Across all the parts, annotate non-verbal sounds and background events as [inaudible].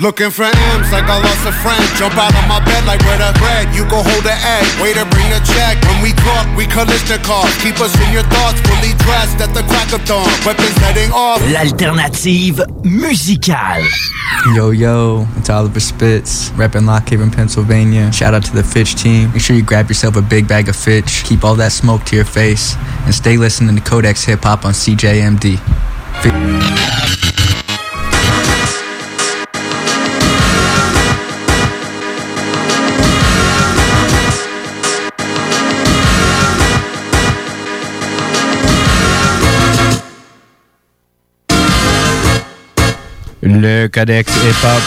Looking for M's like I lost a friend. Jump out of my bed like where the bread. You go hold the egg. Waiter, bring the check. When we talk, we Kalishnikov. Keep us in your thoughts, fully dressed at the crack of dawn. Weapons heading off. L'alternative musicale. Yo, yo, it's Oliver Spitz, repping Lock Haven, Pennsylvania. Shout out to the Fitch team. Make sure you grab yourself a big bag of Fitch, keep all that smoke to your face, and stay listening to Codex Hip Hop on CJMD. Le Codex Hip-Hop.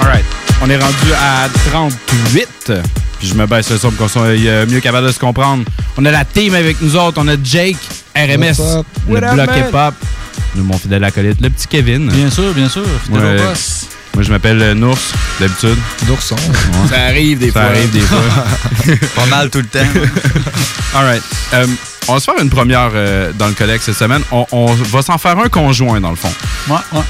Alright. On est rendu à 38. Puis je me baisse le son pour qu'on soit euh, mieux capable de se comprendre. On a la team avec nous autres. On a Jake, RMS, le bloc hip-hop. Nous, mon fidèle acolyte, le petit Kevin. Bien sûr, bien sûr. Fidèle Ouais. au boss. Moi, je m'appelle euh, Nours, d'habitude. D'ourson. Ça arrive des fois. Ça arrive des fois. [laughs] Pas mal tout le temps. [laughs] All right. Euh, on va se faire une première euh, dans le Codex cette semaine. On, on va s'en faire un conjoint, dans le fond. Ouais, ouais.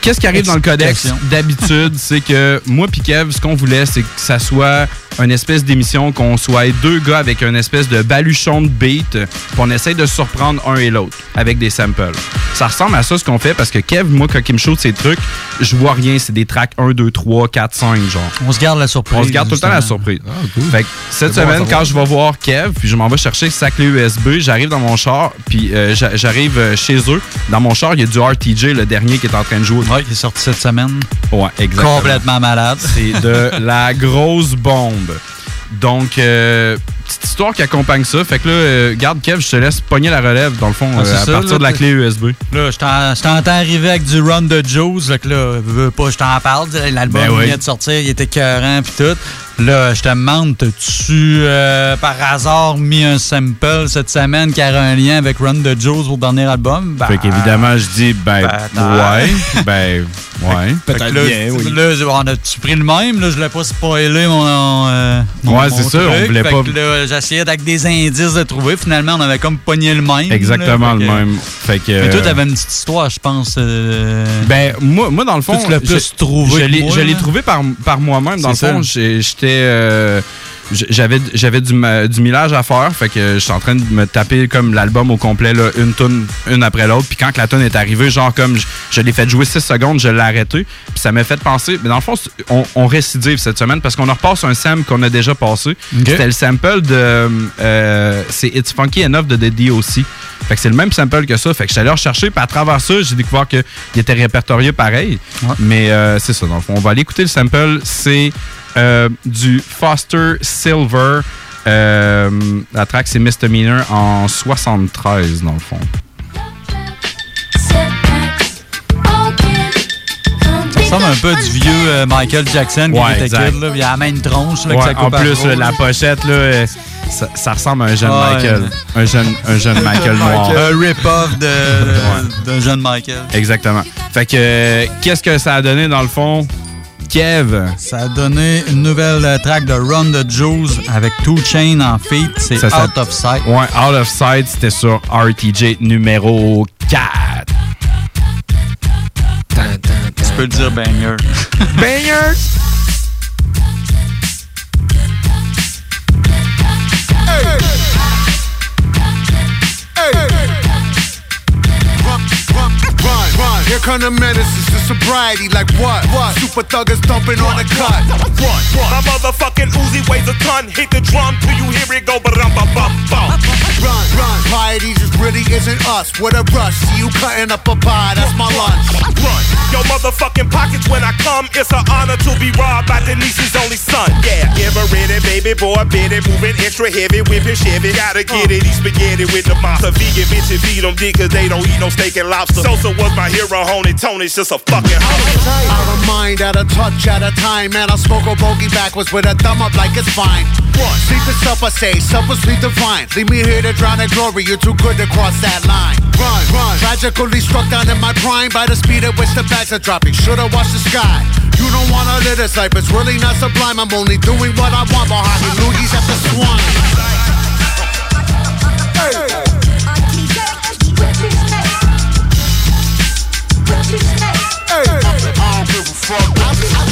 Qu'est-ce qui arrive dans le codex? D'habitude, c'est que moi puis Kev, ce qu'on voulait, c'est que ça soit une espèce d'émission, qu'on soit deux gars avec une espèce de baluchon de beat, puis on essaye de surprendre un et l'autre avec des samples. Ça ressemble à ça ce qu'on fait parce que Kev, moi, quand il me shoot ces trucs, je vois rien, c'est des tracks 1, 2, 3, 4, 5, genre. On se garde la surprise. On se garde tout le temps la surprise. cool. Fait que cette bon semaine, quand je vais voir Kev, puis je m'en vais chercher sa clé USB, j'arrive dans mon char, puis euh, j'a- j'arrive euh, chez eux. Dans mon char, il y a du RTJ, le dernier qui est en train de jouer. Ouais, qui est sorti cette semaine. Ouais, exactement. Complètement malade. C'est de la grosse bombe. Donc, euh, petite histoire qui accompagne ça. Fait que là, euh, garde Kev, je te laisse pogner la relève, dans le fond, Ah, euh, à ça, partir là, de la clé USB. Là, je t'en- je t'entends arriver avec du run de Joe's. Fait que là, veux pas, je t'en parle. L'album Ben oui. vient de sortir, il était écœurant puis tout. Là, je te demande, t'as-tu euh, par hasard mis un sample cette semaine qui a un lien avec Run de Joe's au dernier album? Ben, Fait qu'évidemment, je dis, ben, Peut-être. ouais, ben, [laughs] ouais. Fait que là, là, on a-tu pris le même? Là, je voulais pas spoiler mon. mon- Ouais, c'est ça, on voulait Fait pas- que là, j'essayais avec des indices de trouver. Finalement, on avait comme pogné le même. Exactement là. Le que- même. Fait que, Mais toi, euh, t'avais une petite histoire, je pense. euh, Ben, moi, moi dans le fond. Plus je- trouvé Je l'ai trouvé par, par moi-même. Dans le fond, j'étais. euh, j'avais j'avais du, du millage à faire. Fait que je suis en train de me taper comme l'album au complet, là, une tune, une après l'autre. Puis quand que la tune est arrivée, genre comme je, je l'ai fait jouer 6 secondes, je l'ai arrêté. Puis ça m'a fait penser. Mais dans le fond, on, on récidive cette semaine parce qu'on repasse un sample qu'on a déjà passé. C'était le sample de. euh, c'est It's Funky Enough de The DOC. Fait que c'est le même sample que ça. Fait que je suis allé rechercher. Puis à travers ça, j'ai découvert qu'il était répertorié pareil. Mais euh, c'est ça, dans le fond. On va aller écouter le sample. C'est euh, du Foster Silver. Euh, la track, c'est Misdemeanor en 73, dans le fond. Ça ressemble un peu à du vieux euh, Michael Jackson qui Ouais, était kid. Là, il a la même tronche. Là, que Ouais, ça coupe en à plus, là, la pochette, là, ça, ça ressemble à un jeune Ouais. Michael. Un jeune, un jeune Michael [laughs] noir. Un rip-off de- d'un jeune Michael. Exactement. Fait que, qu'est-ce que ça a donné dans le fond? Kev. Ça a donné une nouvelle euh, track de Run the Juice avec Two Chain en feat. C'est ça- Out of Sight. Ouais, Out of Sight, c'était sur RTJ numéro 4. Tu peux le dire banger. [laughs] banger! Run, run, run, run. Here come the menaces sobriety. Like what? What? Super thuggers dumping on the cut. Run, run. My motherfucking Uzi weighs a ton. Hit the drum till you hear it go ba dum ba bum bum. Run, run. Piety just really isn't us. What a rush, see you cutting up a pie. That's my lunch. Run. Yo, motherfucking pockets when I come. It's an honor to be robbed by Denise's only son. Yeah, ever ready, baby boy, bit it, moving extra heavy, whipping Chevy. Gotta get it, eat spaghetti with the monster. Vegan bitches feed them dick cause they don't eat no steak and lobster. Sosa was my hero, Honey Tony's just a fucking hoe. Out of mind, out of touch, at a time. Man, I smoke a bogey backwards with a thumb up like it's fine. Run. Sleep is I say, supper sleep divine. Leave me here to drown in glory, you're too good to cross that line. Run, run. Tragically struck down in my prime by the speed at which the bags are dropping. Should've watched the sky. You don't wanna live this life, it's really not sublime. I'm only doing what I want while hocking loogies at the swine. Hey. I don't give a fuck.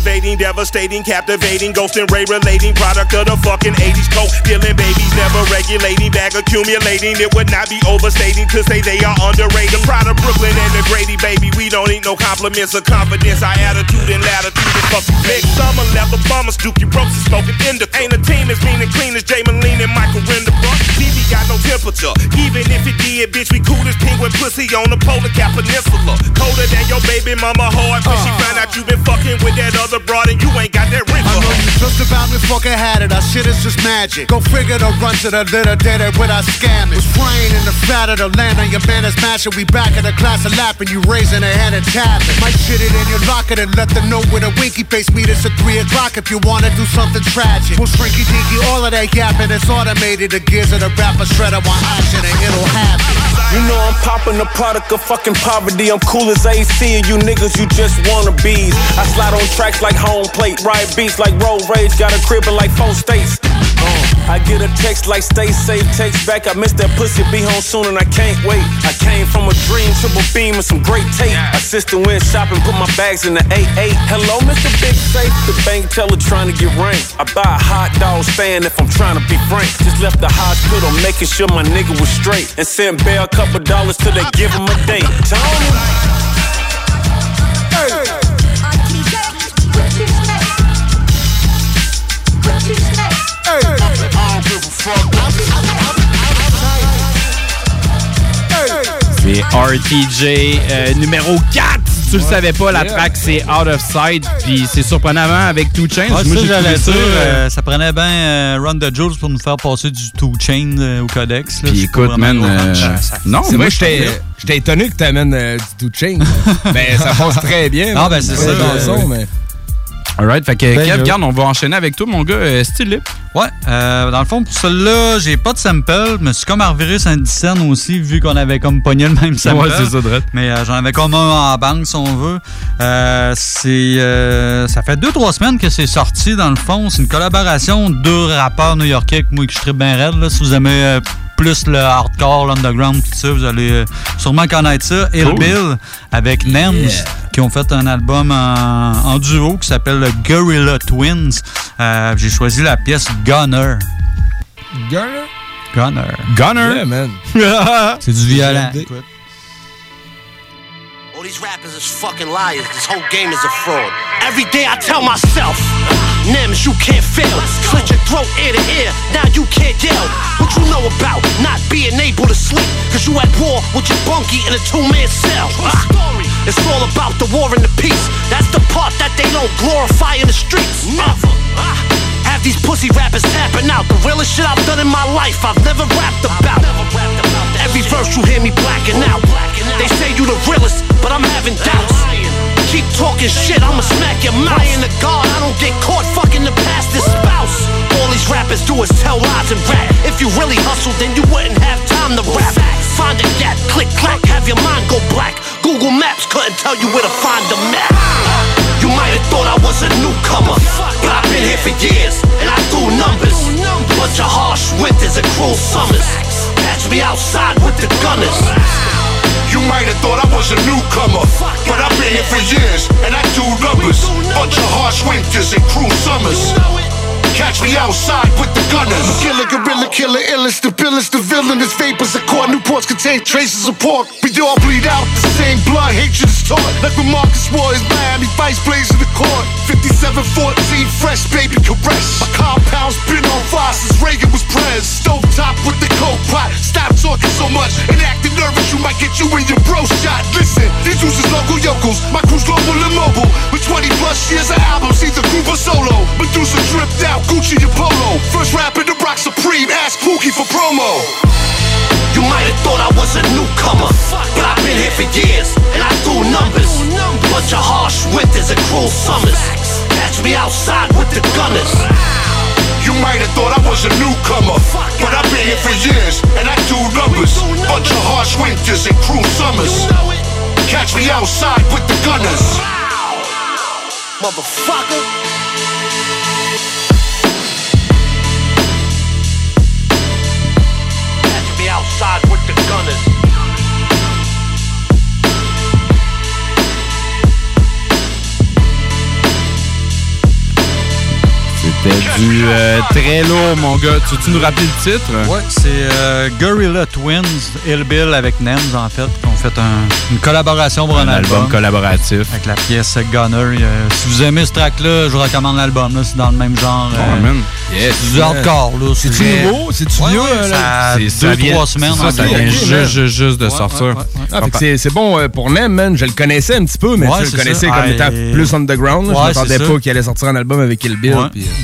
Hey. devastating, captivating, ghosting, ray relating, product of the fucking 80s coke. Dealing babies, never regulating, bag accumulating. It would not be overstating to say they are underrated. Proud of Brooklyn and the Grady, baby. We don't need no compliments or confidence. Our attitude and latitude is fucking big. Summer leather bummers, Dookie Brooks is smoking indica. Ain't a team as mean and clean as Jay Moline and Michael Renderbrook. TV got no temperature. Even if it did, bitch, we cool as penguin pussy on the polar cap peninsula. Colder than your baby mama heart when she uh. found out you been fucking with that other broad and you ain't got that ring I know you just about me fucking had it. Our shit is just magic. Go figure the run to the litter, did it with our scamming. Was praying in the fat of the land on your man is mashing. We back in the class of lapping, you raising a hand and tapping. Might shit it in your locker and let them know with a winky face. Meet us at 3 o'clock if you wanna do something tragic. We'll shrinky dinky, all of that yapping. It's automated. The gears of the rapper shredder want action and it'll happen. You know I'm popping the product of fucking poverty. I'm cool as AC, and you niggas, you just wanna bees. I slide on tracks like home plate, ride beats like road rage, got a crib in like four states. Uh, I get a text like stay safe, text back. I miss that pussy, be home soon, and I can't wait. I came from a dream, triple beam, and some great tape. Assistant went shopping, put my bags in the 8-8. Hello, Mr. Big Safe, the bank teller trying to get ranked. I buy a hot dog stand if I'm trying to be frank. Just left the hospital, making sure my nigga was straight. And sent Bear a couple dollars till they give him a date. Tony. C'est RTJ euh, numéro 4. Si tu le savais pas, la track c'est Out of Sight. Puis c'est surprenamment avec Two Chains. Ouais, Moi, ça, j'allais ça. euh, euh, ça prenait bien euh, Run the Jules pour nous faire passer du Two Chain euh, au codex. là. Puis écoute, man. euh, non, C'est moi, j'étais j'étais étonné que tu amènes euh, du Two Chain. mais [laughs] ça passe très bien. Non, ben, c'est ça, euh, mais... Alright, fait que Ben, Kev, là. garde, on va enchaîner avec toi, mon gars, euh, stylé. Ouais, euh, dans le fond, pour celui-là, j'ai pas de sample, mais c'est comme à revirer Discern aussi, vu qu'on avait comme pogné le même sample. Ouais, c'est ça, Dredd. Mais euh, j'en avais comme un en banque, si on veut. Euh, c'est, euh, ça fait deux, trois semaines que c'est sorti, dans le fond. C'est une collaboration de deux rappeurs new-yorkais que moi, que je tripe bien raide. Là. Si vous aimez euh, plus le hardcore, l'underground, tout ça, vous allez euh, sûrement connaître ça. Cool. Bill avec Nems, qui ont fait un album en, en duo qui s'appelle le Gorilla Twins. Euh, j'ai choisi la pièce Gunner. Gunner? Gunner. Gunner. Yeah, man. [laughs] C'est du violent. Écoute. All these rappers is fucking liars. This whole game is a fraud. Every day I tell myself, Nems, you can't fail. Slit your throat ear to ear. Now you can't yell. What you know about not being able to sleep? Cause you at war with your bunkie in a two-man cell. Ah, It's all about the war and the peace. That's the part that they don't glorify in the streets. Never. Ah, Have these pussy rappers tapping out. The realest shit I've done in my life, I've never rapped about. Every verse you hear me blacking out. They say you the realest, but I'm having doubts. Keep talking shit, I'ma smack your mouth. Praying to God, I don't get caught fucking the pastor's spouse. All these rappers do is tell lies and rap. If you really hustle, then you wouldn't have time to rap. Find a gap, click clack, have your mind go black. Google Maps couldn't tell you where to find the map. You might have thought I was a newcomer, but I've been here for years and I do numbers. Bunch of harsh winters and cruel summers. Catch me outside with the gunners. You might have thought I was a newcomer, but I've been here for years and I do numbers. Bunch of harsh winters and cruel summers. Catch me outside with the gunners. Killer, gorilla, killer, illest, the billest, the villain. villainous vapors of court. Newports contain traces of pork. We all bleed out the same blood. Hatred is taught. Like when Marcus Warriors, Miami Vice blazing the court. 5714, fresh baby caress. My compound's been on fire since Reagan was prez. Stove top with the coke pot. Stop talking so much and acting nervous. You might get you in your bro shot. Listen, these dudes is local yokels. My crew's global and mobile. With 20 plus years of albums, either group or solo. Medusa dripped out, Gucci and Polo. First rapper to rock Supreme, ask Pookie for promo. You might have thought I was a newcomer, but I've been here for years and I do numbers. Bunch of harsh winters and cruel summers. Catch me outside with the gunners. You might have thought I was a newcomer, but I've been here for years and I do numbers. Bunch of harsh winters and cruel summers. Catch me outside with the gunners. Motherfucker. Catch me outside with the gunners. Du euh, très lourd, mon gars. Tu veux-tu nous rappeler le titre? Ouais, c'est euh, Gorilla Twins, Bill avec Nems, en fait, qui ont fait un- une collaboration pour un, Un album collaboratif. Avec la pièce Gunner. Euh, si vous aimez ce track-là, je vous recommande l'album. là. C'est dans le même genre. euh, man. Yes. c'est du hardcore. C'est-tu très- nouveau? C'est-tu vieux? ouais, euh, ça ça deux, vient- trois semaines. c'est ça, ça vient juste, juste, juste de Ouais, sortir. ouais, ouais, ouais. Ah, fait que c'est- c'est bon euh, pour Nem, man. Je le connaissais un petit peu, mais Ouais, tu le c'est connaissais ça. comme Ah, étant plus underground. je m'attendais c'est pas ça. qu'il allait sortir un album avec Kill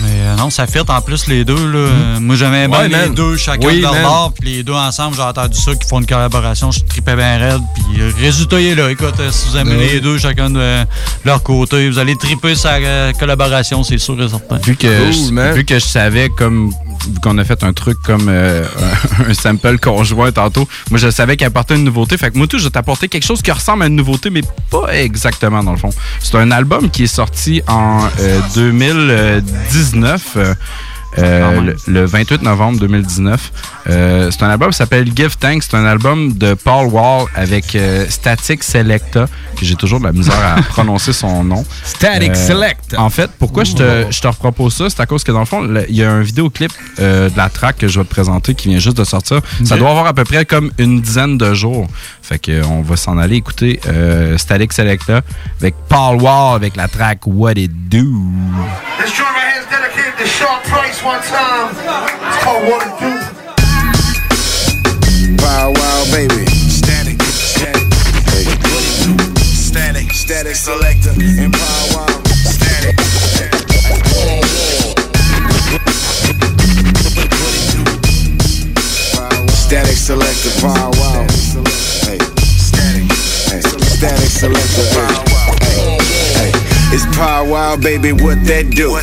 Euh, Mais euh, non, ça fit en plus les deux. Là. Euh, Moi, j'aimais bien Ouais, les man. deux, chacun Oui, de leur bord. Puis les deux ensemble, j'ai entendu ça, qui font une collaboration. Je tripais bien raide. Puis euh, le résultat il est là. Écoute, euh, si vous aimez Ouais. les deux, chacun de euh, leur côté, vous allez triper sa euh, collaboration, c'est sûr et certain. Vu que, Cool, je, man. vu que je savais, comme qu'on a fait un truc comme euh, [laughs] un sample conjoint tantôt, moi je savais qu'il apportait une nouveauté. Fait que moi tout, je vais t'apporter quelque chose qui ressemble à une nouveauté, mais pas exactement dans le fond. C'est un album qui est sorti en euh, 2019. Euh, le, le 28 novembre 2019. Euh, c'est un album qui s'appelle Give Thanks. C'est un album de Paul Wall avec euh, Static Selecta, que j'ai toujours de la misère à [laughs] prononcer son nom. Static Euh, Selecta. En fait, pourquoi je te, je te repropose ça, c'est à cause que dans le fond, il y a un vidéoclip euh, de la track que je vais te présenter qui vient juste de sortir. Ça doit avoir à peu près comme une dizaine de jours. Fait que euh, on va s'en aller écouter euh, Static Selecta avec Paul Wall avec la track What It Do. Dedicated to Sharp Price one time. It's called What It Do. Wow, wow, baby. Static, static. Hey. What it do? Static, static selector. And power wow. Static, static. Static selector, power wow. Hey. Static, hey. static selector. Hey. It's power wow, baby, what that do?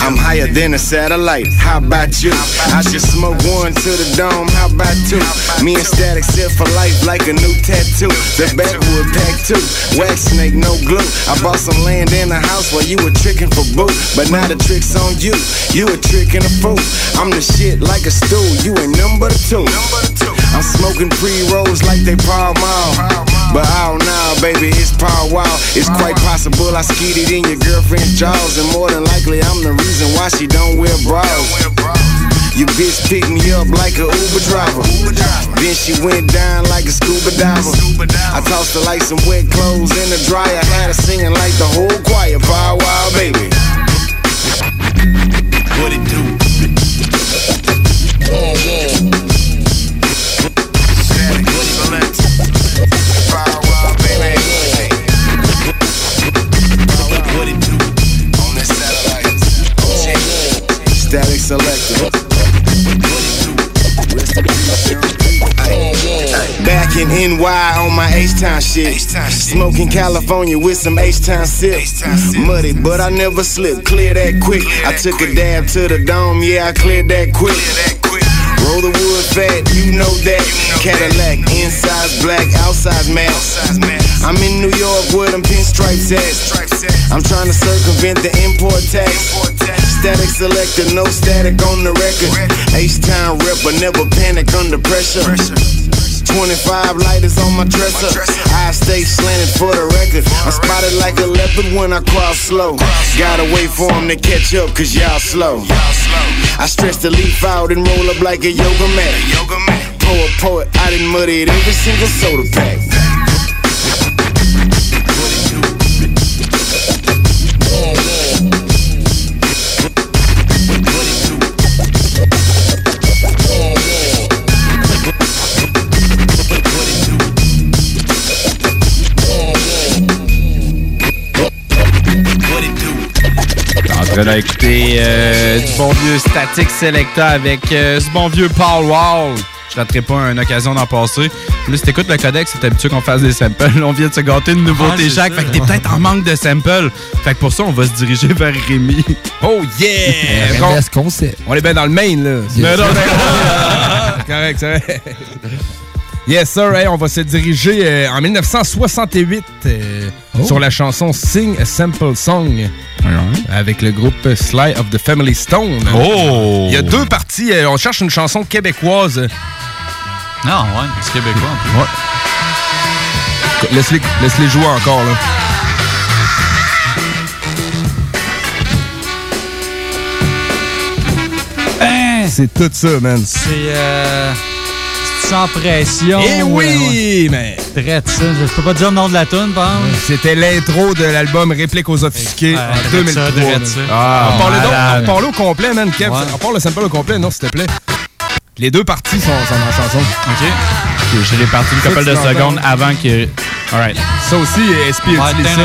I'm higher than a satellite. How about you? I should smoke one to the dome. How about two? Me and Static set for life like a new tattoo. The backwood pack too. Wax snake, no glue. I bought some land in the house while you were tricking for boo. But now the trick's on you. You a trick and a fool. I'm the shit like a stool. You ain't number two. I'm smoking pre-rolls like they Paul Mall. But I don't know, baby, it's power wow. It's quite possible I skeeted in your girlfriend's jaws. And more than likely, I'm the reason why she don't wear bras. Your bitch picked me up like a Uber driver. Then she went down like a scuba diver. I tossed her like some wet clothes in the dryer. Had her singing like the whole choir. Power wow, baby. What it do? Static, Static selector. Back in NY on my H-Town shit. Smoking California with some H-Town sip. Muddy, but I never slip. Clear that quick. I took a dab to the dome, yeah, I cleared that quick. Roll the wood fat, you know that. Cadillac, inside's black, outside's matte. I'm in New York where them pinstripes at. I'm trying to circumvent the import tax. Static selector, no static on the record. H-Town rep, but never panic under pressure. 25 lighters on my dresser. I stay slanted for the record. I'm spotted like a leopard when I cross slow. Gotta wait for 'em to catch up, cause y'all slow. I stretch the leaf out and roll up like a yoga mat. Poet, poet, I done muddied every single soda pack. En train d'écouter euh, du bon vieux Static Selecta avec euh, ce bon vieux Paul Wall. Je raterai pas une occasion d'en passer. Là, si t'écoutes le codex, c'est habitué qu'on fasse des samples. [laughs] On vient de se gâter une nouveauté c'est chaque. Fait que t'es peut-être en manque de samples. Fait que pour ça, on va se diriger vers Rémi. [laughs] Oh yeah! on, Reste on est bien dans le main, là. Yes. Non, non, non. C'est [laughs] correct, c'est vrai. Yes, sir. Hey, on va se diriger euh, en 1968 euh, Oh. sur la chanson Sing a Simple Song avec le groupe Sly of the Family Stone. Oh! Il y a deux parties. euh, on cherche une chanson québécoise. Non, ouais, c'est québécois en plus. Laisse-les laisse-les jouer encore, là. c'est tout ça, man. C'est euh, c'est sans pression. Eh oui, mais. Ça. Je peux pas dire le nom de la tune, par exemple. C'était l'intro de l'album Réplique aux offusqués en drette ça, 2003. drette man. ça. Ah, Oh, parle donc, malade. parle au complet, man, Kev. Ouais. On parle le sample au complet, non, s'il te plaît. Les deux parties sont, la chanson. Ok, J'ai les parties une couple de secondes avant que. Alright. Ça aussi, SP Ouais, utilise ça.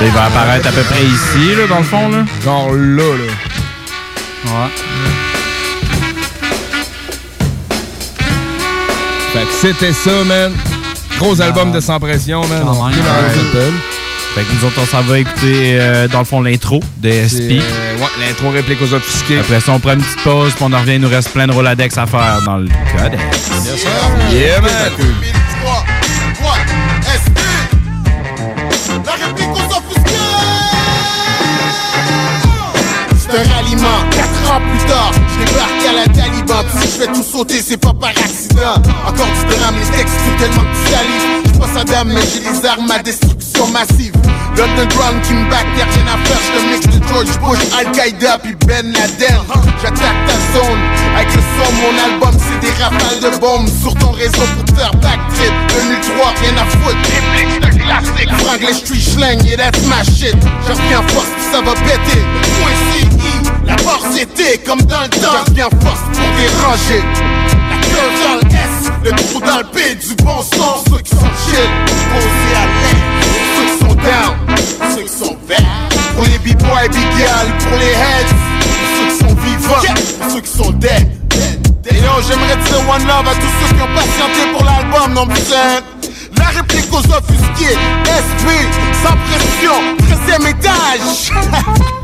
Il va apparaître à peu près ici, là, dans le fond. Là. Genre là, là. Ouais. Fait que c'était ça, man. Gros album de Sans Pression, man. Quand même. Ouais. Fait que nous autres, on s'en va écouter, euh, dans le fond, l'intro de SP. euh, ouais, l'intro Réplique aux offusqués. Après ça, on prend une petite pause, puis on en revient. Il nous reste plein de Roladex à faire dans le codex. Yeah, man. La réplique aux offusqués C'est un ralliement, 4 ans plus tard débarque à Taliban si je fais tout sauter, c'est pas par accident. Encore du drame, les textes sont tellement que tu salives. Je suis pas Saddam, mais j'ai les armes à destruction massive. L'underground qui me back, y'a rien à faire Je te mixe de George Bush, Al-Qaïda puis Ben Laden. J'attaque ta zone. Avec le son, mon album c'est des rafales de bombes. Sur ton réseau pour te faire backtrip 2003, rien à foutre. Réplique de classique Frank les street slang, yeah that's my shit. Je reviens force, ça va péter la barre c'était comme dans le temps. Reviens force pour déranger. La curve dans le S, le trou dans le P Du bon son, ceux qui sont chill Posés à l'air, ceux qui sont down Ceux qui sont verts. Pour les b-boys, big girls, pour les heads. Pour ceux qui sont vivants, pour ceux qui sont dead. Et yo, j'aimerais dire one love à tous ceux qui ont patienté pour l'album, non putain La réplique aux offusqués, SP, sans pression, 13 étage [laughs]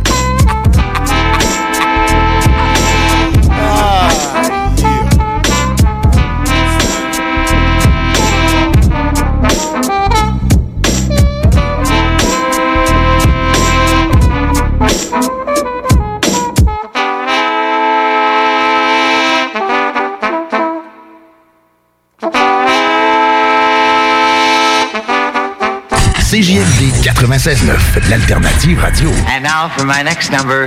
Ah, yeah. CJMD 96.9, l'alternative radio. And now for my next number,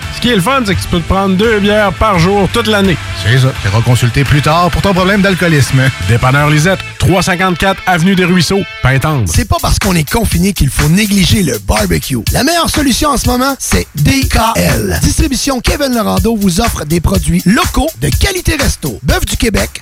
Ce qui est le fun, c'est que tu peux te prendre deux bières par jour toute l'année. C'est ça. Tu iras consulter plus tard pour ton problème d'alcoolisme. Dépanneur Lisette, 354 Avenue des Ruisseaux, Pintendre. C'est pas parce qu'on est confiné qu'il faut négliger le barbecue. La meilleure solution en ce moment, c'est DKL. Distribution Kevin Lorando vous offre des produits locaux de qualité resto. Bœuf du Québec,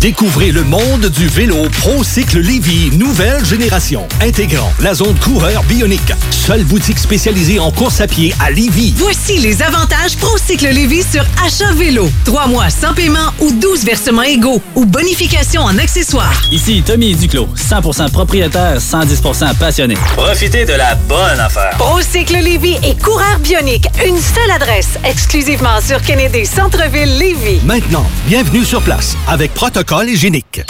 Découvrez le monde du vélo ProCycle Lévy, nouvelle génération, intégrant la zone coureur bionique. Seule boutique spécialisée en course à pied à Lévy. Voici les avantages ProCycle Lévis sur achat vélo. Trois mois sans paiement ou 12 versements égaux ou bonification en accessoires. Ici Tommy Duclos, 100% propriétaire, 110% passionné. Profitez de la bonne affaire. ProCycle Lévis et Coureur Bionique. Une seule adresse, exclusivement sur Kennedy Centre-Ville Lévis. Maintenant, bienvenue sur place avec protocole hygiénique.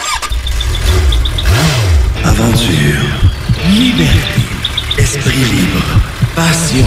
Aventure, liberté, esprit libre, passion.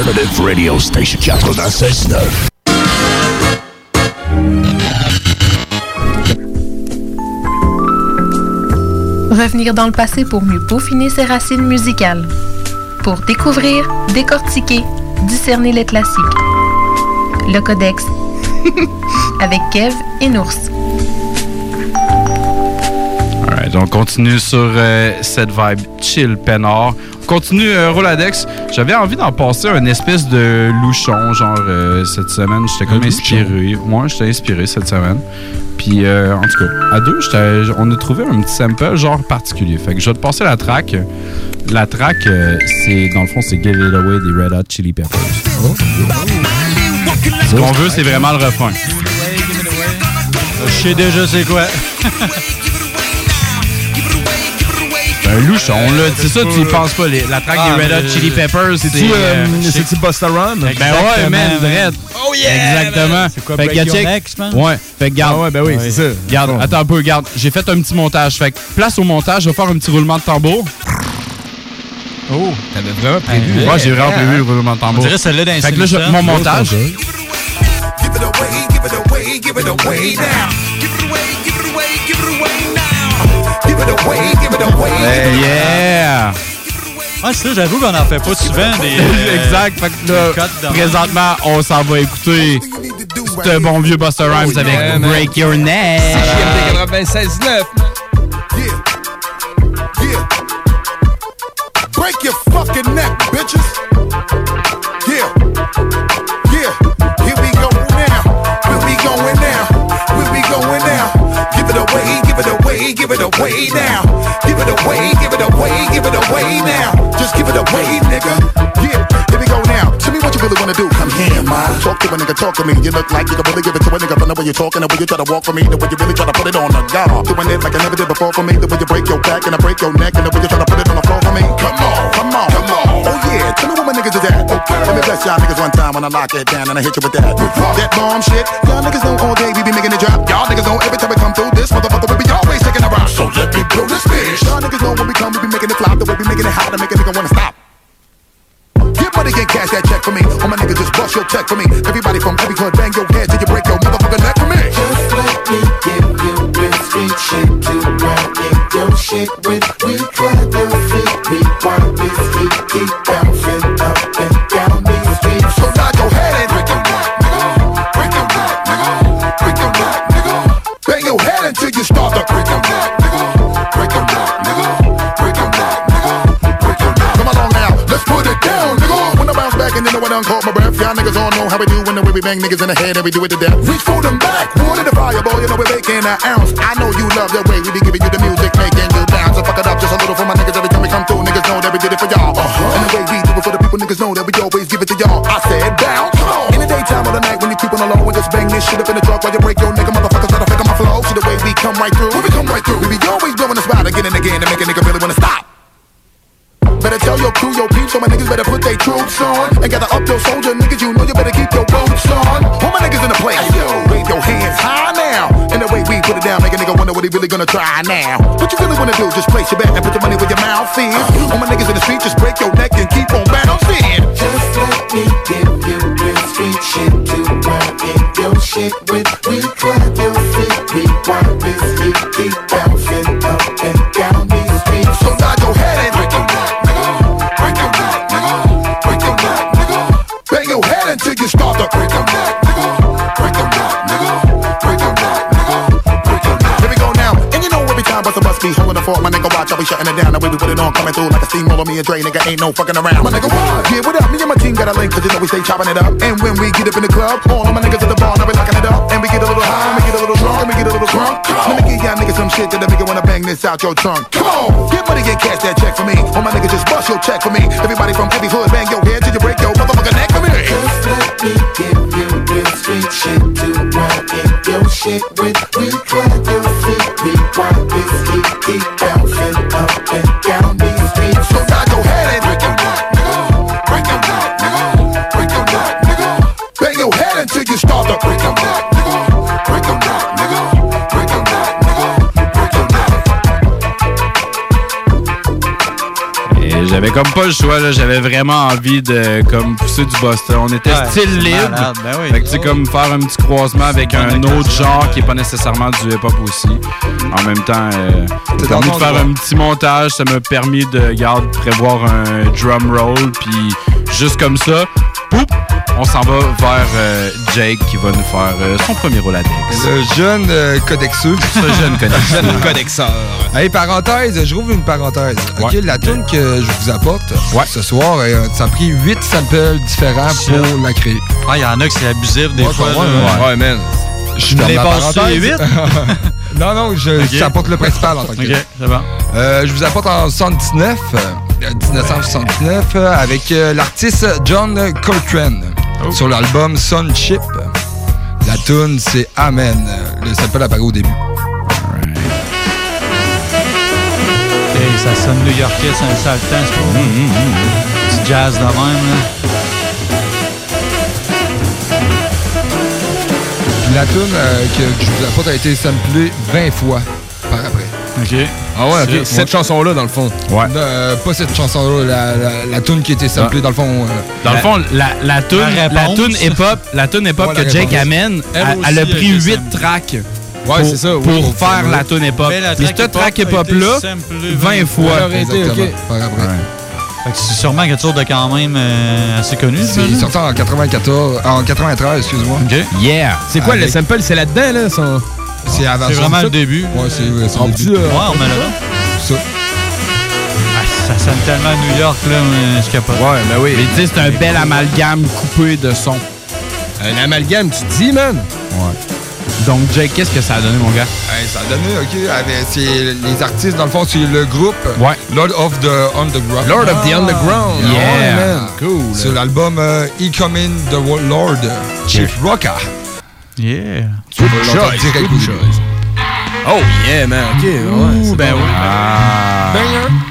Alternative Radio Station 96.9. Revenir dans le passé pour mieux peaufiner ses racines musicales. Pour découvrir, décortiquer, discerner les classiques. Le Codex. [laughs] Avec Kev et Nours. Alright, on continue sur euh, cette vibe chill peinard. On continue euh, Roladex. J'avais envie d'en passer un espèce de louchon, genre euh, cette semaine. J'étais comme inspiré. Moi, j'étais inspiré cette semaine. Puis, euh, en tout cas, à deux, on a trouvé un petit sample genre particulier. Fait que je vais te passer la track. La track, euh, c'est dans le fond, c'est Give It Away des Red Hot Chili Peppers. Ce qu'on veut, c'est vraiment le refrain. Je sais déjà c'est quoi. [laughs] Un louchon, là. C'est ça, tu y penses pas. les- la track Ah, des Red Hot Chili Peppers, c'est. C'est-tu euh, euh, c'est-tu Busta Rhymes? Ben ouais, man, Dredd. Oh yeah! Exactement. C'est quoi, Fait que, Break Your check- Neck, je pense? Ouais. Fait que garde. Ah ouais, ben oui, c'est ça. Garde, attends un peu, regarde. J'ai fait un petit montage. Fait que place au montage, je vais faire un petit roulement de tambour. Oh, t'avais vraiment prévu? Moi, j'ai vraiment prévu le roulement de tambour. On dirait celle-là les Fait que là, mon montage. Give it away, give it away, give it away now. Yeah! Ah, c'est ça, j'avoue qu'on en fait pas souvent des. [laughs] euh, exact. Fait que là, présentement, on s'en va écouter ce bon vieux Buster Rhymes avec yeah. Break Your Neck. 96.9. Break your fucking neck, bitches. Give it away now. Give it away, give it away, give it away now. Just give it away, nigga. Yeah. Here we now. Tell me what you really wanna do. Come here, ma. Talk to a nigga, talk to me. You look like you can really give it to a nigga from the way you're talking, the way you try to walk for me, the way you really try to put it on the guard. Doing it like I never did before for me, the way you break your back and I break your neck, and the way you try to put it on the floor for me. Come on, come on, come on. Oh yeah, tell me what my niggas is at. Okay. Let me bless y'all niggas one time when I lock it down and I hit you with that. That bomb shit. Y'all niggas know all day we be making it drop. Y'all niggas know every time we come through this motherfucker we be always taking a rock. So let me blow this bitch. Y'all niggas know when we come we be making it flop. The way we making it hot to make a nigga wanna stop. Money and cash that check for me. All my niggas just bust your check for me. Everybody from every hood bang your head till you break your motherfucking neck for me. Just let me give you real street shit to ride in your shit with. We clap your feet, we want this heat keep bouncing up and down these streets. So nod your head and break your neck, nigga. Break your neck, nigga. Break your neck, nigga. Bang your head until you start to break your neck, done caught my breath, y'all niggas all know how we do when the way we bang niggas in the head and we do it to death. Reach for them back, water the fire, boy, you know we're making an ounce. I know you love the way we be giving you the music, making you down. So fuck it up just a little for my niggas every time we come through. Niggas know that we did it for y'all. Uh-huh. And the way we do it for the people, niggas know that we always give it to y'all. I said bounce. In the daytime or the night when you creeping along, we just bang this shit up in the truck while you break your nigga motherfuckers try to fake on my flow. See the way we come right through. We come right through, we be always blowing the spot again and again to make a nigga really wanna stop. Better tell your crew, your peeps, so my niggas better put their troops on. And gather up your soldier niggas, you know you better keep your boots on. All my niggas in the place, yo, wave your hands high now. And the way we put it down, make a nigga wonder what he really gonna try now. What you really wanna do? Just place your bet and put your money where your mouth is. All my niggas in the street, just break your neck and keep on bouncing. Just let me give you real street shit to ride in your shit with. We clap your feet, we want this heat, keep bouncing up and down these streets. So nod your fault, my nigga. Watch, I be shutting it down. The way we put it on, coming through like a steamroller. Me and Dre, nigga, ain't no fucking around. My nigga, what? Yeah, what up? Me and my team got a link, cause you know we stay chopping it up. And when we get up in the club, all of my niggas at the bar, now we locking it up. And we get a little high, and we get a little drunk, and we get a little drunk. Let me give y'all niggas some shit that make you wanna bang this out your trunk. Come on, get money, get cash that check for me. All my niggas just bust your check for me. Everybody from every hood, bang your head till you break your motherfucking neck for me. Just let me give you real street shit to want in your shit with we clap your feet. We want this heat keep bouncing up and down j'avais comme pas le choix, là. J'avais vraiment envie de comme pousser du Boston. On était Ouais, style libre. malade, ben oui. Fait que tu sais, comme faire un petit croisement avec un autre genre qui est pas nécessairement du hip-hop aussi. En même temps, euh, ça permis de faire droit. un petit montage. Ça m'a permis de, garde, prévoir un drum roll. Puis juste comme ça, poup, on s'en va vers euh, Jake qui va nous faire euh, son premier Roladex. Le jeune euh, codexeux. Ce jeune [laughs] codexeux. Jeune codexeur. Hey, parenthèse, je rouvre une parenthèse. OK, la tune que je vous apporte ce soir, euh, ça a pris 8 samples différents pour la créer. Ah, il y en a que c'est abusif des Ouais, fois. ouais, ouais. Ouais, man. Je ferme l'ai parenthèse. 8. [laughs] non, non, je Ok. j'apporte le principal en tant que Ok, tel. c'est bon. Euh, je vous apporte en 79, euh, 1979, euh, avec euh, l'artiste John Coltrane Oh. sur l'album Sun Chip. La tune c'est Amen. Le sample apparaît au début. Hey, ça sonne new-yorkais, c'est un sale temps, c'est pas Mm, Du jazz de même, là. La tune euh, que je vous apporte a été samplée 20 fois. OK. Ah ouais, ok. Cette ouais. chanson-là, dans le fond. Ouais. Euh, pas cette chanson-là, la, la, la tune qui été samplée dans le fond. euh, Dans le la- fond, la, la tune, La hip-hop, la tune hip-hop Ouais, la que Jake amène, Elle elle, elle a pris été 8 samplée. tracks. Ouais, pour, c'est ça, oui, Pour pour faire la tune hip-hop. Track cette track hip-hop-là, samplée 20 fois. Fait que c'est sûrement quelque chose de quand même euh, assez connu. C'est sorti en 94, en 93, excuse-moi. Yeah. C'est quoi le sample? C'est là-dedans, là? Son... C'est avant C'est ça. vraiment le début. Ouais, c'est ouais, En petit, on met là. Ça. Ah, ça sonne tellement New York, là, mais je capote. Ouais, ben oui. Mais tu sais, c'est un bel amalgame coupé de son. Un amalgame, tu te dis, man? Ouais. Donc, Jake, qu'est-ce que ça a donné, mon gars? Hey, ça a donné, OK, avec- c'est les artistes, dans le fond, c'est le groupe Ouais. Lord of the Underground. Lord of the Underground. Yeah. Ouais, man. Cool. Sur l'album euh, E Coming the Lord, Chief Rocker. Yeah. Tu début. choice. Oh, yeah, man. OK, ouais. ben bon. oui. Ah. Banger.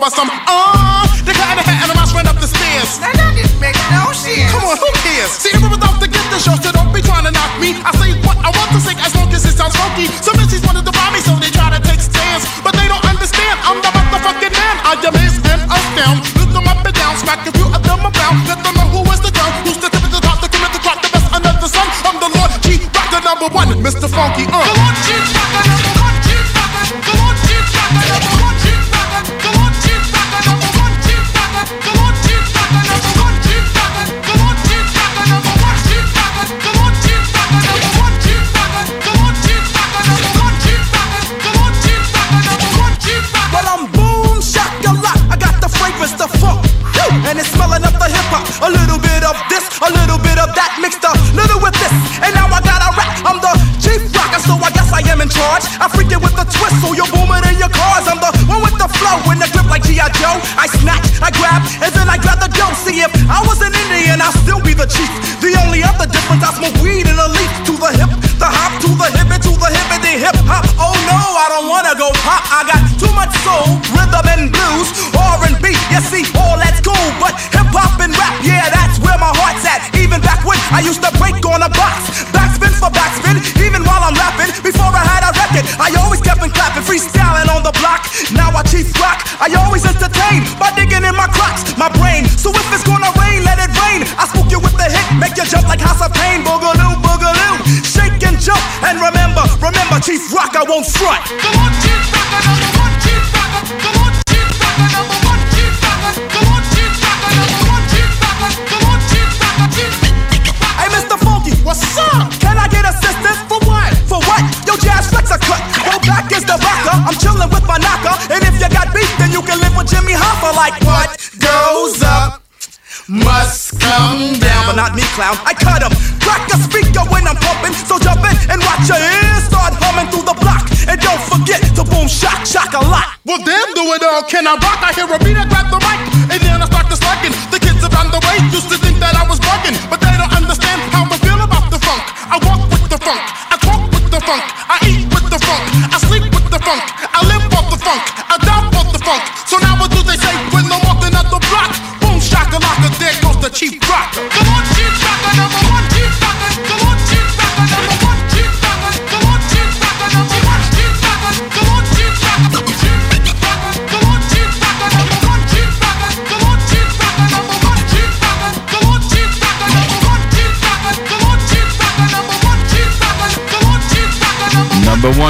Over some,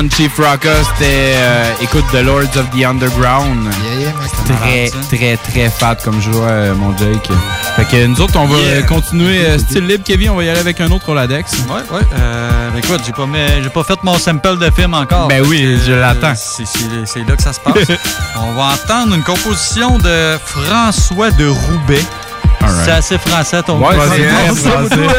one Chief Rocker, c'était euh, écoute The Lords of the Underground. très, très, très fat comme je vois, euh, mon Jake. Fait que nous autres, on va Yeah. euh, continuer euh, style libre, Kevin. On va y aller avec un autre Roladex. Ouais, ouais. Euh, mais écoute, j'ai pas, pas fait mon sample de film encore. Ben oui, je l'attends. C'est là que ça se passe. [laughs] On va entendre une composition de François de Roubaix. C'est assez français ton Ouais, là,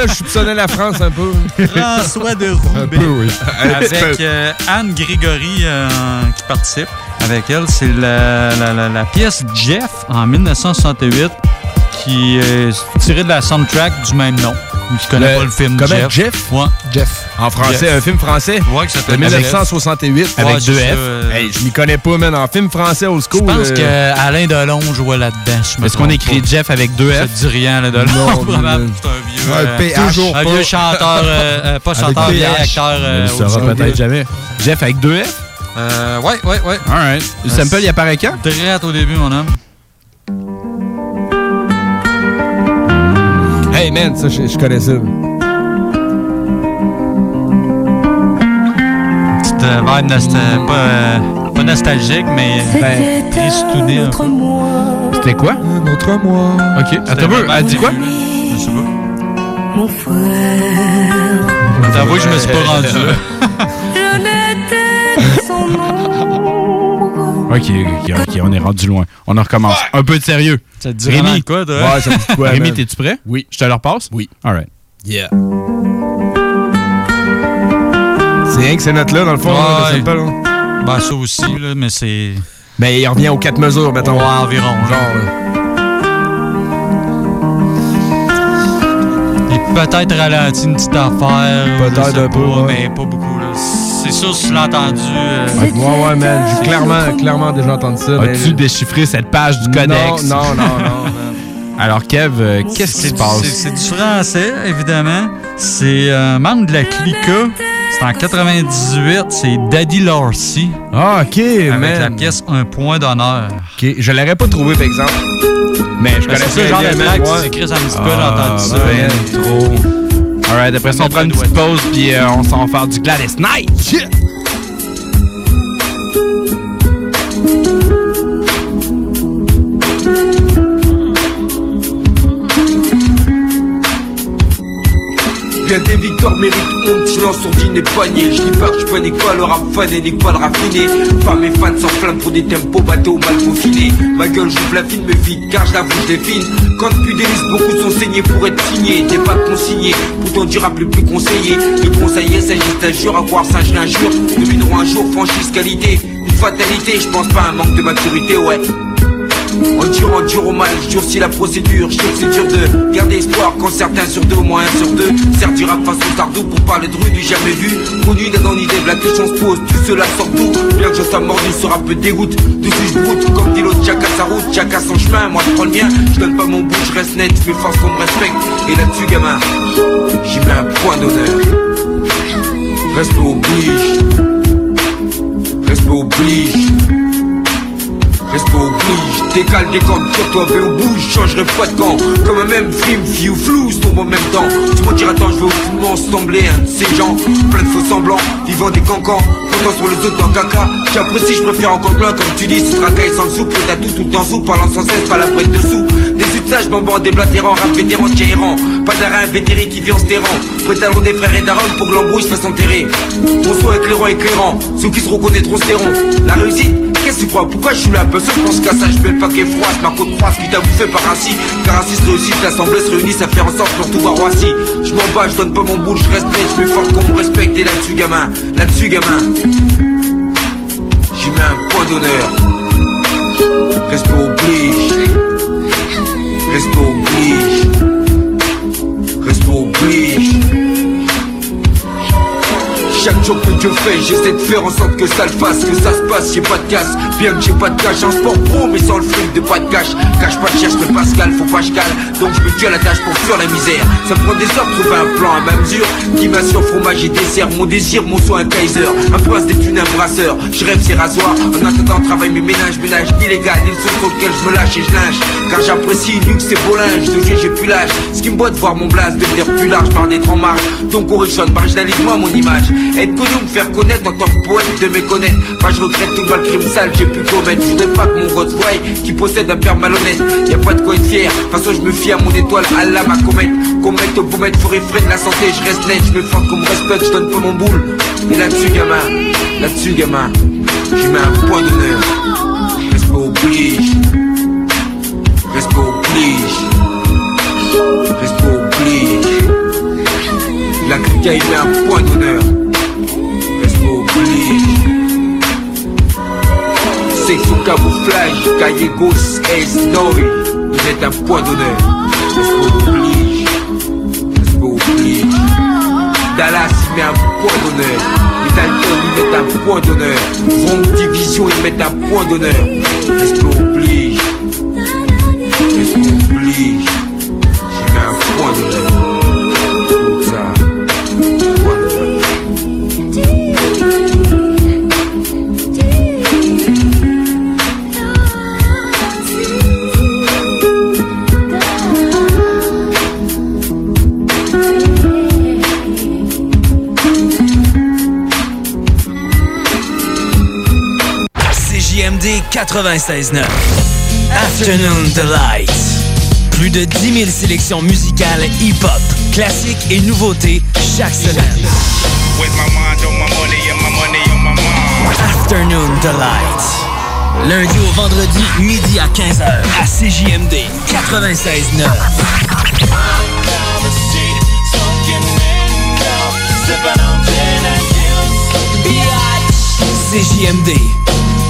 je soupçonnais la France un peu. François de Roubaix. Un peu, oui. Avec euh, Anne Grégory euh, qui participe avec elle. C'est la, la- la- la pièce Jeff en 1968 qui est tirée de la soundtrack du même nom. Je connais Le- pas le film Jeff? Jeff? Ouais. Jeff. En français, un film français? Ouais, qui de s'appelle 1968 Ouais, avec c'est deux ça, F. euh, Hey, je m'y connais pas, man. En film français Je school. pense euh, que Alain Delon jouait là-dedans. je Est-ce qu'on écrit pas. Jeff avec deux Ça F? te dit rien, Alain Delon. Non. [laughs] C'est un vieux. Euh, PH. Un pas. vieux chanteur, euh, euh, pas Avec chanteur, PH. vieil acteur. Euh, saura audio. peut-être jamais. Jeff avec deux F? Euh, ouais, ouais, ouais. Alright. Le sample, il apparaît quand? Direct au début, mon homme. Hey, man, ça, je, je connais ça. Petite euh, vibe nostal- pas, euh, pas nostalgique, mais ben, tristounée un peu. C'était quoi? Un autre mois. Ok. Attends, elle dit quoi? Je sais pas. Mon frère. T'avoues que je me suis pas rendu là. [laughs] Ok, ok, ok, on est rendu loin. On en recommence. Un peu de sérieux. Ça te dit de quoi, toi? Ouais, ça me dit quoi, Rémi, t'es-tu prêt? Oui. Je te le repasse? Oui. Alright. Yeah. C'est rien que ces notes-là, dans le fond, Ouais. là, sample, hein. Ben, ça aussi, là, mais c'est. Ben, il revient aux quatre mesures, mettons. Ouais, environ. Genre, là. Il peut-être ralenti une petite affaire. Peut-être je un peu, pas, ouais. mais pas beaucoup. là. C'est sûr, si tu l'as entendu. euh, Ouais, ouais, man. J'ai clairement, clairement déjà entendu ça. mais- As-tu déchiffré cette page du codex? Non, non, non, non. [laughs] man. Alors, Kev, euh, qu'est-ce qui se passe? c'est- C'est du français, évidemment. C'est un membre de la Clica. C'est en 98. C'est Daddy Lorcy. Ah, ok, Avec man. la pièce Un point d'honneur. Ok, je l'aurais pas trouvé, par exemple. Mais je Ben, connais c'est ça, le genre man, track, ouais. tu écris ça un petit peu, j'ai entendu ça. ben trop. Alright, après ça, on prend une petite pause, puis euh, on s'en va faire du Gladys Knight. Bien des victoires méritent honte, silence on dit n'est poigné. Je pas, je panique pas le rap fan et nique pas le raffiné Femmes et fans s'enflamment pour des tempos bateaux mal peaufinés Ma gueule j'ouvre la fine mais vite car je l'avoue je défine Quand depuis des listes beaucoup sont saignés pour être signés. T'es pas consigné, pourtant du rap le plus conseillé. Le conseiller s'agit d'injure, à voir ça je l'injure. Un jour franchise qualité Une fatalité, je pense pas à un manque de maturité ouais Endurant, dur au mal, je durcis la procédure. Que c'est dur de garder espoir quand certains sur deux, au moins un sur deux. Certes, du rap façon tardou pour parler de rue du jamais vu. Conduit dans idée, la question se pose, tout cela sort d'où? Bien que je sois mordu, sera peu dégoûte. Dessus je broute, comme dit l'autre, chacun sa route, chacun son chemin. Moi je prends le mien, je donne pas mon bout, je reste net, je fais force qu'on me respecte. Et là-dessus, gamin, j'y mets un point d'honneur. Reste oblige. Reste oblige. Reste oblige, décale des cordes toi, vais au bout, je changerai pas de camp. Comme un même film, fille ou flou, tombe en même temps. Tu me diras attends, je veux aucunement sembler un de ces gens. Plein de faux semblants, vivant des cancans. Comptant sur les autres dans caca J'apprécie, je préfère encore plein comme tu dis Ce tracaille sans le sou, t'as tout tout en sous Parlant sans cesse, pas la prête dessous. Des usages, bonbons, déblatérants, rap vétéran, errant Pas d'arrêt vétéré qui vit en stérant Prétalon des frères et d'Aaron pour que l'embrouille se fasse enterrer. Mon soin éclairant, éclairant. Ceux qui se reconnaîtront seront La réussite Pourquoi je suis là Parce que je pense qu'à ça, je mets le paquet froid, ma côte froide qui t'a bouffé par ainsi Car ainsi se réussit, l'assemblée se réunit, ça fait en sorte pour tout voir Roissy Je m'en bats, je donne pas mon boule, je reste net, je fais fort qu'on me respecte. Et là-dessus gamin, là-dessus gamin J'y mets un point d'honneur. Respect oblige. Respect oblige chaque jour que Dieu fait, j'essaie de faire en sorte que ça le fasse, que ça se passe, j'ai pas de casse, bien que j'ai pas de cash, un sport pro mais sans le fric de pas de cash, cache pas de cherche mais Pascal, faut pas je cale, donc je me tue à la tâche pour fuir la misère, ça me prend des heures trouver un plan à ma mesure, qui m'assure fromage et dessert, mon désir, mon soin un Kaiser, un prince des thunes, un brasseur, je rêve ces rasoirs, en attendant travail mes ménages, ménage illégal, une source sur lequel je me lâche et je lâche, car j'apprécie luxe et beau linge, de j'ai plus l'âge, ce qui me boit de voir mon blase devenir plus large par d'être en marge, donc on rechonne, marginalise-moi mon image, être connu, me faire connaître tant que poète de méconnaître. Pas je regrette tout mal crime sale, j'ai pu commettre. Je voudrais pas que mon voie qui possède un père malhonnête. Y a pas de quoi être fier. De façon, je me fie à mon étoile, Allah ma comète. Comète au mettre faut de la santé, je reste net, je me fends qu'on me respecte, je donne pas mon boule. Et là-dessus, gamin, là-dessus, gamin, je mets un point d'honneur. Respect oblige. Respect oblige. Respect oblige. La crica, il met un point d'honneur. Camouflage, Gallegos et Snorri Ils mettent un point d'honneur Dallas il met un point d'honneur. Les Dalton ils mettent un point d'honneur. Wrong Division ils mettent un point d'honneur 96.9. Afternoon Delight. Plus de 10 000 sélections musicales hip-hop, classiques et nouveautés chaque semaine. Afternoon Delight. Lundi au vendredi, midi à 15h à CJMD 96.9. CJMD,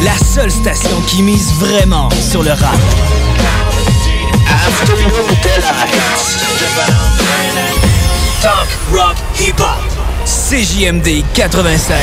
la seule station qui mise vraiment sur le rap. Talk, rock, hip-hop. CJMD 96.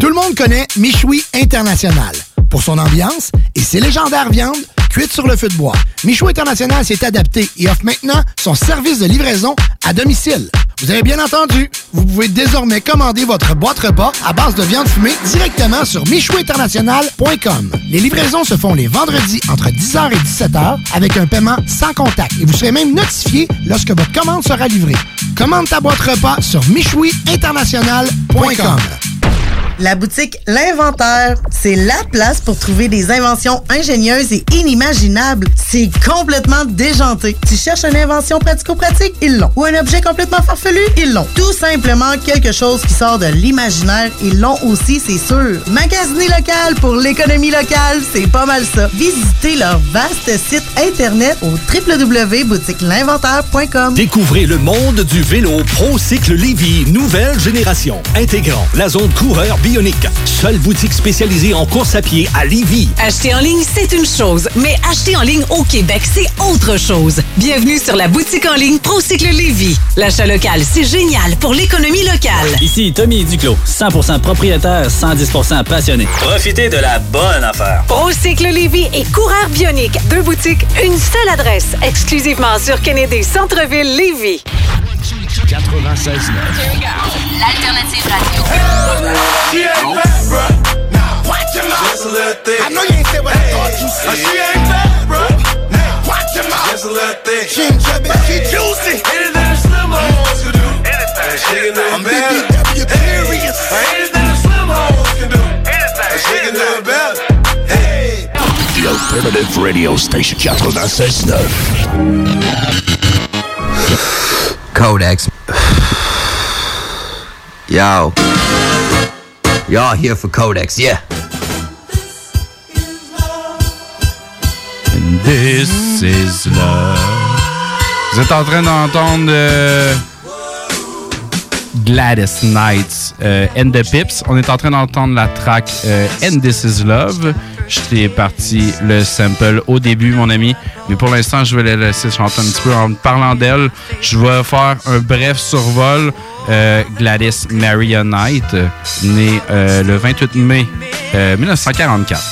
Tout le monde connaît Michoui International pour son ambiance et ses légendaires viandes cuites sur le feu de bois. Michoui International s'est adapté et offre maintenant son service de livraison à domicile. Vous avez bien entendu, vous pouvez désormais commander votre boîte repas à base de viande fumée directement sur michouinternational.com. Les livraisons se font les vendredis entre 10h et 17h avec un paiement sans contact et vous serez même notifié lorsque votre commande sera livrée. Commande ta boîte repas sur michouiinternational.com. La boutique L'Inventaire, c'est la place pour trouver des inventions ingénieuses et inimaginables, C'est complètement déjanté. Tu cherches une invention pratico-pratique? Ils l'ont. Ou un objet complètement farfelu? Ils l'ont. Tout simplement quelque chose qui sort de l'imaginaire? Ils l'ont aussi, c'est sûr. Magasiner local pour l'économie locale, c'est pas mal ça. Visitez leur vaste site internet au www.boutiquelinventaire.com. Découvrez le monde du vélo ProCycle Lévy, nouvelle génération, intégrant la zone coureur bionique. Seule boutique spécialisée en course à pied à Lévy. Acheter en ligne, c'est une chose, mais acheter en ligne au Québec, c'est autre chose. Bienvenue sur la boutique en ligne ProCycle Lévy. L'achat local, c'est génial pour l'économie locale. Ici Tommy Duclos, 100% propriétaire, 110% passionné. Profitez de la bonne affaire. Procycle Lévy et Coureur Bionique. Deux boutiques, une seule adresse. Exclusivement sur Kennedy Centre-Ville Lévy. 96 L'alternative radio. I know you ain't said what I thought you said. She ain't bad, bro. Just a little thick. She ain't chubby, she juicy. Anything the slim hoes can do. Anything. She can do I'm BBW curious. Anything the slim hoes can do. Anything. She can do it better. Hey. The Alternative Radio Station 96.9. Codex. Yo. Y'all here for Codex, yeah. This is love. Vous êtes en train d'entendre euh, Gladys Knights euh, and the Pips. On est en train d'entendre la track euh, And This Is Love. Je t'ai parti le sample au début, mon ami. Mais pour l'instant, je vais la laisser chanter un petit peu en parlant d'elle. Je vais faire un bref survol. Euh, Gladys Maria Knight, née euh, le 28 mai euh, 1944.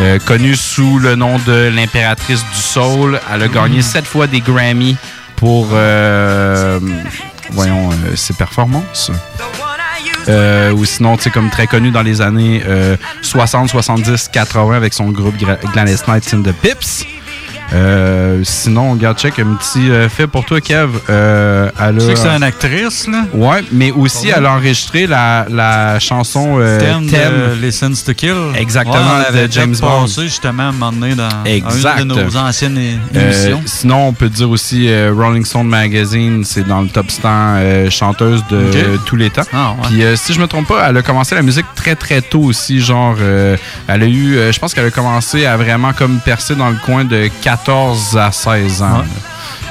Euh, connue sous le nom de l'impératrice du soul. Elle a gagné sept fois des Grammy pour voyons euh, ses performances. Euh, ou sinon, tu sais, comme très connue dans les années euh, 60, 70, 80 avec son groupe Gladys Knights and the Pips. Euh, sinon, regarde, check un petit euh, fait pour toi, Kev. Euh, elle Tu sais que c'est une actrice, là? Ouais, mais aussi, elle a enregistré la, la chanson euh, Thème de License to Kill. Exactement, Ouais, de James Bond. passé, justement, à un moment donné, dans Exact. une de nos anciennes Euh, émissions. sinon, on peut dire aussi Rolling Stone Magazine, c'est dans le top 100 euh, chanteuse de tous les temps. Ah, ouais. Puis si je me trompe pas, elle a commencé la musique très très tôt aussi, genre elle a eu, je pense qu'elle a commencé à vraiment comme percer dans le coin de 14 à 16 ans.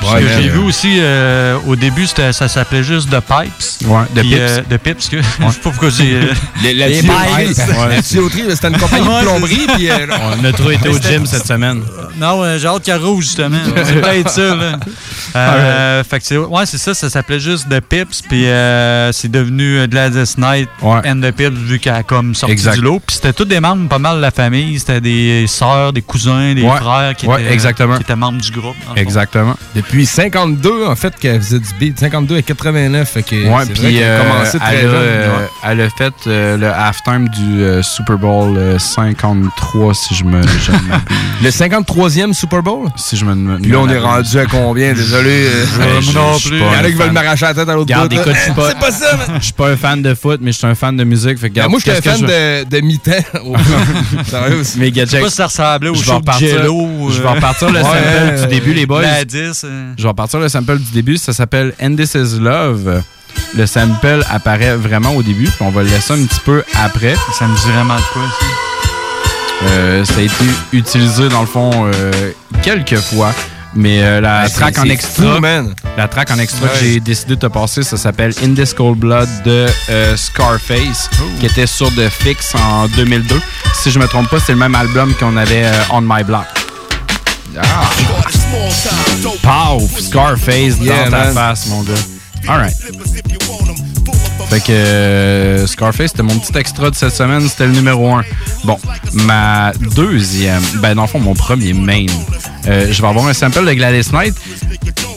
Parce que j'ai vu aussi, euh, au début, ça s'appait juste The Pipes. Ouais, The Puis, Pips. euh, The Pips, que, [laughs] je sais pas pourquoi j'ai... euh, [laughs] Les- la les Pipes. la tuyauterie, c'était une compagnie de Ouais, plomberie. Puis, euh, [laughs] On a trop été au gym cette semaine. Non, euh, j'ai hâte qu'elle rouge, justement. c'est peut-être ça, là. Euh, fait que c'est, ouais, c'est ça, ça s'appelait juste The Pips, puis euh, c'est devenu euh, Gladys Knight and The Pips, vu qu'elle a comme sorti Exact. du lot. Puis c'était tous des membres pas mal de la famille. C'était des sœurs, des cousins, des Ouais. frères qui, Ouais, étaient, exactement. qui étaient membres du groupe. Exactement. Depuis 52, en fait, qu'elle faisait du beat. 52 et 89. Fait que Ouais, puis a euh, commencé très elle, a, jeune. euh, Ouais. elle a fait euh, le halftime du euh, Super Bowl euh, 53, si je me. je. [laughs] Le 53e Super Bowl? Si je me. Puis là, on est rendu à combien? Désolé. euh, je- non je suis plus. pas Il y en un a qui veulent m'arracher la tête à l'autre je suis pas. [laughs] C'est pas ça. Je suis pas un fan de foot, mais je suis un fan de musique. Fait Ben, regarde, moi, j'étais un qu'est-ce que fan je- de, de mi-temps. [laughs] Sérieux aussi. Mais Gadget, Je sais pas si ça ressemblait au je vais show de repartir- Jello, Je vais repartir le sample du début, les boys. Gladys, euh. Je vais repartir le sample du début. Ça s'appelle And This Is Love. Le sample apparaît vraiment au début, puis on va le laisser un petit peu après. Ça me dit vraiment de quoi, ça? Euh, ça a été utilisé dans le fond euh, quelques fois. Mais euh, la track en extra, fou, man. la track en extra que j'ai décidé de te passer, ça s'appelle In This Cold Blood de euh, Scarface, qui était sur The Fix en 2002. Si je me trompe pas, c'est le même album qu'on avait euh, On My Block. Ah. Pow! Scarface Yeah, dans ta man. face, mon gars. Alright. Fait que euh, Scarface, c'était mon petit extra de cette semaine, c'était le numéro 1. Bon, ma deuxième, ben dans le fond, mon premier main, euh, je vais avoir un sample de Gladys Knight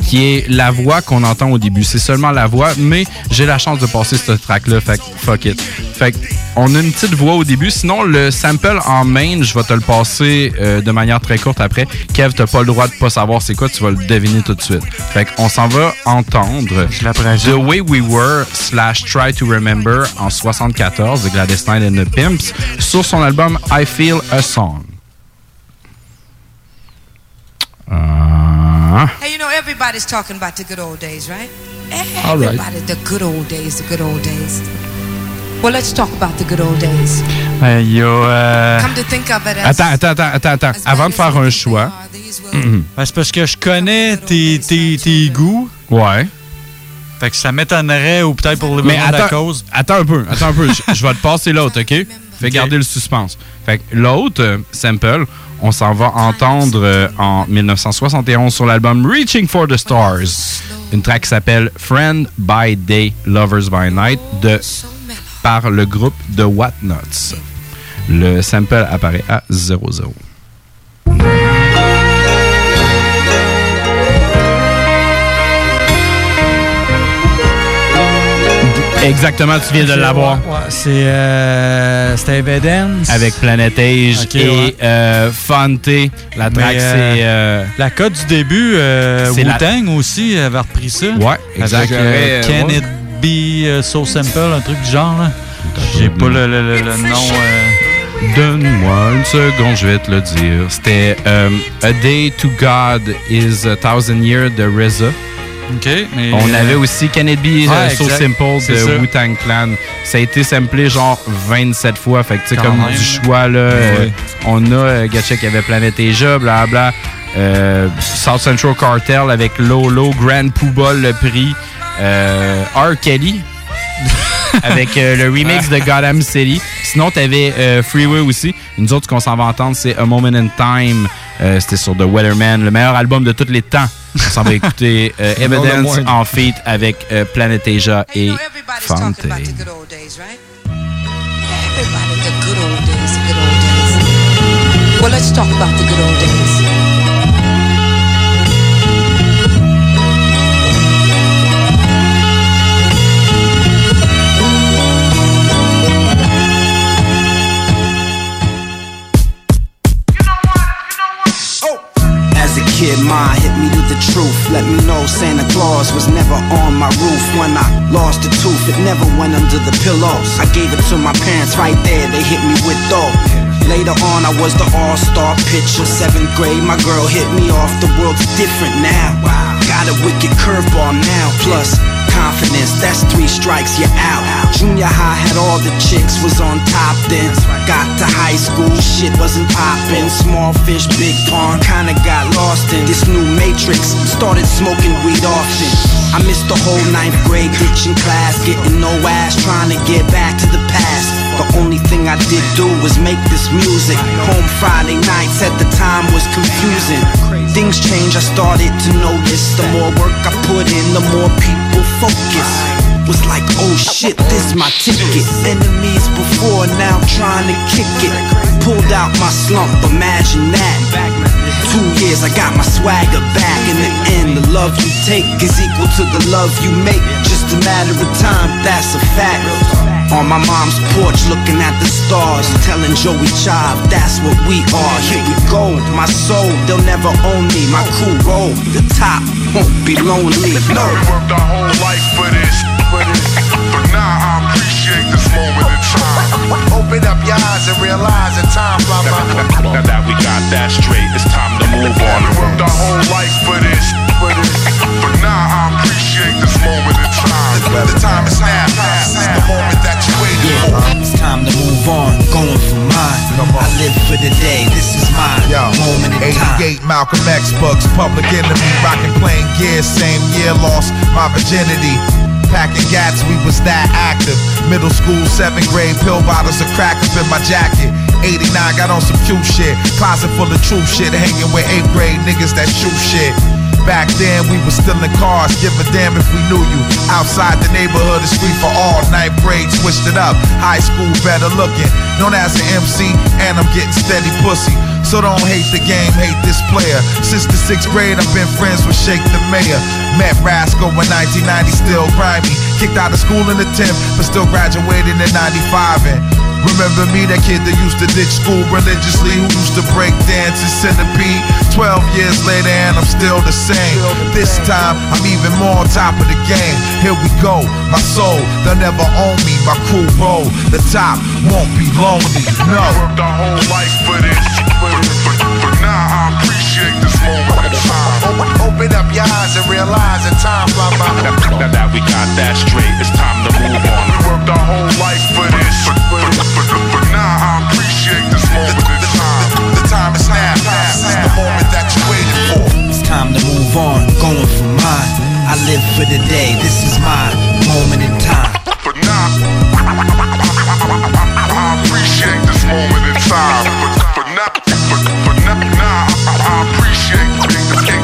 qui est la voix qu'on entend au début. C'est seulement la voix, mais j'ai la chance de passer ce track-là, fait fuck it. Fait on a une petite voix au début, sinon le sample en main, je vais te le passer euh, de manière très courte après. Kev, t'as pas le droit de pas savoir c'est quoi, tu vas le deviner tout de suite. Fait qu'on s'en va entendre The Way We Were slash Try to Remember en 74 de Gladys Knight and the Pimps sur son album I Feel a Song. Ah. Hey, you know, everybody's talking about the good old days, right? All right. Everybody, the good old days, the good old days. Well, let's talk about the good old days. Ben, Il y a. euh, Come to think of it as... Attends, attends, attends, attends, attends. Avant de faire un choix. Mhm. Ben, c'est parce que je connais tes, tes, tes goûts. Ouais. Fait que ça m'étonnerait, ou peut-être pour le Mais moment de la cause. attends un peu, attends un peu. [laughs] je, je vais te passer l'autre, OK? Fais garder le suspense. Fait que l'autre, euh, Sample, on s'en va entendre euh, en 1971 sur l'album Reaching for the Stars. Une track s'appelle Friend by Day, Lovers by Night de, par le groupe The Whatnots. Le sample apparaît à 00. Exactement, tu viens de l'avoir. Ouais, c'est euh, Evidence. Avec Planet Age Ok, et ouais. euh, Fante. La track, euh, c'est. euh, La cote du début, euh, la- Wu-Tang aussi avait repris ça. Ouais, exact. Avec euh, Can ouais. It Be So Simple, un truc du genre. J'ai pas le, le- le- le nom. euh, Donne-moi une seconde, je vais te le dire. C'était A Day to God is a Thousand Years de RZA. Mais, On euh, avait aussi Can It Be Ouais, So. Simple de Wu-Tang Clan. Ça a été samplé genre 27 fois. Fait que tu sais, comme même. du choix, là, euh, on a euh, Gatchek qui avait Planet Asia, blabla. Euh, South Central Cartel avec Lolo, Grand Poobah le prix. R. Kelly [laughs] avec le remix de Gotham City. Sinon, t'avais Freeway aussi. Nous autres, qu'on s'en va entendre, c'est A Moment in Time. C'était sur The Weatherman, le meilleur album de tous les temps. On s'en va écouter euh, Evidence en feat avec euh, Planet Asia et Fante. Everybody, the good old days, the good old days. Well, let's talk about the good old days. As a kid, Ma truth. Let me know Santa Claus was never on my roof. When I lost a tooth, it never went under the pillows. I gave it to my parents right there, they hit me with dope. Later on, I was the all-star pitcher. Seventh grade, my girl hit me off. The world's different now. Got a wicked curveball now. Plus, confidence, that's three strikes, you're out. Junior high had all the chicks, was on top then. Got to high school, shit wasn't poppin'. Small fish, big pond, kinda got lost in this new matrix. Started smoking weed often. I missed the whole ninth grade ditching class, getting no ass, trying to get back to the past. The only thing I did do was make this music. Home Friday nights at the time was confusing. Things change, I started to notice. The more work I put in, the more people focus. Was like, oh shit, this my ticket. Enemies before, now trying to kick it. Pulled out my slump, imagine that. Two years, I got my swagger back. In the end, the love you take is equal to the love you make. Just a matter of time, that's a fact. On my mom's porch, looking at the stars, telling Joey Child, that's what we are. Here we go, my soul, they'll never own me. My crew roll, the top won't be lonely. No. Worked our whole life for this, for this. But now I appreciate this moment in time. Open up your eyes and realize that time fly by. Now that we got that straight, it's time to move on. We worked our whole life for this, for this. But now I appreciate this moment in time. The time is now. This is the moment that you waited for. It's time to move on, going for mine. I live for the day, this is mine. Yo, moment in time. 88 Malcolm X books, Public Enemy, rocking plain gear, same year, lost my virginity. Packing gats, we was that active. Middle school, seventh grade, pill bottles of crack up in my jacket. 89, got on some cute shit. Closet full of true shit, hanging with eighth grade niggas that shoot shit. Back then, we were still in cars, give a damn if we knew you. Outside the neighborhood is free for all. Ninth grade, switched it up. High school, better looking. Known as an MC, and I'm getting steady pussy. So don't hate the game, hate this player. Since the sixth grade, I've been friends with Shake the Mayor. Met Rascal in 1990, still grimy. Kicked out of school in the 10th, but still graduated in 95. And remember me, that kid that used to ditch school religiously, who used to break dance in Centipede. 12 years later, and I'm still the same. This time, I'm even more on top of the game. Here we go, my soul, they'll never own me. My crew roll, the top won't be lonely. No. Worked our whole life for this, this. But, but now I appreciate this moment in time. Open up your eyes and realize that time fly by. Now that we got that straight, it's time to move on. We worked our whole life for this, but, but, but, but, but now I appreciate this moment in time. The time is now. This is the moment that you waited for. It's time to move on, going for mine. I live for the day, this is my moment in time. But now, I appreciate this moment in time. But, but now, but, but now, now I, I appreciate this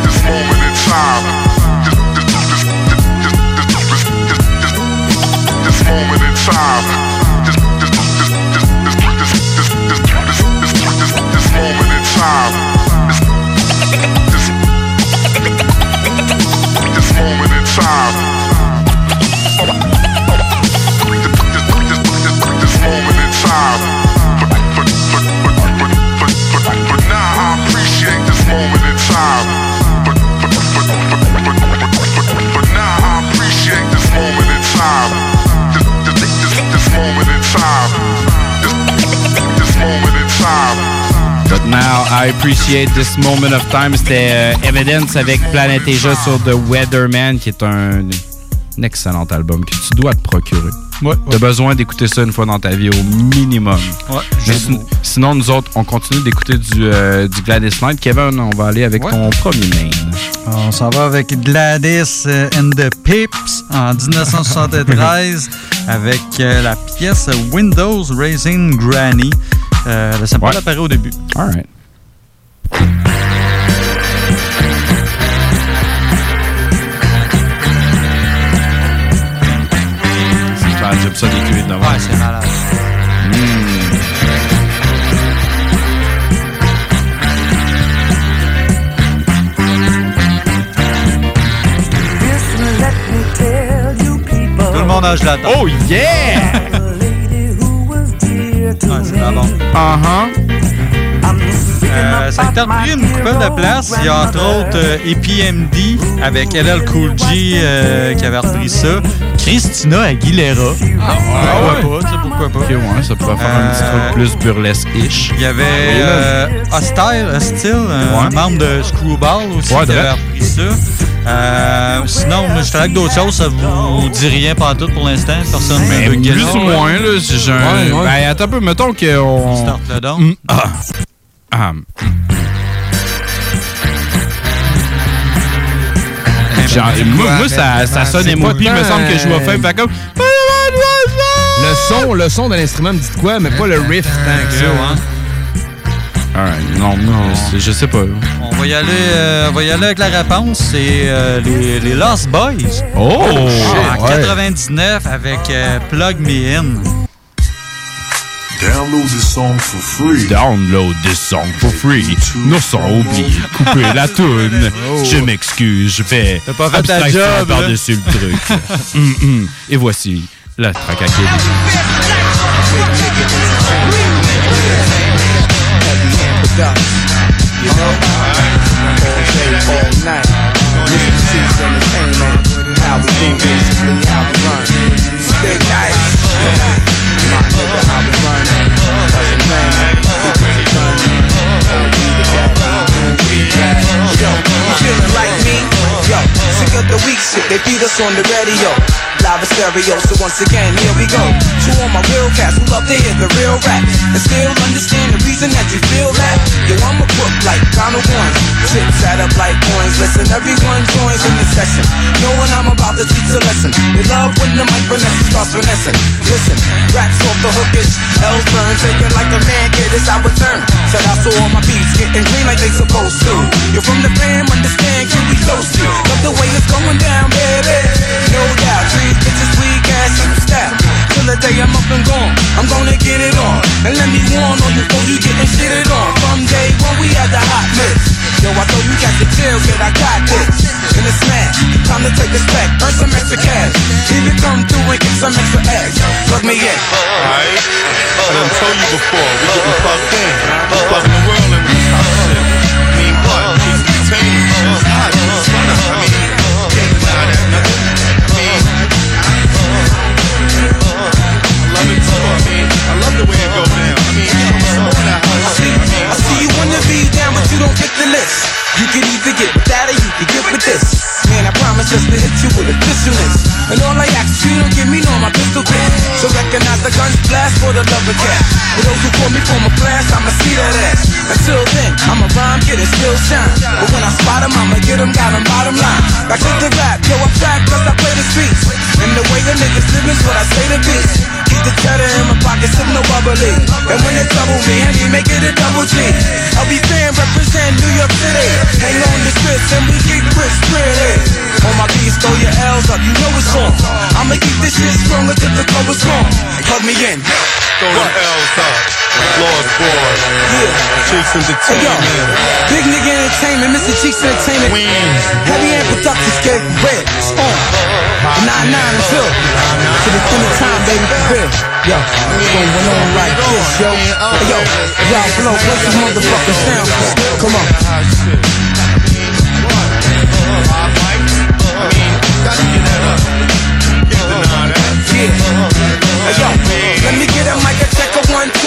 this, this moment in time. I appreciate this moment of time. C'était euh, Evidence avec Planet Asia sur The Weatherman, qui est un, un excellent album que tu dois te procurer. Ouais, T'as besoin d'écouter ça une fois dans ta vie au minimum. Ouais, Mais sinon, nous autres, on continue d'écouter du, euh, du Gladys Knight. Kevin, on va aller avec Ouais. ton premier main. On s'en va avec Gladys euh, and the Pips en 1973 [laughs] avec euh, la pièce Windows Raising Granny. Euh, le sample apparaît au début. All right j'aime ça les de Ouais, c'est malade. Tout le monde a je. Oh yeah! [laughs] Ah, c'est. Uh-huh. Euh, ça a été repris une couple de place. Il y a entre autres euh, EPMD avec LL Cool G euh, qui avait repris ça. Christina Aguilera. pourquoi pas, tu sais, pourquoi pas. Ok, ouais, ça pourrait faire un petit truc plus burlesque-ish. Il y avait euh, Hostile, Hostile, un Ouais. membre de Screwball aussi Ouais, qui avait repris ça. Euh, sinon, moi, j'étais avec d'autres choses, ça vous dit rien pas tout pour l'instant. Personne ne plus ou moins, là, si j'ai un... Ouais, ouais. Ben, attends un peu, mettons qu'on... Start le don. Mm, Ah. Ah. Genre, moi, moi, ça, ça sonne C'est et moi, pas puis il me semble que je vais faire, fait comme... Le son, le son de l'instrument me dit de quoi, mais pas le riff tant que ça. hein. Alright, non, non, je sais pas. On va y aller, euh, on va y aller avec la réponse. C'est euh, les, les Lost Boys. Oh! En Ouais. 99 avec euh, Plug Me In. Download this song for free. Download this song for free. Nous sommes oubliés couper la toune. Je m'excuse, je fais T'as pas fait ta job, par-dessus le truc. Hum, [laughs] hum. Et voici la traque à i'm feeling like Yo, sick of the weak shit. They beat us on the radio. Live and stereo, so once again, here we go. To all my real cats who love to hear the real rap and still understand the reason that you feel that. Yo, I'm a crook like Donald One. Chips add up like coins. Listen, everyone joins in the session. Knowing I'm about to teach a lesson. They love when the mic finesse starts finessing. Listen, raps off the hookish. L's burn, taking like a man, kid, it's our turn. Out to all my beats, getting green like they supposed to. You're from the fam, understand, can we close to? Love the way it's going down, baby. No doubt, trees, bitches, weak ass, you style. Till the day I'm up and gone, I'm gonna get it on. And let me warn all you folks, you getting shitted on. From day one, we had the hot mix. Yo, I told you got the chill, kid, I got this. In the smash, time to take a spec, earn some extra cash. Even come through and get some extra ass. Plug me in. Alright? I done told you before, we getting plugged in. Plugging the world in this shit. you don't get the list. You can either get that or you can get with this. Man, I promise just to hit you with a officialness. And all I ask is you don't give me no my pistol grip. So recognize the guns blast for the love of cat. For those who call me for my class, I'ma see that ass. Until then, I'ma rhyme, get it, still shine. But when I spot him, I'ma get him, got him bottom line. Back to the rap, yo, I'm cause I play the streets. And the way the niggas live is what I say to beats. Keep the cheddar in my pocket, sip no bubbly. And when they trouble me, Henry make it a double G. I'll be fan, represent New York City. Hang on the strips and we get rich, pretty. On my beats, throw your L's up, you know it's on. I'ma keep this shit stronger till the cover strong. Plug me in. Throw them L's up. Boy. Yeah. Cheeks Hey yo, big nigga entertainment, Mr. Cheeks entertainment. Heavy hand production, scared red, on. Nine nine until to the end of time, baby, for real. Yo, what's going on like this, yo? Hey yo, y'all blow, what's this motherfucking sound? Come on. Yeah. Hey yo, let me get a mic and check a one, two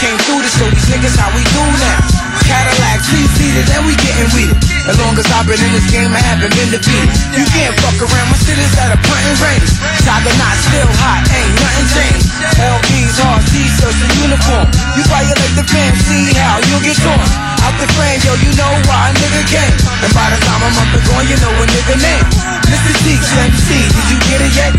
came through to show these niggas how we do now. Cadillac, three-seated, and we getting it. As long as I've been in this game, I haven't been defeated. You can't fuck around, my shit is at a printing range. Tiger not still hot, ain't nothing changed. LB's hard t-shirts and uniform. You violate the fam, see how you'll get torn. Out the frame, yo, you know why a nigga came. And by the time I'm up and going, you know a nigga name. Mr. Cheeks, MC, did you get it yet?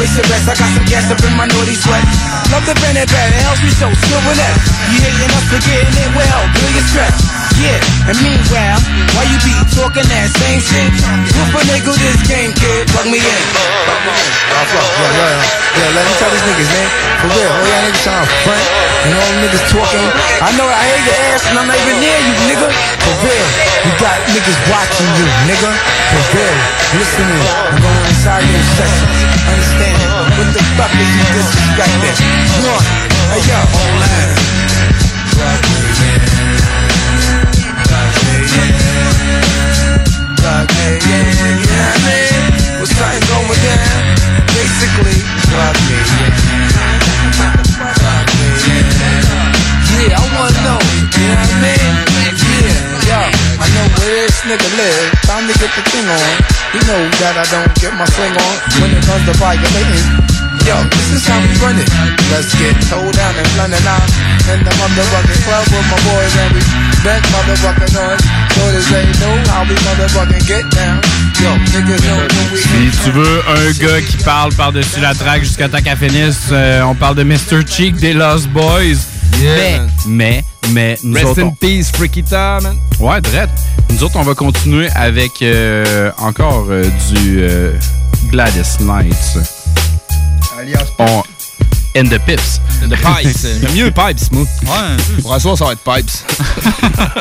Place the rest, I got some gas up in my naughty sweat. Love the Bennett bad, it helps me so, show silver net. You hating us for getting it well, feel your stress. Yeah, and meanwhile, why you be talking that same shit? Whoop a nigga this game, kid, plug me in. Yeah, yeah, let me tell these niggas, man. For real, all y'all niggas trying to front and all them niggas talking. I know I hear your ass and I'm not even near you, nigga. For real, you got niggas watching you, nigga. For real, listening and going inside your sessions. Understand it. What the fuck is you disrespecting? Come on, hey yo, online. Mean? What's? Basically, me me. Yeah, I wanna know, you know what I mean? Yeah, yo, I know where this nigga live. Time to get the thing on. You know that I don't get my swing on when it comes to violating. Yo, this is how we run it. Let's get towed down and London out in the motherfucking club with my boys and we bet motherfucking on. So they know how we motherfucking get down. Yo, niggas know when we Si tu veux un gars qui parle par-dessus la track jusqu'à temps qu'elle finisse, euh, on parle de Mr. Cheek des Lost Boys. mais, mais, mais, nous Rest autres, in on- peace, Freakita, man. Ouais, drette. Nous autres, on va continuer avec euh, encore euh, du euh, Gladys Knight. Alias On... And the Pips. The Pipes. [laughs] J'aime mieux Pipes, moi. Ouais. Pour un soir, ça va être Pipes. [laughs]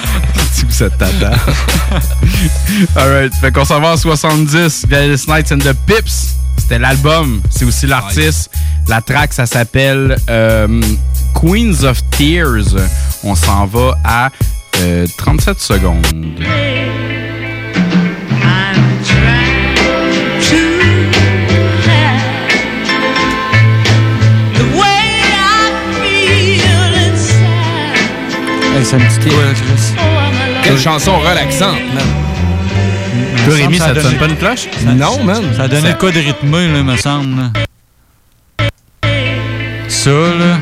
Si vous êtes tata. [laughs] Alright. Fait qu'on s'en va en 70. Gladys Knight and the Pips. C'était l'album. C'est aussi l'artiste. La track, ça s'appelle euh, Queens of Tears. On s'en va à euh, 37 secondes. Hey, ça me dit quoi, Chris? Quelle chanson relaxante, man. Toi, Rémi, Ça ça te donne- sonne pas une cloche? Non, man. Ça donnait quoi de rythmé, là, me semble. Ça, là.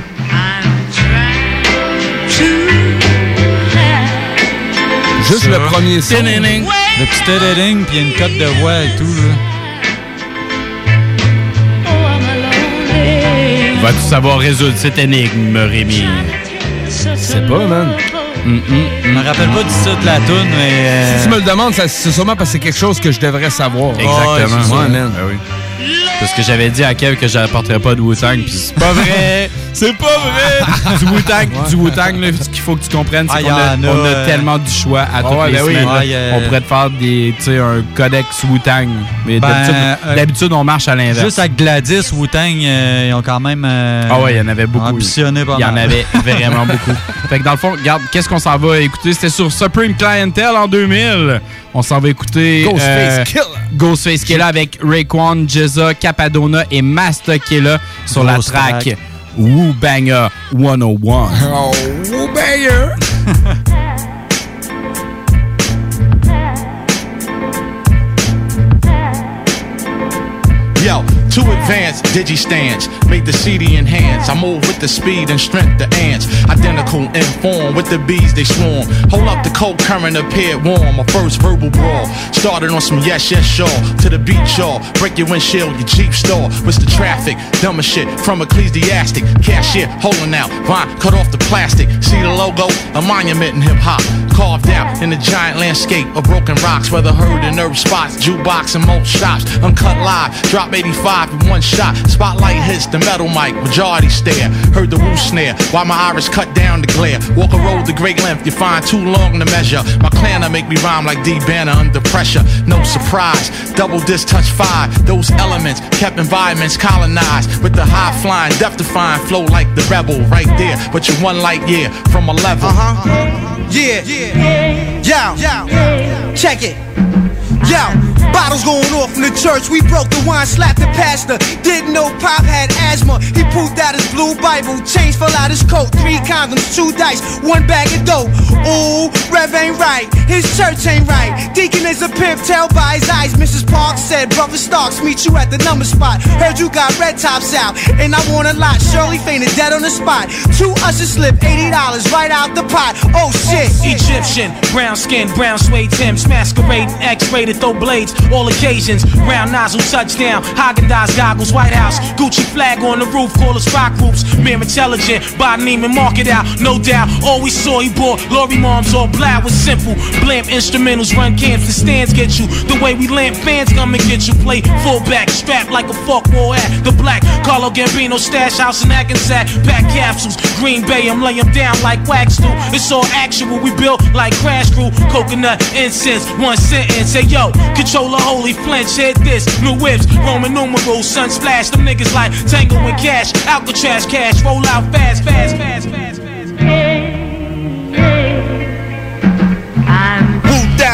Juste Ça. le premier son. Le petit tadading, puis il y a une cote de voix et tout, là. Vas-tu savoir résoudre cette énigme, Rémi? Je sais pas, man. Je me rappelle pas du titre de la toune, mais. euh, Si tu me le demandes, c'est sûrement parce que c'est quelque chose que je devrais savoir. Exactement. Ouais, Ouais, man. Ben oui. Parce que j'avais dit à Kev que j'apporterais pas de Wu-Tang, puis c'est pas vrai! [laughs] c'est pas vrai! [laughs] du Wu-Tang, du Wu-Tang, là, ce qu'il faut que tu comprennes, c'est Ah, qu'on y a, en a, on a euh, tellement du choix à toutes ouais, les ben semaines. Ouais, a- On pourrait te faire des, un codex Wu-Tang. Mais Ben, d'habitude, euh, d'habitude, on marche à l'inverse. Juste avec Gladys, Wu-Tang, euh, ils ont quand même. euh, Ah ouais, il y en avait beaucoup. Ambitionné pas Il y en avait [laughs] vraiment beaucoup. Fait que dans le fond, regarde, qu'est-ce qu'on s'en va écouter? C'était sur Supreme Clientele en 2000. On s'en va écouter Ghostface euh, Killa. Ghostface Killa avec Raekwon, Jizza, Capadona et Master Killa sur la track. Woo Banger 101. Oh, oh banger! [laughs] Too advanced, digi stance, made the CD enhance. I move with the speed and strength the ants. Identical in form with the bees they swarm. Hold up the cold current appeared warm. My first verbal brawl started on some yes, yes, sure. To the beat, y'all. Break your windshield, your Jeep store. What's the traffic? Dumber shit from ecclesiastic. Cashier holding out. Vine cut off the plastic. See the logo? A monument in hip hop. Carved out in a giant landscape of broken rocks. Whether heard in nerve spots, jukebox, and most shops. Uncut live. Drop 85 in one shot. Spotlight hits the metal mic. Majority stare. Heard the roof snare. While my iris cut down the glare. Walk a road the great length. You find too long to measure. My clanner make me rhyme like D Banner under pressure. No surprise. Double disc touch five. Those elements kept environments colonized with the high flying, death defying flow like the rebel right there. But you're one light year from a level. Uh huh. Yeah. Yeah. Yo. Check it. Yo. Bottles going off in the church. We broke the wine, slapped the pastor. Didn't know Pop had asthma. He pooped out his blue Bible. Change fell out his coat. Three condoms, two dice, one bag of dope. Ooh, Rev ain't right. His church ain't right. Deacon is a pimp, tell by his eyes. Mrs. Park said, Brother Starks, meet you at the number spot. Heard you got red tops out, and I want a lot. Shirley fainted dead on the spot. Two ushers slipped $80 right out the pot. Oh shit. Egyptian, brown skin, brown suede Timbs, masquerading, X-rated, throw blades, all occasions. Round nozzle, touchdown, Haagen-Dazs goggles, White House, Gucci flag on the roof, call us rock groups. Mere intelligent, by Neiman, mark it out, no doubt. All we saw, he bought Lori moms all black was simple. Blamp instrumentals, run camps, the stands get you. The way we lamp fans come and get you. Play fullback, strapped like a fuck war at the black. Carlo Gambino stash house in Hackensack, pack capsules. Green Bay, I'm laying down like wax do. It's all actual, we built like Crash Crew. Coconut incense, one sentence. Say yo, control the holy flinch, hit this. New whips, Roman numerals, sun splash. Them niggas like Tango and Cash, Alcatraz cash, roll out fast, fast, fast, fast, fast.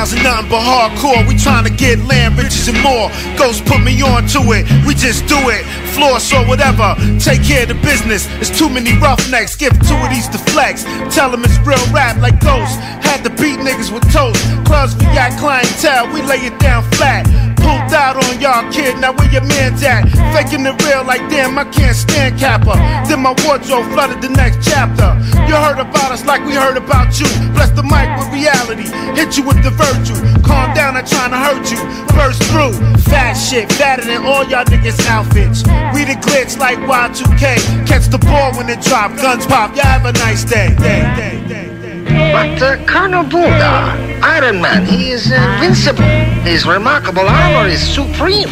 1000 nothing but hardcore. We trying to get land, riches, and more. Ghost put me on to it. We just do it. Floor or whatever. Take care of the business. It's too many roughnecks. Give two of these to flex. Tell them it's real rap like ghosts. Had to beat niggas with toast. Clubs we got clientele. We lay it down flat. Pulled out on y'all, kid. Now where your man's at? Faking the real like damn, I can't stand Kappa. Then my wardrobe flooded the next chapter. You heard about us like we heard about you. Bless the mic with reality. Hit you with the virtue. Calm down, I'm trying to hurt you. Burst through. Fat shit, fatter than all y'all niggas' outfits. We the glitch like Y2K. Catch the ball when it drop. Guns pop. Y'all have a nice day. day, day, day. But uh, Colonel Buddha, Iron Man, he is invincible. His remarkable armor is supreme.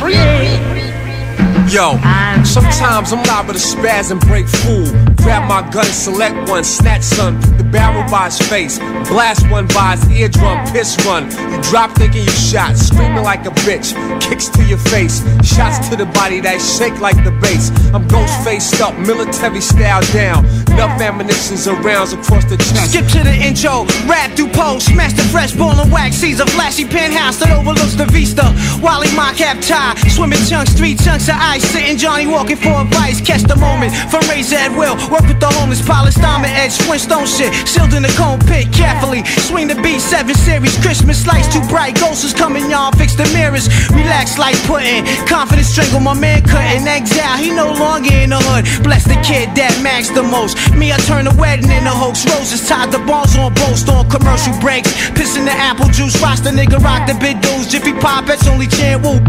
Yo, sometimes I'm liable to spaz and break fool. Grab my gun, select one, snatch son, put the barrel by his face, blast one by his eardrum, piss run. You drop thinking you shot, screaming like a bitch, kicks to your face, shots to the body that shake like the bass. I'm ghost faced up, military style down, enough ammunitions and rounds across the chest. Skip to the intro, rap through pose, smash the fresh ball and wax, sees a flashy penthouse that overlooks the vista. Wally my cap tie, swimming chunks, three chunks of ice, sitting Johnny walking for advice. Catch the moment, fundraiser at will, work with the homeless, polish diamond edge, Flintstone shit, sealed in the cone pit, carefully. Swing the B7 series, Christmas lights too bright, ghosts is coming, y'all fix the mirrors. Relax like pudding, confidence strangle my man cutting exile. He no longer in the hood. Bless the kid that max the most. Me, I turn the wedding into hoax. Roses tied the balls on boast on commercial breaks. Pissing the apple juice, watch the nigga rock the big dudes. Jiffy pop, that's only chant woo.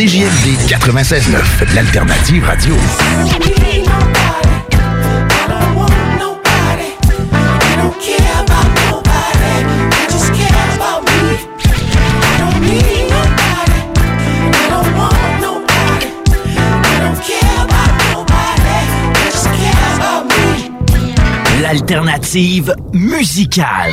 CJMD 96.9, l'alternative radio. L'alternative musicale.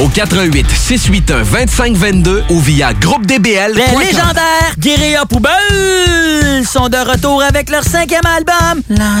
au 88 681 2522 ou via groupedbl. Les légendaires Guérilla Poubelle sont de retour avec leur cinquième album, La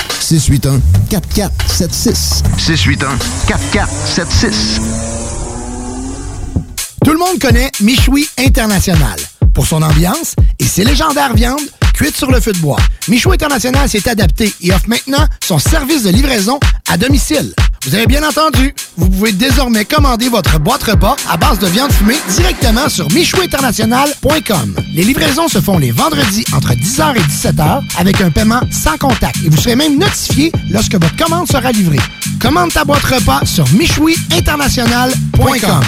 681-4476. 681-4476. Tout le monde connaît Michoui International pour son ambiance et ses légendaires viandes cuites sur le feu de bois. Michoui International s'est adapté et offre maintenant son service de livraison à domicile. Vous avez bien entendu, vous pouvez désormais commander votre boîte repas à base de viande fumée directement sur michouinternational.com. Les livraisons se font les vendredis entre 10h et 17h avec un paiement sans contact et vous serez même notifié lorsque votre commande sera livrée. Commande ta boîte repas sur michouiinternational.com.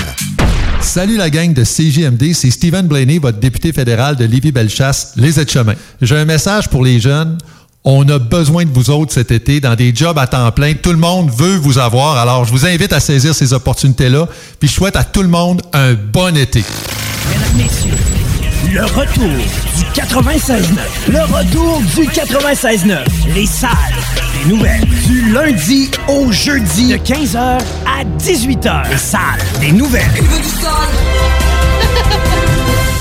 Salut la gang de CJMD, c'est Stephen Blaney, votre député fédéral de Lévis-Bellechasse, les aides-chemins. J'ai un message pour les jeunes. On a besoin de vous autres cet été dans des jobs à temps plein. Tout le monde veut vous avoir. Alors, je vous invite à saisir ces opportunités-là. Puis, je souhaite à tout le monde un bon été. Mesdames, Messieurs, le retour du 96.9. Le retour du 96.9. Les salles des nouvelles. Du lundi au jeudi. De 15h à 18h. Les salles des nouvelles.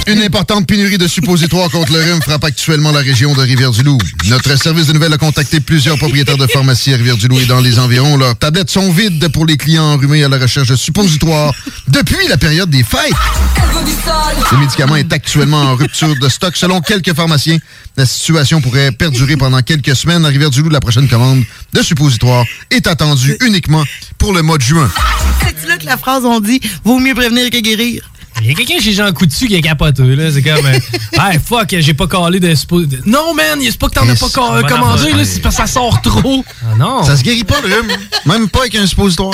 Une importante pénurie de suppositoires contre le rhume frappe actuellement la région de Rivière-du-Loup. Notre service de nouvelles a contacté plusieurs propriétaires de pharmacies à Rivière-du-Loup et dans les environs. Leurs tablettes sont vides pour les clients enrhumés à la recherche de suppositoires depuis la période des fêtes. Le médicament est actuellement en rupture de stock. Selon quelques pharmaciens, la situation pourrait perdurer pendant quelques semaines. À Rivière-du-Loup, la prochaine commande de suppositoires est attendue uniquement pour le mois de juin. C'est là que la phrase on dit vaut mieux prévenir que guérir. Il y a quelqu'un chez Jean Coutu qui est capoteux, là. C'est comme, euh, [laughs] hey, fuck, j'ai pas calé de, Non, man, c'est pas que t'en as pas ca- Bonne commandé, là, c'est parce que ça sort trop. Ah non. Ça se guérit pas, le rhume. Même pas avec un suppositoire.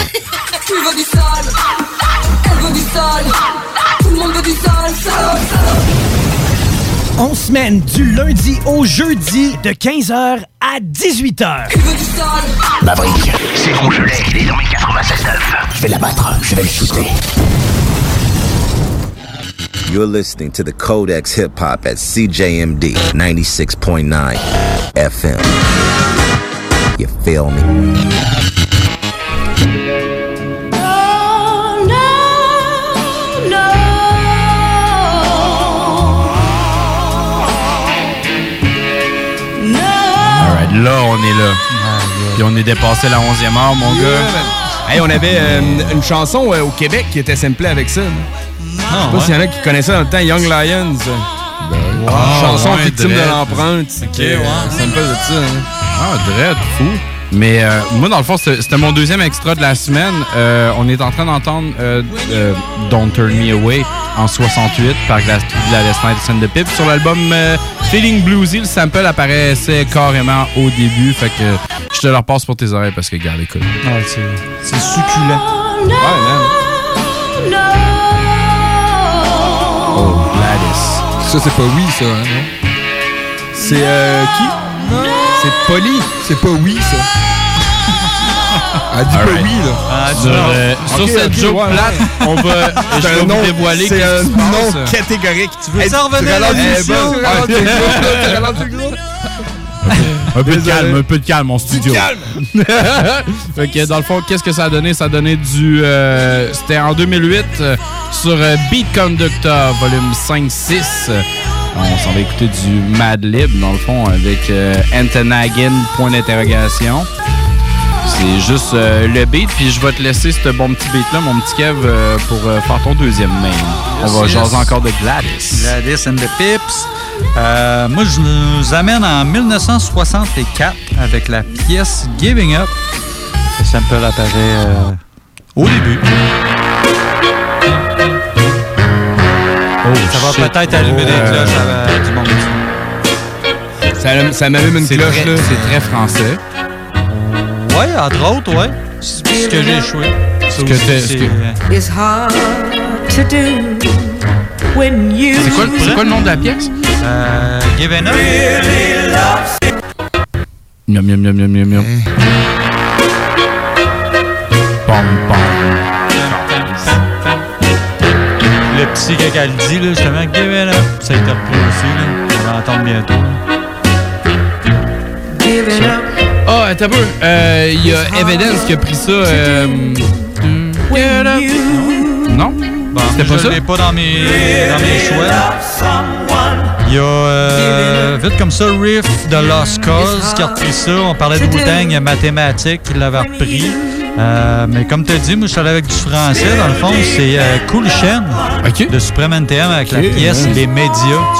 Tu veux du sol, elle veut du sol, tout le monde veut du sol, sol, On semaine du lundi au jeudi de 15h à 18h. Maverick, c'est Rougelet, il est dans mes 96.9. Je vais l'abattre, je vais le shooter. You're listening to the Codex Hip Hop at CJMD 96.9 FM. You feel me? Alright, là, on est là. Puis on est dépassé la 11e heure, mon Yeah, gars. Hey, on avait euh, une chanson euh, au Québec qui était samplée avec ça. Là. Je sais pas ouais. s'il y en a qui connaissaient dans le temps Young Lions. wow. chanson Ouais, victime de l'empreinte. Ok, Qui, euh, ouais. sample de ça. hein. Ah, dread, fou. Mais euh, moi, dans le fond, c'était mon deuxième extra de la semaine. Euh, on est en train d'entendre euh, euh, Don't Turn Me Away en 68 par Glass Gladys Knight et Send the Pip. Sur l'album euh, Feeling Bluesy, le sample apparaissait carrément au début. Fait que je te le repasse pour tes oreilles parce que, regarde, écoute. c'est succulent. Ouais, man. Ça, c'est pas oui, ça, hein, non? C'est euh, qui? C'est Polly. C'est pas oui, ça. [laughs] Elle dit pas Alright. oui, là. Ah, sur, euh, sur Ok, cette ok, joke ouais. plate, on va, [laughs] je C'est vais un vous nom- dévoiler C'est qu'est-ce un qui se passe. nom catégorique. Tu veux ça revenir à la mission? [laughs] Un peu de calme, un peu de calme, mon studio. calme! [laughs] fait que dans le fond, qu'est-ce que ça a donné? Ça a donné du. euh, C'était en 2008 euh, sur euh, Beat Conductor, volume 5-6. On s'en va écouter du Mad Lib, dans le fond, avec euh, Antonagin, point d'interrogation. C'est juste euh, le beat, puis je vais te laisser ce bon petit beat-là, mon petit Kev, euh, pour euh, faire ton deuxième main. On va Yes. jaser encore de Gladys. Gladys and the Pips. Euh, moi, je nous amène en 1964 avec la pièce Giving Up. Le sample apparaît euh, au début. ça va shit. peut-être allumer des Oh. cloches à- du monde. Ça, ça m'allume une C'est cloche, très- là. C'est très français. Ouais, entre autres, ouais. C'est ce que j'ai échoué. Ce que C'est quoi, c'est quoi le nom de la pièce? Euh, Giving Up. Miam, miam, miam, miam, miam, miam. Pom, pom. Le petit quand elle dit, là, justement, Giving Up. Ça a été repris aussi, là. On va l'entendre bientôt. giving up Ah, attends un peu. Euh, Il y a Evidence qui a pris ça. euh, when you Non? Bon, C'était pas je ça? l'ai pas dans mes, dans mes choix. Il y a, euh, vite comme ça, Riff de Lost Cause qui a repris ça. On parlait de il a Mathématiques qui l'avait repris. Euh, mais comme tu as dit, moi je suis allé avec du français. Dans le fond, c'est euh, Cool Chain de Supreme NTM avec la pièce ouais. Les Médias.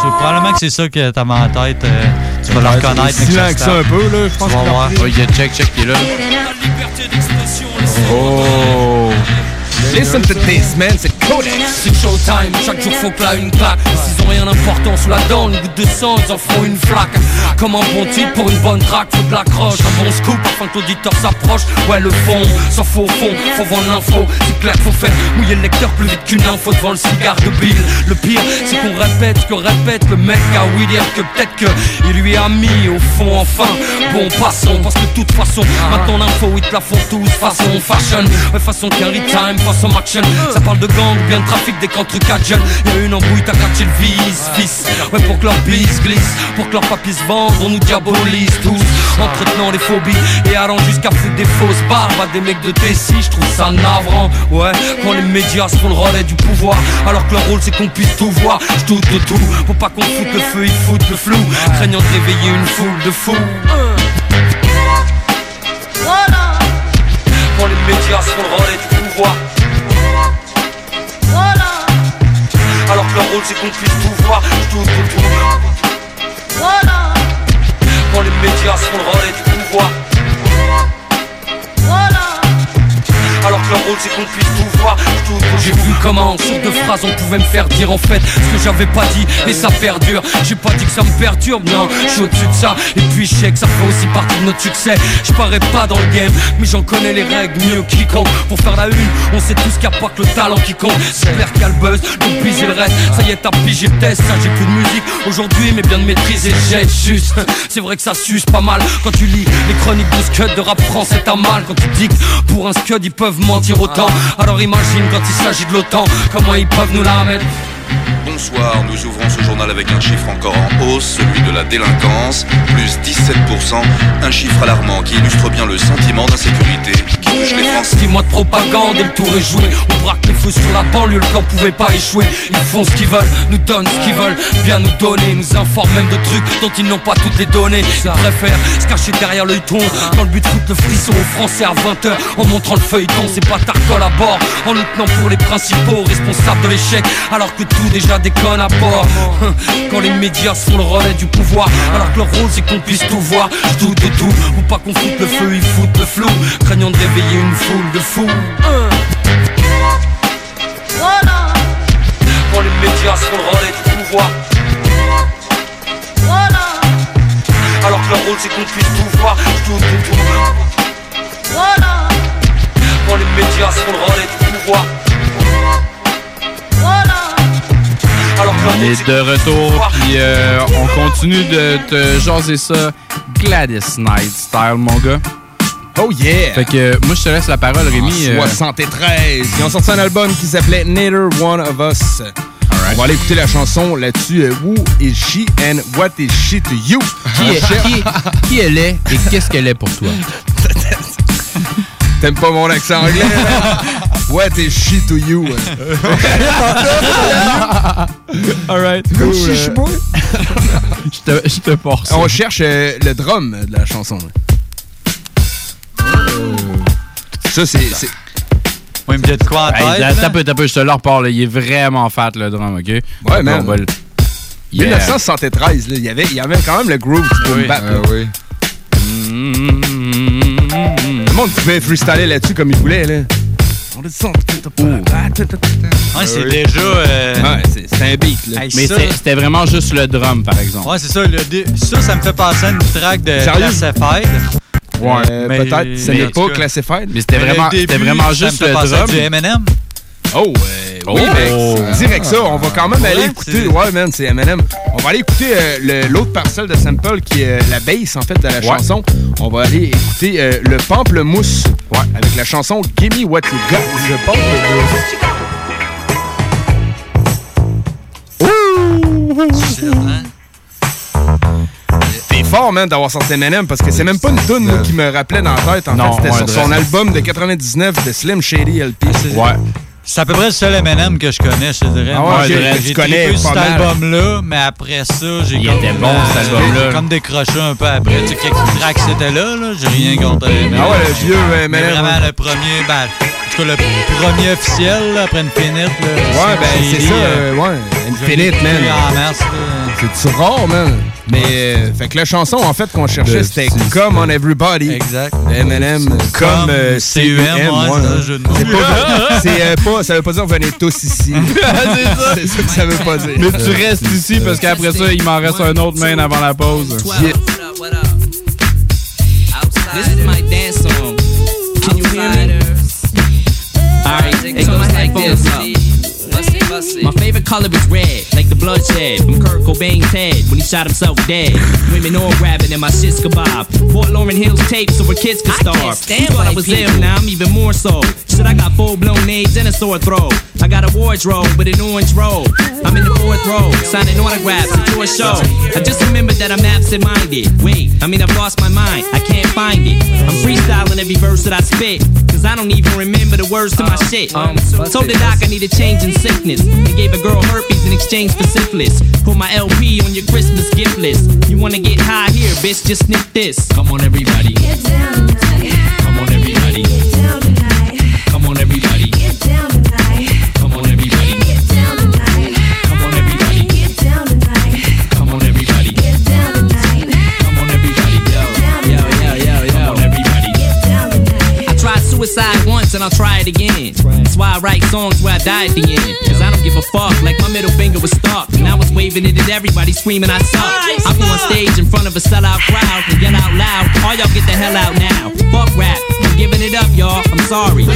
Tu- probablement que c'est ça que tu en tête. euh, tu vas le reconnaître. Lent que ça un peu, là, je pense Tu vas voir. repris. Oh, il y a Check Check qui est là. Oh! Listen to this, man, c'est. C'est showtime, chaque jour faut que là une claque. S'ils ont rien d'important sous la dent, une goutte de sang, ils en feront une flaque. Comme un bon titre pour une bonne track, faut de l'accroche Un bon scoop afin que l'auditeur s'approche. Ouais le fond, s'en faut au fond, faut vendre l'info. C'est clair faut faire mouiller le lecteur plus vite qu'une info devant le cigare de Bill. Le pire, c'est qu'on répète que répète le mec à dire que peut-être que il lui a mis au fond. Enfin Bon passons, parce que de toute façon Maintenant l'info ils te la font tous façon fashion. Ouais façon carry time, façon action. Ça parle de gang, bien de trafic des à jeunes Y'a une embrouille, t'as gâché le vice, fils. Ouais pour que leur bise glisse, pour que leur papier se vende On nous diabolise tous, entretenant les phobies Et allant jusqu'à foutre des fausses barbes à des mecs de Tessie Je trouve ça navrant, ouais Quand les médias se font le relais du pouvoir Alors que leur rôle c'est qu'on puisse tout voir. Je doute de tout, faut pas qu'on foute le feu, ils foutent le flou. Craignant de réveiller une foule de fous. Quand les médias se font le relais du pouvoir Alors que leur rôle c'est qu'on puisse tout voir de tout Quand les médias se font le relais du pouvoir Alors que leur rôle c'est qu'on puisse tout voir. Tout. J'ai vu comment en sorte de phrases on pouvait me faire dire en fait Ce que j'avais pas dit. Et ça perdure. J'ai pas dit que ça me perturbe non. Je suis au-dessus de ça. Et puis je sais que ça fait aussi partie de notre succès. Je parais pas dans le game Mais j'en connais les règles mieux que quiconque Pour faire la une on sait tous qu'il n'y a pas que le talent qui compte C'est clair qu'il a le buzz Donc piger le reste. Ça y est t'as pigé test Ça j'ai plus de musique. Aujourd'hui Mais bien de maîtriser jet juste. C'est vrai que ça suce pas mal. Quand tu lis les chroniques de scud de rap français t'as mal. Quand tu que pour un scud ils peuvent mentir autant. Alors imagine quand il s'agit de l'OTAN Comment ils peuvent nous la mettre Bonsoir, nous ouvrons ce journal avec un chiffre encore en hausse, celui de la délinquance, plus 17%, un chiffre alarmant qui illustre bien le sentiment d'insécurité qui touche les Français. Six mois de propagande et le tour est joué. On braque les feux sur la banlieue, le plan pouvait pas échouer. Ils font ce qu'ils veulent, nous donnent ce qu'ils veulent. Bien nous donner, nous informent même de trucs dont ils n'ont pas toutes les données. Ils préfèrent se cacher derrière le ton. Dans le but de foutre le frisson aux Français à 20h En montrant le feuilleton, c'est pas tard à bord En nous tenant pour les principaux responsables de l'échec. Alors que tout déjà déconne à bord. [laughs] Quand les médias sont le relais du pouvoir Alors que leur rôle c'est qu'on puisse tout voir. Je doute de tout, ou pas qu'on foute le feu, ils foutent le flou. Craignant de réveiller une foule de fous. Quand les médias sont le relais du pouvoir. Alors que leur rôle c'est qu'on puisse tout voir. Je doute de tout Quand les médias sont le relais du pouvoir. Leur On est de retour, puis euh, on continue de te jaser ça Gladys Knight style, mon gars. Oh yeah! Fait que euh, moi, je te laisse la parole, Rémi. euh, En 73. Ils ont sorti un album qui s'appelait Neither One of Us. On va aller écouter la chanson là-dessus. euh, Who is she and what is she to you? qui, est- qui, qui elle est et qu'est-ce qu'elle est pour toi? [laughs] T'aimes pas mon accent anglais? [laughs] là? What is she to you? [laughs] Alright. Cool, [laughs] Je te, je te force. On cherche euh, le drum de la chanson. Ça, c'est. c'est- Oui, de quoi en Hey, tête, t'as- là? t'as peu, t'as peu, je te le repars, là. Il est vraiment fat, le drum, OK? Ouais, man. Yeah. 1973, là, il y avait- il y avait quand même le groove qui pouvait Oui. me battre. Ah là. Le monde pouvait freestyler là-dessus comme il voulait. Là. On a du son. Ouais, c'est déjà. euh, Ouais, c'est c'est un beat. Là. Hey, Mais ça- c'était vraiment juste le drum, par exemple. Ouais, c'est ça. le dé- Ça, ça me fait penser à une track de? Classified. Ouais, Mais- peut-être. Ce n'est pas classified. Mais c'était Mais le vraiment, début, c'était vraiment ça me juste fait le drum. du Eminem. Oh, euh, oui, Oh. direct ça. On va quand même aller écouter. Ouais, man, c'est Eminem. On va aller écouter euh, l'autre parcelle de sample qui est euh, la bass, en fait, de la Ouais. chanson. On va aller écouter euh, le pamplemousse. Ouais. Avec la chanson Gimme What You Got. Le pamplemousse. T'es fort, man, d'avoir sorti Eminem parce que c'est même pas une tune qui me rappelait dans la tête. En Non, fait, c'était ouais, sur son album de 99 de Slim Shady LP. Ouais. C'est à peu près le seul Eminem que je connais, je te dirais. Ah ouais, Moi, je connais cet album-là, mais après ça, j'ai Il comme, était bon, cet euh, album-là. j'ai comme décroché un peu après. Tu sais, quelques tracks c'était là, là. J'ai rien contre Eminem. Ah ouais, le vieux Mais Eminem. vraiment, le premier, ben, en tout cas, le premier officiel, là, après Infinite, là. Ouais, ben c'est ça, euh, ouais. Infinite, man. En masse, là. C'est rare, man. Mais, euh, fait que la chanson, en fait, qu'on cherchait, c'était Come on Everybody. Exact. Eminem, comme euh, C-U-M, ouais, ouais. c'est pas, [laughs] c'est, euh, pas, ça veut pas dire venez tous ici. [laughs] c'est ça. Que ça veut pas dire. Mais tu restes ici parce qu'après ça, il m'en reste un autre main avant la pause. Yeah. This is my dance song. Can you hear me? Alright, it goes like this. My favorite color is red, like the bloodshed from Kurt Cobain's head when he shot himself dead. Women all grabbing and my shit's kebab. Fort Lauren Hills tape so where kids can starve. You thought I was ill, now I'm even more so. Shit, I got full blown AIDS and a sore throat. I got a wardrobe with an orange robe. I'm in the fourth row, signing autographs at your show. I just remembered that I'm absent minded. Wait, I mean, I've lost my mind, I can't find it. I'm freestyling every verse that I spit, cause I don't even remember the words to my shit. Um, told the doc I need a change in sickness. They gave a girl herpes in exchange for syphilis. Put my LP on your Christmas gift list. You wanna get high here, bitch, just sniff this. Come on, everybody. Come on, and I'll try it again. That's why I write songs where I die at the end. Cause I don't give a fuck, like my middle finger was stuck. And I was waving it at everybody, screaming I suck. I go on stage in front of a sellout crowd and yell out loud, all y'all get the hell out now. Fuck rap, I'm giving it up, y'all, I'm sorry.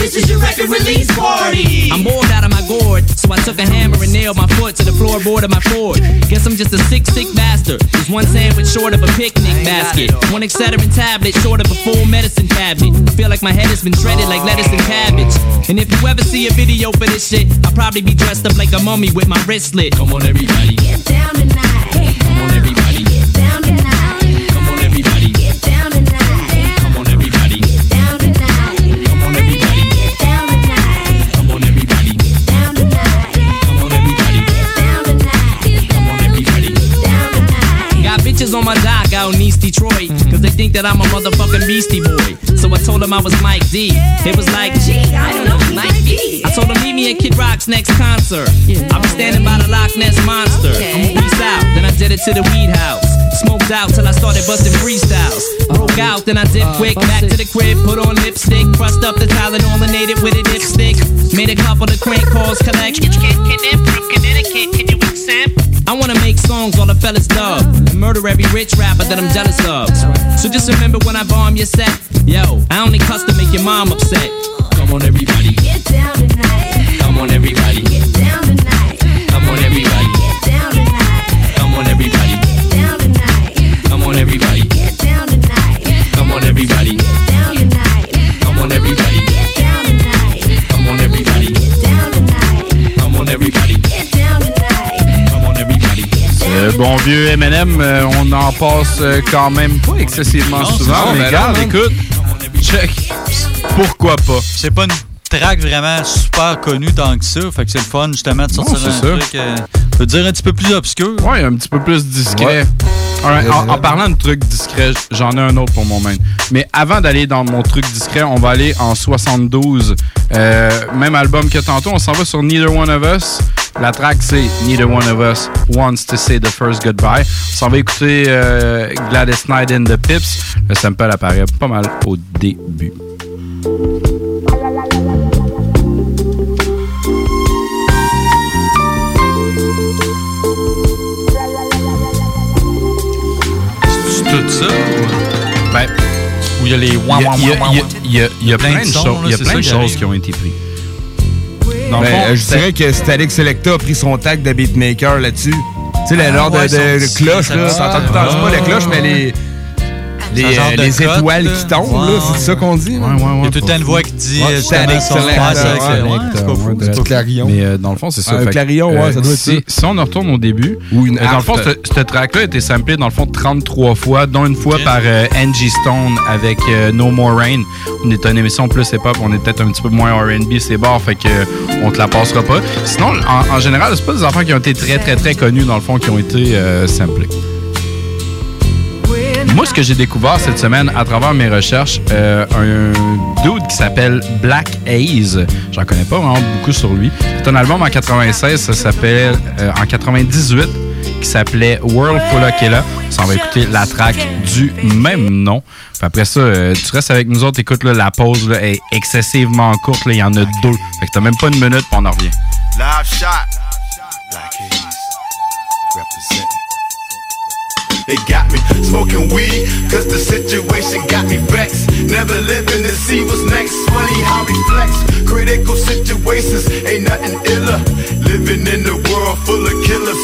This is your record release party. I'm bored out of my gourd, so I took a hammer and nailed my foot to the floorboard of my Ford. Guess I'm just a sick, sick bastard. Just one sandwich short of a picnic basket. One Excedrin tablet short of a full medicine cabinet. Feel like my head has been shredded like lettuce and cabbage. And if you ever see a video for this shit, I'll probably be dressed up like a mummy with my wristlet. Come on, everybody. Get down tonight. Come on, everybody. Get down tonight. Come on, everybody. Get down tonight. Come on, everybody. Get down tonight. Come on, everybody. Get down tonight. Come on, everybody. Get down tonight. Come on, everybody. Get down tonight. Come on, everybody. Get down tonight. Got bitches on my dock out in East Detroit cause they think that I'm a motherfucking beastie boy. So I told them I was Mike D. It was like, gee, I don't know, Mike D. I told them meet me at Kid Rock's next concert. I'll be standing by the Loch Ness Monster. I'ma peace out, then I did it to the weed house. Smoked out till I started busting freestyles. Broke oh. out, then I did uh, quick. Back to the crib, put on lipstick. Crushed up the Tylenol and ate it with a dipstick. Made a couple of crank calls, collect. Can you accept? I wanna make songs all the fellas love and murder every rich rapper that I'm jealous of. So just remember when I bomb your set, yo, I only cuss to make your mom upset. Come on, everybody. Get down tonight. Come on, everybody. Euh, bon vieux Eminem, euh, on en passe euh, quand même pas excessivement Non, souvent, ça, mais regarde, écoute, check. Pourquoi pas? C'est pas une track vraiment super connu tant que ça. Fait que c'est le fun, justement, de sortir Non, un ça. truc, euh, je dire un petit peu plus obscur. Ouais, un petit peu plus discret. Ouais. Alright, En, en parlant de trucs discrets, j'en ai un autre pour mon main. Mais avant d'aller dans mon truc discret, on va aller en 72. Euh, même album que tantôt, on s'en va sur Neither One of Us. La track, c'est Neither One of Us Wants to Say the First Goodbye. On s'en va écouter euh, Gladys Knight and the Pips. Le sample apparaît pas mal au début. Ça? ou- Ben, où il y a les a- wah, wah, il y a- wah, il y a- wah. il y a- il y a plein de sons, choses- là, y a plein de qui choses qui ont été prises. Dans le Ben, fond, je c'est- dirais que Static Selecta a pris son tag de beatmaker là-dessus. Tu sais, le Ah, genre de, ouais, de, son de petit- cloche, ça là. T'entends tout le temps, c'est pas les cloches, mais les, les, un euh, les étoiles là. qui tombent, là. C'est ça qu'on dit. Ouais, Il y a tout le temps une voix qui dit euh, c'est ouais, excellent. C'est pas fou. C'est pas Clarillon. Mais euh, dans le fond, c'est ça. Un Clarillon, ouais, ça doit être si, ça. si on en retourne au début, Ou une dans le fond, ce, track-là a été samplé dans le fond 33 fois, dont une fois par Angie Stone avec No More Rain. On est une émission plus hip-hop, on est peut-être un petit peu moins R&B, c'est bord, fait que euh, on te la passera pas. Sinon, en, en général, c'est pas des enfants qui ont été très, très, très connus dans le fond, qui ont été euh, samplés. Moi, ce que j'ai découvert cette semaine à travers mes recherches, euh, un dude qui s'appelle Black Haze. J'en connais pas vraiment beaucoup sur lui. C'est un album en 96, ça s'appelle euh, en 98, qui s'appelait World Killa. Ça, on va écouter la track du même nom. Puis après ça, euh, tu restes avec nous autres. Écoute, là, la pause est excessivement courte. Il y en a deux. Fait que t'as même pas une minute, puis on en revient. Live shot. Black Haze. They got me smoking weed, cause the situation got me vexed. Never living to see what's next. Funny how we flex. Critical situations ain't nothing iller. Living in a world full of killers.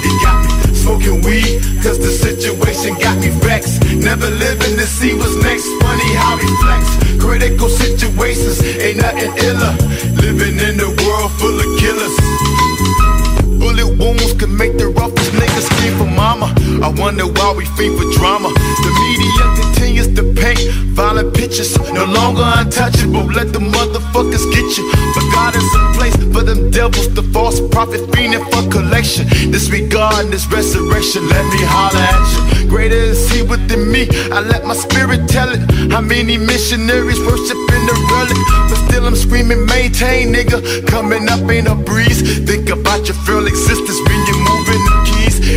They got me smoking weed, cause the situation got me vexed. Never living to see what's next. Funny how we flex. Critical situations ain't nothing iller. Living in a world full of killers. Wounds can make the roughest niggas scream for mama. I wonder why we fiend for drama. The media continues to paint violent pictures. No longer untouchable, let the motherfuckers get you. But God is a place for them devils, the false prophet fiending for collection. Disregarding this resurrection, let me holler at you. Greater is he within me. I let my spirit tell it. How many missionaries worshiping the relic? But still I'm screaming, maintain, nigga. Coming up ain't a breeze. Think about your real existence when you're moving.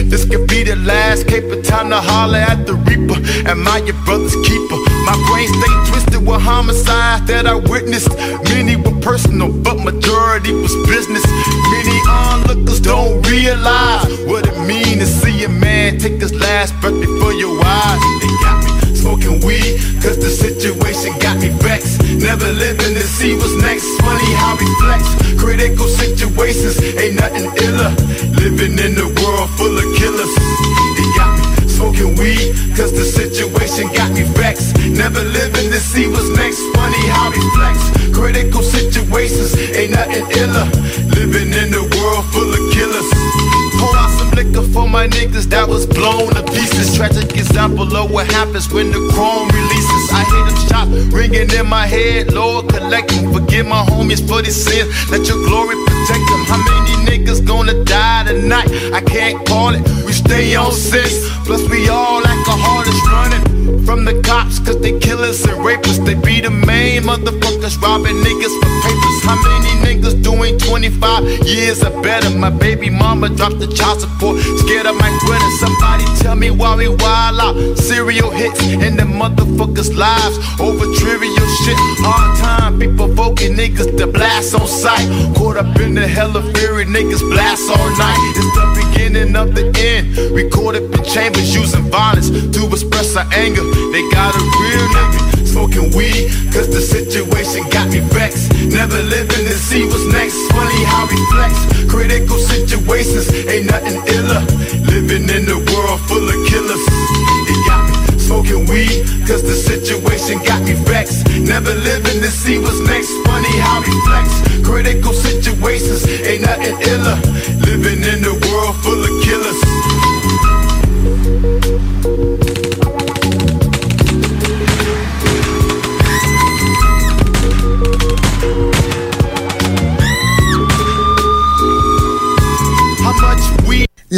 This could be the last caper time to holler at the reaper. Am I your brother's keeper? My brain stay twisted with homicides that I witnessed. Many were personal, but majority was business. Many onlookers don't realize what it means to see a man take his last breath before your eyes. Smoking weed, cause the situation got me vexed. Never living to see what's next. Funny how we flex. Critical situations ain't nothing iller. Living in a world full of killers. They got me smoking weed, cause the situation got me vexed. Never living to see what's next. Funny how we flex. Critical situations ain't nothing iller. Living in a Liquor for my niggas that was blown to pieces. Tragic example of what happens when the chrome releases. I hear them shots ringing in my head. Lord, collect them. Forgive my homies for these sins. Let your glory protect them. How many niggas gonna die tonight? I can't call it. Stay on six. Plus, we all alcoholics running from the cops, cause they killers and rapists. They be the main motherfuckers robbing niggas for papers. How many niggas doing 25 years or better? My baby mama dropped the child support, scared of my quit it. Somebody tell me why we wild out. Serial hits in the motherfuckers' lives over trivial shit. Hard time, be provoking niggas to blast on sight. Caught up in the hell of fury, niggas blast all night. It's the beginning of the end. Caught up in chambers using violence to express our anger. They got a real nigga smoking weed, cause the situation got me vexed. Never living to see what's next. Funny how we flex. Critical situations ain't nothing iller. Living in a world full of killers. They got me smoking weed, cause the situation got me vexed. Never living to see what's next. Funny how we flex. Critical situations ain't nothing iller. Living in a world full of killers.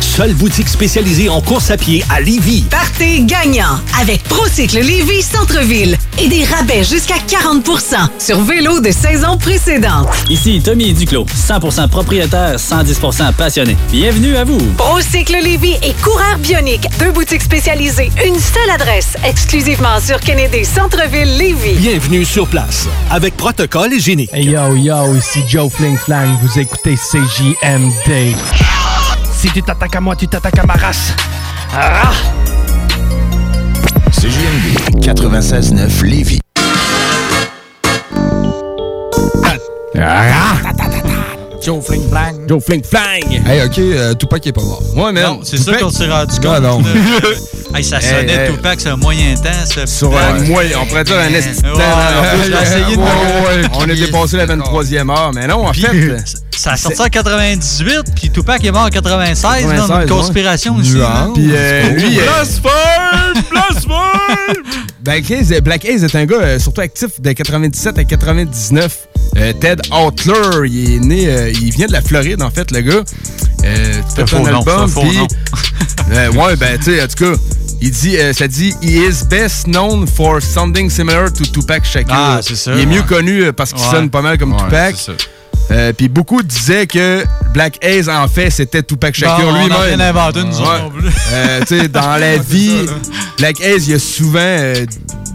Seule boutique spécialisée en course à pied à Lévy. Partez gagnant avec Procycle Lévy Centre-Ville et des rabais jusqu'à 40% sur vélo de saison précédente. Ici Tommy Duclos, 100% propriétaire, 110% passionné. Bienvenue à vous. Procycle Lévy et Coureur Bionique, deux boutiques spécialisées, une seule adresse, exclusivement sur Kennedy Centre-Ville Lévy. Bienvenue sur place avec protocole hygiénique. Hey yo yo, ici Joe Fling Flang, vous écoutez CJMD. Si tu t'attaques à moi, tu t'attaques à ma race. Ah! CJMD 96.9 Lévis. Joe Fling Flang. Joe Fling Flang. Hey, ok, euh, Tupac est pas mort. Ouais, man. Non, c'est ça qu'on s'est rendu compte. Ah, non. [laughs] Hey, ça sonnait Hey, hey. Tupac sur un moyen temps. Ça. Sur un moyen, on pourrait dire un ouais, On est dépassé la 23e heure, mais non, en Puis, fait. Ça a sorti en 98, puis Tupac est mort en 96. là, 96, une conspiration ouais. aussi. Puis euh, lui, euh, Blasphème! Blasphème! [laughs] Black Haze, Black est un gars euh, surtout actif de 97 à 99. Euh, Ted Outler, il est né, euh, il vient de la Floride en fait, le gars. Euh, fait faux un album, puis-. [laughs] Euh, ouais, ben tu sais, en tout cas, il dit, euh, ça dit, he is best known for something similar to Tupac Shakur. Ah, c'est ça, Il est mieux connu euh, parce qu'il Ouais. sonne pas mal comme Ouais, Tupac. Euh, Puis beaucoup disaient que Black Haze, en fait, c'était Tupac Shakur Bon, on lui-même. rien inventé, nous non plus. Euh, tu dans [laughs] la vie, Black Haze, il a souvent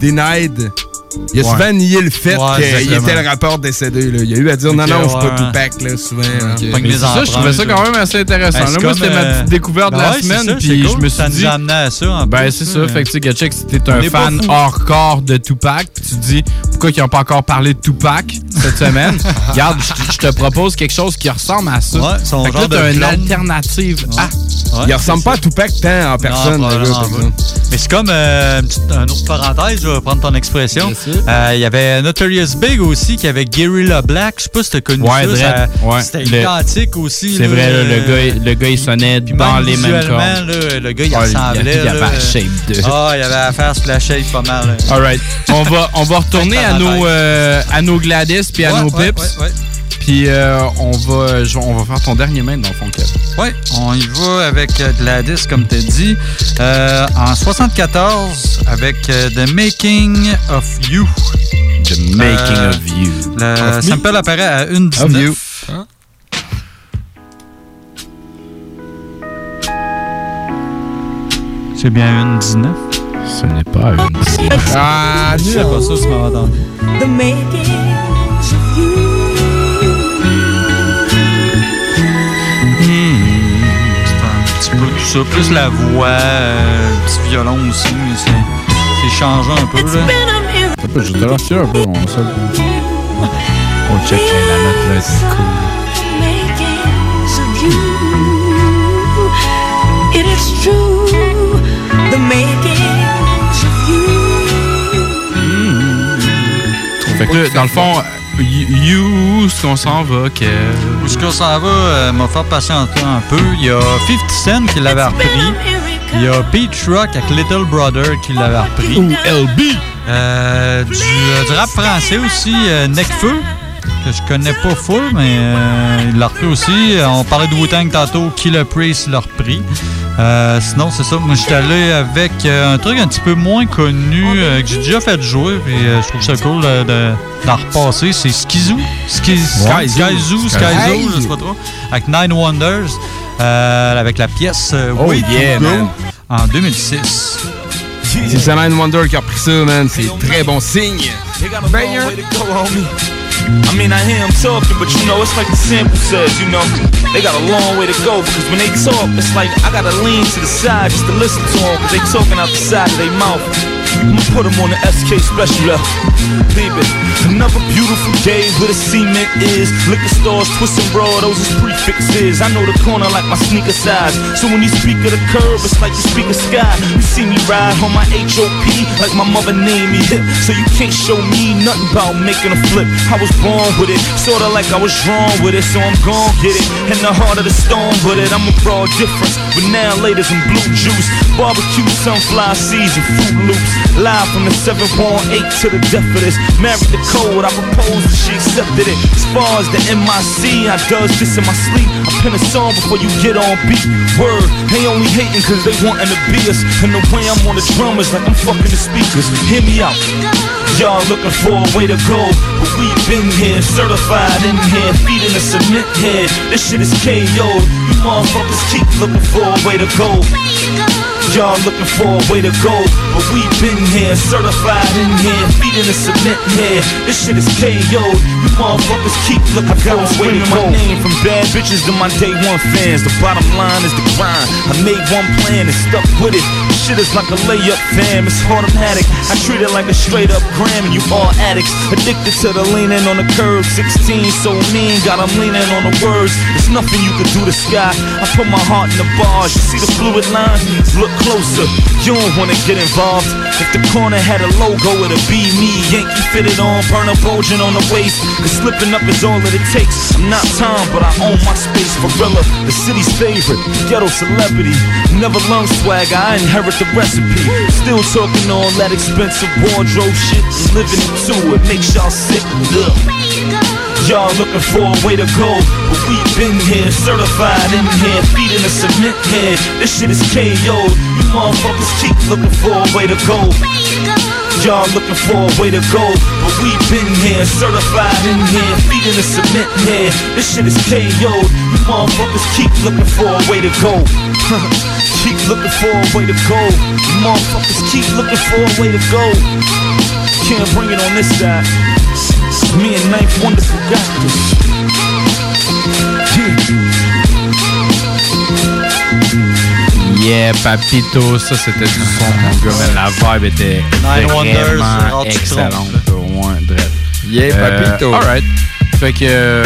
denied. Il a Ouais. souvent nié le fait Ouais, qu'il était le rapport décédé. Là. Il a eu à dire non, non, c'est ouais. pas Tupac, là, souvent. hein. Ça, je trouvais ça quand même assez intéressant. Ben, Là, moi, c'était ma euh, petite découverte de ben la ouais, semaine. ça, Puis je me suis Ça nous dit. a amené à ça, en Ben, plus, c'est ça. mais- Fait que, tu sais, Gatchek, si t'es un fan hardcore de Tupac, puis tu te dis pourquoi ils n'ont pas encore parlé de Tupac cette semaine, [laughs] regarde, je te- je propose quelque chose qui ressemble à ça. Ouais, son fait que là, t'as une alternative. Ah! Il ressemble pas à Tupac tant en personne. Mais c'est comme euh, une autre parenthèse, je vais prendre ton expression. Euh, Il y avait Notorious Big aussi qui avait Guerrilla Black. Je sais pas si t'as connu Ouais, ça. Ouais. C'était identique aussi. C'est vrai, là, le, euh, gars, le gars, il sonnait Puis dans même les mêmes cordes. là, le gars, il Ouais, ressemblait. Il y avait la shape de. Ah, il avait à faire sur la shape pas mal. Alright. On va, on va retourner à nos, euh, à nos Gladys puis à nos Pips. Puis euh, on, va, je- on va faire ton dernier main dans le fond, Kev. Ouais, on y va avec euh, Gladys, comme tu dit. Euh, en 74, avec euh, The Making of You. The Making of You. Le Of me? sample apparaît à 1,19. Of you. C'est bien 1,19. Ce n'est pas une. Ah, je sais pas ça, tu m'as entendu. The makings of you. Ça. Plus la voix, euh, le petit violon aussi, mais c'est c'est changeant un peu. Là. Ça je te rassure un peu, on sait. On check la note là, c'est cool. makings of you. It is true, the makings of you. Fait que là, dans le fond, you, ce qu'on s'en va, Kev. Où est-ce qu'on s'en va, euh, m'a fait patienter un peu. Il y a 50 Cent qui l'avait repris. Il y a Peach Rock avec Little Brother qui l'avait repris. Ou LB. Euh, du, euh, du rap français aussi, euh, Necfeu, que je connais pas full, mais euh, il l'a repris aussi. On parlait de Wu-Tang tantôt, Killer Priest l'a repris. Euh, sinon, c'est ça. Moi, j'étais allé avec euh, un truc un petit peu moins connu euh, que j'ai déjà fait jouer, puis euh, je trouve ça cool euh, de- d'en repasser. C'est Skizoo. Ski, Ouais, Sky, Skyzoo, Sky- Skyzoo, je sais pas trop. Avec Nine Wonders, euh, avec la pièce euh, Oh Way yeah, to Go man. en 2006. C'est Saman Wonder qui a repris ça, man. C'est très bon signe. They I mean, I hear him talking, but you know, it's like the sample says, you know, they got a long way to go because when they talk, it's like I gotta lean to the side just to listen to them because they talking out the side of their mouth. I'ma put 'em on the SK special. Leave it. Another beautiful day where the cement is. Liquor stores, twist and roll, those is prefixes. I know the corner like my sneaker size. So when you speak of the curb, it's like you speak of sky. You see me ride on my HOP like my mother named me hip. So you can't show me nothing about making a flip. I was born with it, sorta like I was drawn with it. So I'm gon' get it. In the heart of the storm, but it, I'm a broad difference. But now laters and blue juice, barbecue, sunflower seeds, and Fruit Loops. Live from the 718 to the death of this. Married the code, I proposed and she accepted it. As far as the MIC, I does this in my sleep. I pen a song before you get on beat. Word, they only hating cause they wantin' to be us. And the way I'm on the drum is like I'm fucking the speakers. Hear me out. Y'all looking for a way to go, but we been here, certified in here, feeding the cement head. This shit is KO. You motherfuckers keep looking for a way to go. Y'all looking for a way to go, but we been here, certified in here, feeding the cement here. This shit is KO. You motherfuckers keep looking for a way to go. my name from bad bitches to my day one fans. The bottom line is the grind. I made one plan and stuck with it. This shit is like a layup, fam. It's automatic. I treat it like a straight up gram, and you all addicts. Addicted to the leaning on the curb. 16, so mean, got got 'em leaning on the words. There's nothing you can do to sky. I put my heart in the bars. You see the fluid line? Look closer. You don't wanna get involved. If the corner had a logo, it'd be me. Yankee fitted on, burner bulging on the waist. Cause slipping up is all that it takes. I'm not Tom, but I own my space. Gorilla, the city's favorite, ghetto celebrity. Never learned swag, I inherit the recipe. Still talking all that expensive wardrobe shit living it too. It makes y'all sick. Ugh. Y'all looking for a way to go, but we been here, certified in here, feeding the cement here. This shit is KO. You motherfuckers keep looking for a way to go. Y'all looking for a way to go, but we been here, certified in here, feeding the cement here. This shit is KO. You motherfuckers keep looking for a way to go. [laughs] keep looking for a way to go. You motherfuckers keep looking for a way to go. Can't bring it on this side. Me and Ninth Wonderful. Yeah, papito, ça c'était du son, mon gars, mais la vibe était Nine Wonders, vraiment excellente. Ouais. Yeah, papito. Alright. Fait que euh,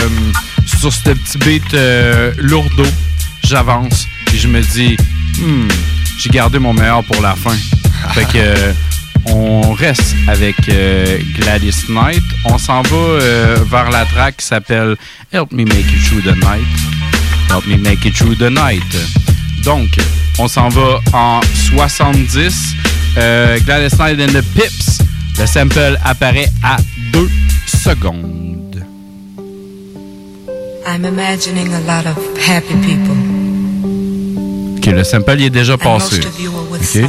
sur ce petit beat euh, lourdeau, j'avance et je me dis, hmm, j'ai gardé mon meilleur pour la fin. Fait que euh, on reste avec euh, Gladys Knight. On s'en va euh, vers la track qui s'appelle Help Me Make It Through the Night. Help Me Make It Through the Night. Donc, on s'en va en 70. Euh, Gladys Knight and the Pips. Le sample apparaît à 2 secondes. I'm imagining a lot of happy people. OK, le sample il est déjà passé. most of you are with OK?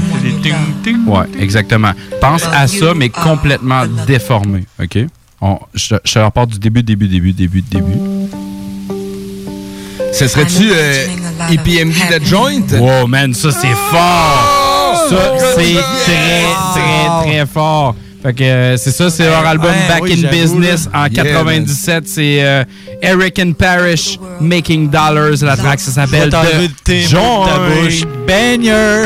Ouais, exactement. Pense à ça, mais complètement déformé. OK? On, je, je te repars du début, début, début, début, début. Ce serait-tu euh, EPMD The Joint? Wow, man, ça c'est fort! Ça, c'est très, très, très fort. Fait que euh, c'est ça, c'est leur album ouais, Back oui, in Business là. en Yeah, 97. c'est euh, Eric and Parrish Making Dollars. La track, ça s'appelle de ta Joint. bouche. Banger!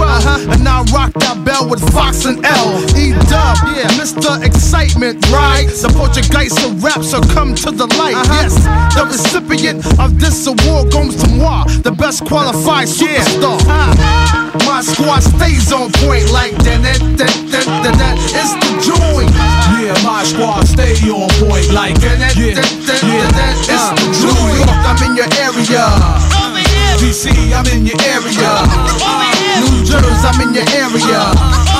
112. And I rock that bell with Fox and L. E dub, yeah, Mr. Excitement, right? The Portuguese of rap, so come to the light. Uh-huh. Yes, the recipient of this award goes to moi, the best qualified superstar. Uh-huh. My squad stays on point like that, that, that, that, that, that. It's the joint. Yeah, my squad stay on point like that, that, that, that, that, that. It's the New York, I'm in your area. DC, I'm in your area. New Jersey, I'm in your area.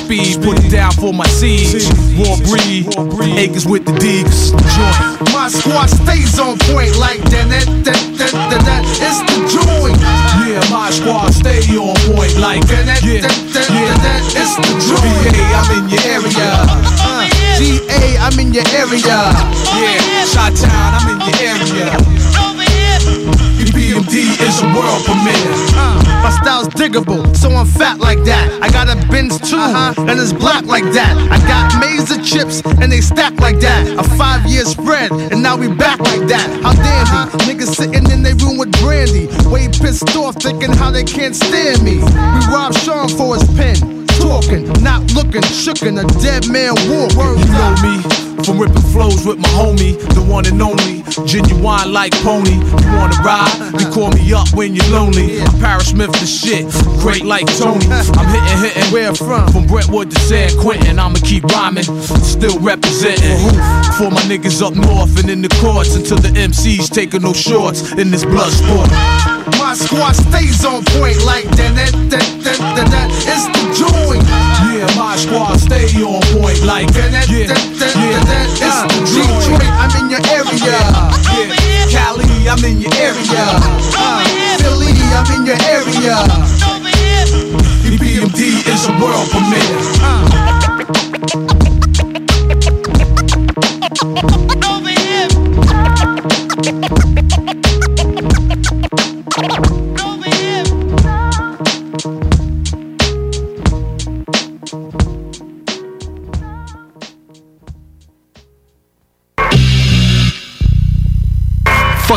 speed, put it down for my siege. Raw breed, acres with the digs. Joint. My squad stays on point like that. that, that, that, that, that. It's the joint. Yeah, my squad stay on point like that. that, Yeah, that, that, yeah. that, that. It's the joint. VA, I'm in your area. Uh, GA, I'm in your area. Yeah, Shot Town, I'm in your area. PMD is a world premiere. Uh, my style's diggable, so I'm fat like that. I got a Benz too, and it's black like that. I got maize of chips, and they stack like that. A five year spread, and now we back like that. How dandy, niggas sitting in their room with brandy. Way pissed off, thinking how they can't stand me. We robbed Sean for his pen. Talking, not looking, shookin' a dead man walk. You know me from ripping flows with my homie, the one and only, genuine like pony. You wanna ride? You call me up when you're lonely. I'm Paris Smith the shit, great like Tony. I'm hitting, hitting. Where from? From Brentwood to San Quentin, I'ma keep rhyming, still representing. For my niggas up north and in the courts until the MCs taking no shorts in this blood sport. My squad stays on point like that. that, that, that, that, that. It's the joint. Yeah, my squad stay on point like that. yeah, yeah. That. It's Detroit. I'm in your area. Yeah, Cali, I'm in your area. Uh, Philly, I'm in your area. PMD is a world premiere.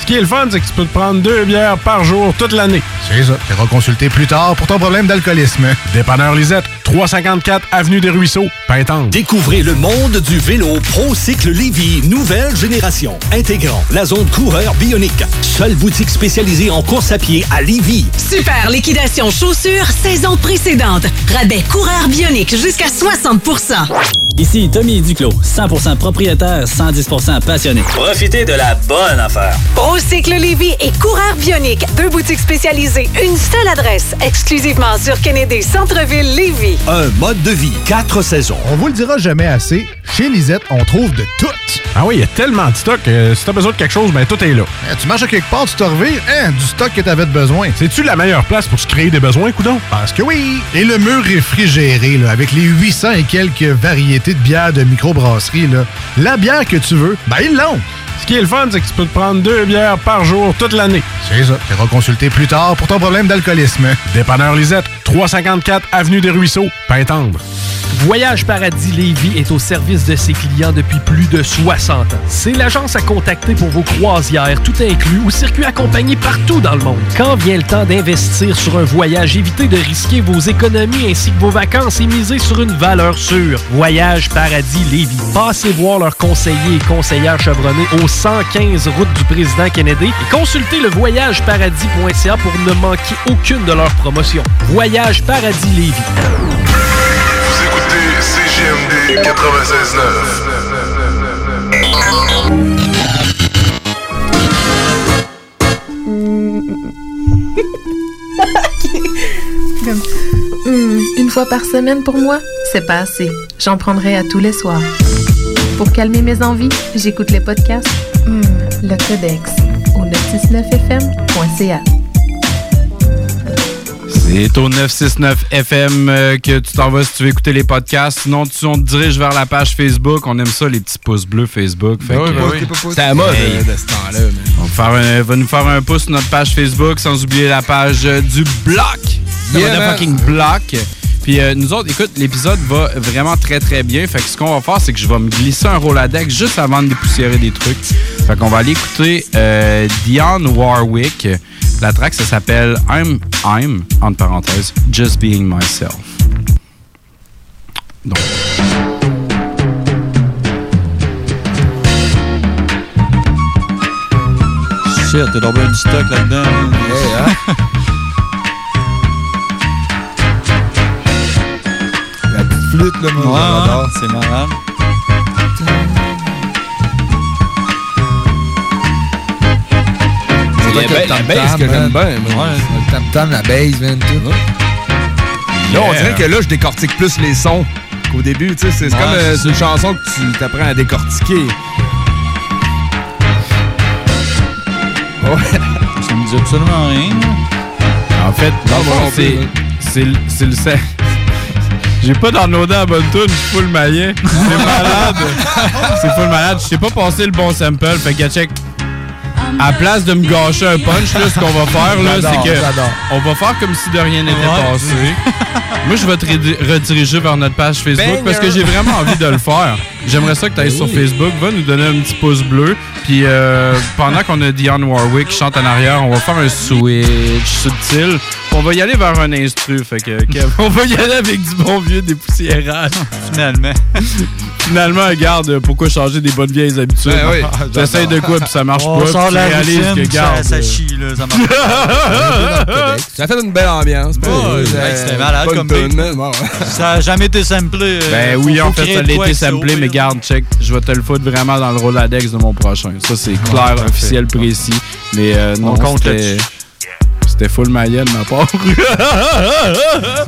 Ce qui est le fun, c'est que tu peux te prendre deux bières par jour toute l'année. C'est ça. Tu consulter plus tard pour ton problème d'alcoolisme. Dépanneur Lisette, 354 Avenue des Ruisseaux, Pintante. Découvrez le monde du vélo ProCycle Lévy, nouvelle génération, intégrant la zone coureur bionique. Seule boutique spécialisée en course à pied à Lévy. Super liquidation chaussures saison précédente. Rabais coureur bionique jusqu'à 60% Ici Tommy Duclos, 100% propriétaire, 110% passionné. Profitez de la bonne affaire. Procycle Lévy et Coureur Bionique, deux boutiques spécialisées, une seule adresse, exclusivement sur Kennedy Centre-ville Lévy. Un mode de vie, quatre saisons. On vous le dira jamais assez, chez Lisette, on trouve de tout. Ah oui, il y a tellement de stock. euh, si t'as besoin de quelque chose, ben tout est là. Eh, tu marches à quelque part, tu te revires, hein, du stock que t'avais de besoin. C'est-tu la meilleure place pour se créer des besoins, coudon? Parce que oui! Et le mur réfrigéré, là, avec les 800 et quelques variétés de bières de microbrasserie, là, la bière que tu veux, ben ils l'ont. Ce qui est le fun, c'est que tu peux te prendre deux bières par jour toute l'année. C'est ça. Tu consulter plus tard pour ton problème d'alcoolisme. Dépanneur Lisette, 354 Avenue des Ruisseaux, Pintendre. Voyage Paradis Lévis est au service de ses clients depuis plus de 60 ans. C'est l'agence à contacter pour vos croisières, tout inclus ou circuits accompagnés partout dans le monde. Quand vient le temps d'investir sur un voyage, évitez de risquer vos économies ainsi que vos vacances et misez sur une valeur sûre. Voyage Paradis Lévis. Passez voir leurs conseillers et conseillères chevronnés au 115 route du président Kennedy et consultez le voyageparadis.ca pour ne manquer aucune de leurs promotions. Voyage Paradis Lévis. Vous écoutez CGMD 96.9. [laughs] Comme, hum, une fois par semaine pour moi, c'est pas assez. J'en prendrai à tous les soirs. Pour calmer mes envies, j'écoute les podcasts Hmm, Le Codex au 969fm.ca. C'est au 969 FM euh, que tu t'en vas si tu veux écouter les podcasts. Sinon, tu, on te dirige vers la page Facebook. On aime ça, les petits pouces bleus Facebook. Fait Ben oui, que, ben euh, oui. C'est à la mode Hey. de ce temps-là. On va, faire un- va nous faire un pouce sur notre page Facebook, sans oublier la page euh, du bloc. Le Yeah, man. fucking bloc. Puis euh, nous autres, écoute, l'épisode va vraiment très très bien. Fait que ce qu'on va faire, c'est que je vais me glisser un Roladex juste avant de dépoussiérer des trucs. Fait qu'on va aller écouter euh, Dionne Warwick. La track, ça s'appelle I'm, I'm, entre parenthèses, Just Being Myself. Donc. Shit, t'es tombé du stock là-dedans. hein? [laughs] flûte, là, moi, Ouais, j'adore. ouais, c'est malade. Le tam-tam, que j'aime bien. moi. Ouais. Le tam-tam, la man, tout. Là, on dirait que là, je décortique plus les sons qu'au début. tu sais, C'est c'est Ouais, comme euh, c'est c'est une chanson que tu t'apprends à décortiquer. Ça me dit absolument rien. En fait, dans le fond, c'est, c'est, le- c'est le. J'ai pas downloadé la bonne tune, je suis full maillet. C'est malade. C'est full malade. Je sais pas passer le bon sample. Fait que check. À place de me gâcher un punch, là, ce qu'on va faire, là, c'est que on va faire comme si de rien n'était Ouais. passé. Moi, je vais te redi- rediriger vers notre page Facebook Banger. parce que j'ai vraiment envie de le faire. J'aimerais ça que tu ailles sur Facebook. Va nous donner un petit pouce bleu. Puis euh, pendant qu'on a Dionne Warwick qui chante en arrière, on va faire un switch subtil. On va y aller vers un instru. Fait que, Kev, [laughs] on va y aller avec du bon vieux dépoussiérage. Finalement. [laughs] Finalement, regarde, pourquoi changer des bonnes vieilles habitudes? Ben oui. [laughs] T'essayes de quoi puis ça marche On pas. sort la routine, que, ça- garde, ça euh, chie, là, ça marche Ça fait une belle ambiance. Ouais, c'était malade pas comme man. Ça a jamais été samplé. euh, Ben oui, en fait, ça l'a été samplé, mais garde, check. Je vais te le foutre vraiment dans le Roladex de mon prochain. Ça, c'est clair, officiel, précis. Mais euh, non, On compte. C'était full maillet de ma part. C'est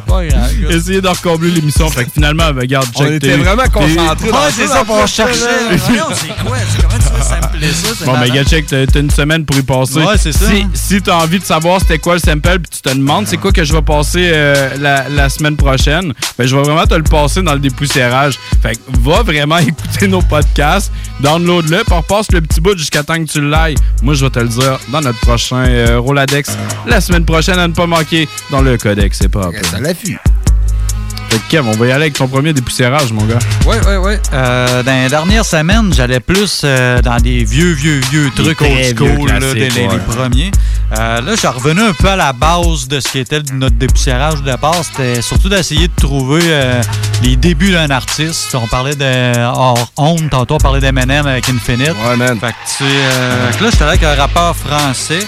pas grave. [laughs] gars. Essayer de recombler l'émission. Fait que finalement, ben, regarde, check. On était vraiment concentrés Ouais, c'est ça, chercher. Voyons, c'est quoi? C'est Comment tu sampler ça? C'est Bon, ben, malade. gars, check, t'as une semaine pour y passer. Ouais, c'est ça, Si, si t'as envie de savoir c'était quoi le sample, puis tu te demandes c'est quoi que je vais passer euh, la, la semaine prochaine, ben, je vais vraiment te le passer dans le dépoussiérage. Fait que va vraiment [laughs] écouter nos podcasts, download-le, puis on repasse le petit bout jusqu'à temps que tu l'ailles. Moi, je vais te le dire dans notre prochain euh, Roladex la semaine prochaine à ne pas manquer dans le Codex. C'est pas. Ça l'affût. Fait que Kev, on va y aller avec ton premier dépoussiérage, mon gars. Oui, oui, oui. Euh, dans les dernières semaines, j'allais plus euh, dans des vieux, vieux, vieux trucs old vieux school, là, des- les, ouais. les premiers. Euh, là, je suis revenu un peu à la base de ce qui était notre dépoussiérage de départ. C'était surtout d'essayer de trouver euh, les débuts d'un artiste. On parlait de Hors Honte, tantôt on parlait d'Eminem avec Infinite. Ouais, man. Fait que, tu sais, euh, fait que là, j'étais avec un rappeur français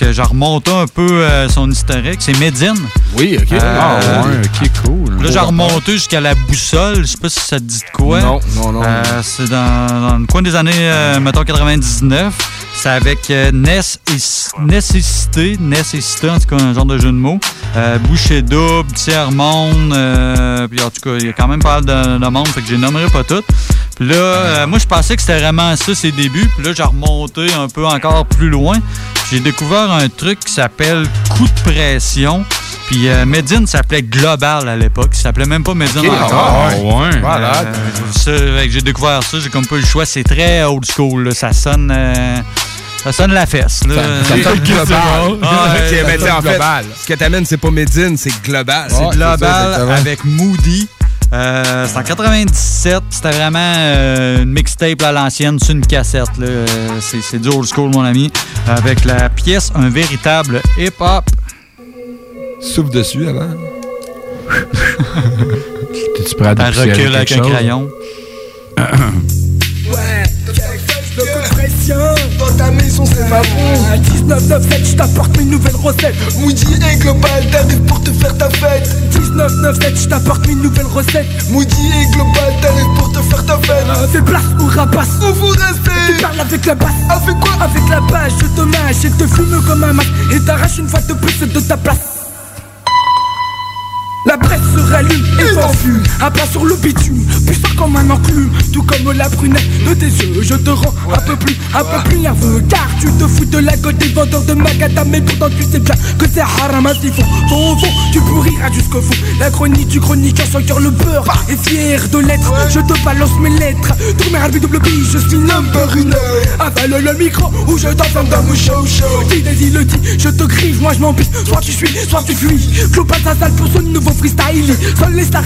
que j'ai remonté un peu euh, son historique. C'est Medine. Oui, OK. Ah, ouais, ok, cool. Là, j'ai remonté jusqu'à la boussole. Je sais pas si ça te dit de quoi. Non, non, non. Euh, c'est dans, dans le coin des années, euh, mettons, 99. C'est avec euh, Ness et Nécessité, Nécessité, en tout cas, un genre de jeu de mots. Euh, Boucher double, Tiers Monde, euh, puis en tout cas, il y a quand même pas mal de, de monde, fait que je nommerai pas toutes. Puis là, euh, moi, je pensais que c'était vraiment ça, ses débuts. Puis là, j'ai remonté un peu encore plus loin. J'ai découvert un truc qui s'appelle Coup de pression. Puis euh, Medine s'appelait Global à l'époque. Il s'appelait même pas Medine Ok, encore. ah ouais. Malade. Euh, ça, j'ai découvert ça, j'ai comme pas eu le choix. C'est très old school. là. Ça sonne. euh, ça sonne la fesse. Là. Ça sonne [laughs] global. Ah, Ok, ouais, ça tu sais, sonne en fait, global. ce que t'amènes, c'est pas Medine, c'est global. C'est Ouais, ça, global avec Moody. Euh, c'est en 97. C'était vraiment euh, une mixtape à l'ancienne sur une cassette. là. Euh, c'est, c'est du old school, mon ami. Avec la pièce Un véritable hip-hop. Souffle dessus avant. [laughs] T'es-tu prêt à Elle recule avec un crayon. [coughs] Le coup de pression Dans ta maison c'est ma bombe 1997 je t'apporte mes nouvelles recettes. Moody et Global t'arrives pour te faire ta fête. 1997 je t'apporte mes nouvelles recettes. Moody et Global t'arrives pour te faire ta fête. Fais place ou rapace. On vous rester Tu parles avec la basse. Avec quoi? Avec la base je te mâche et te fume comme un masque. Et t'arrache une fois de plus de ta place La presse se rallume et t'enfume Un pas sur le bitume, puissant comme un enclume. Tout comme la brunette de tes yeux Je te rends un peu plus, un peu plus nerveux. Car tu te fous de la gueule des vendeurs de macadam Mais pourtant tu sais bien que c'est haram à s'y fond Ton fond, tu pourriras jusqu'au fond. La chronique du chroniqueur sans cœur le beurre Et fier de l'être, je te balance mes lettres. Tourne mes double bille, je suis number une. Avale le micro ou je t'enferme dans mon show show. Il le dit, je te griffe, moi je m'en pisse. Soit tu suis, soit tu fuis. Pas ta salle pour ce nouveau freestyle. Seuls les stars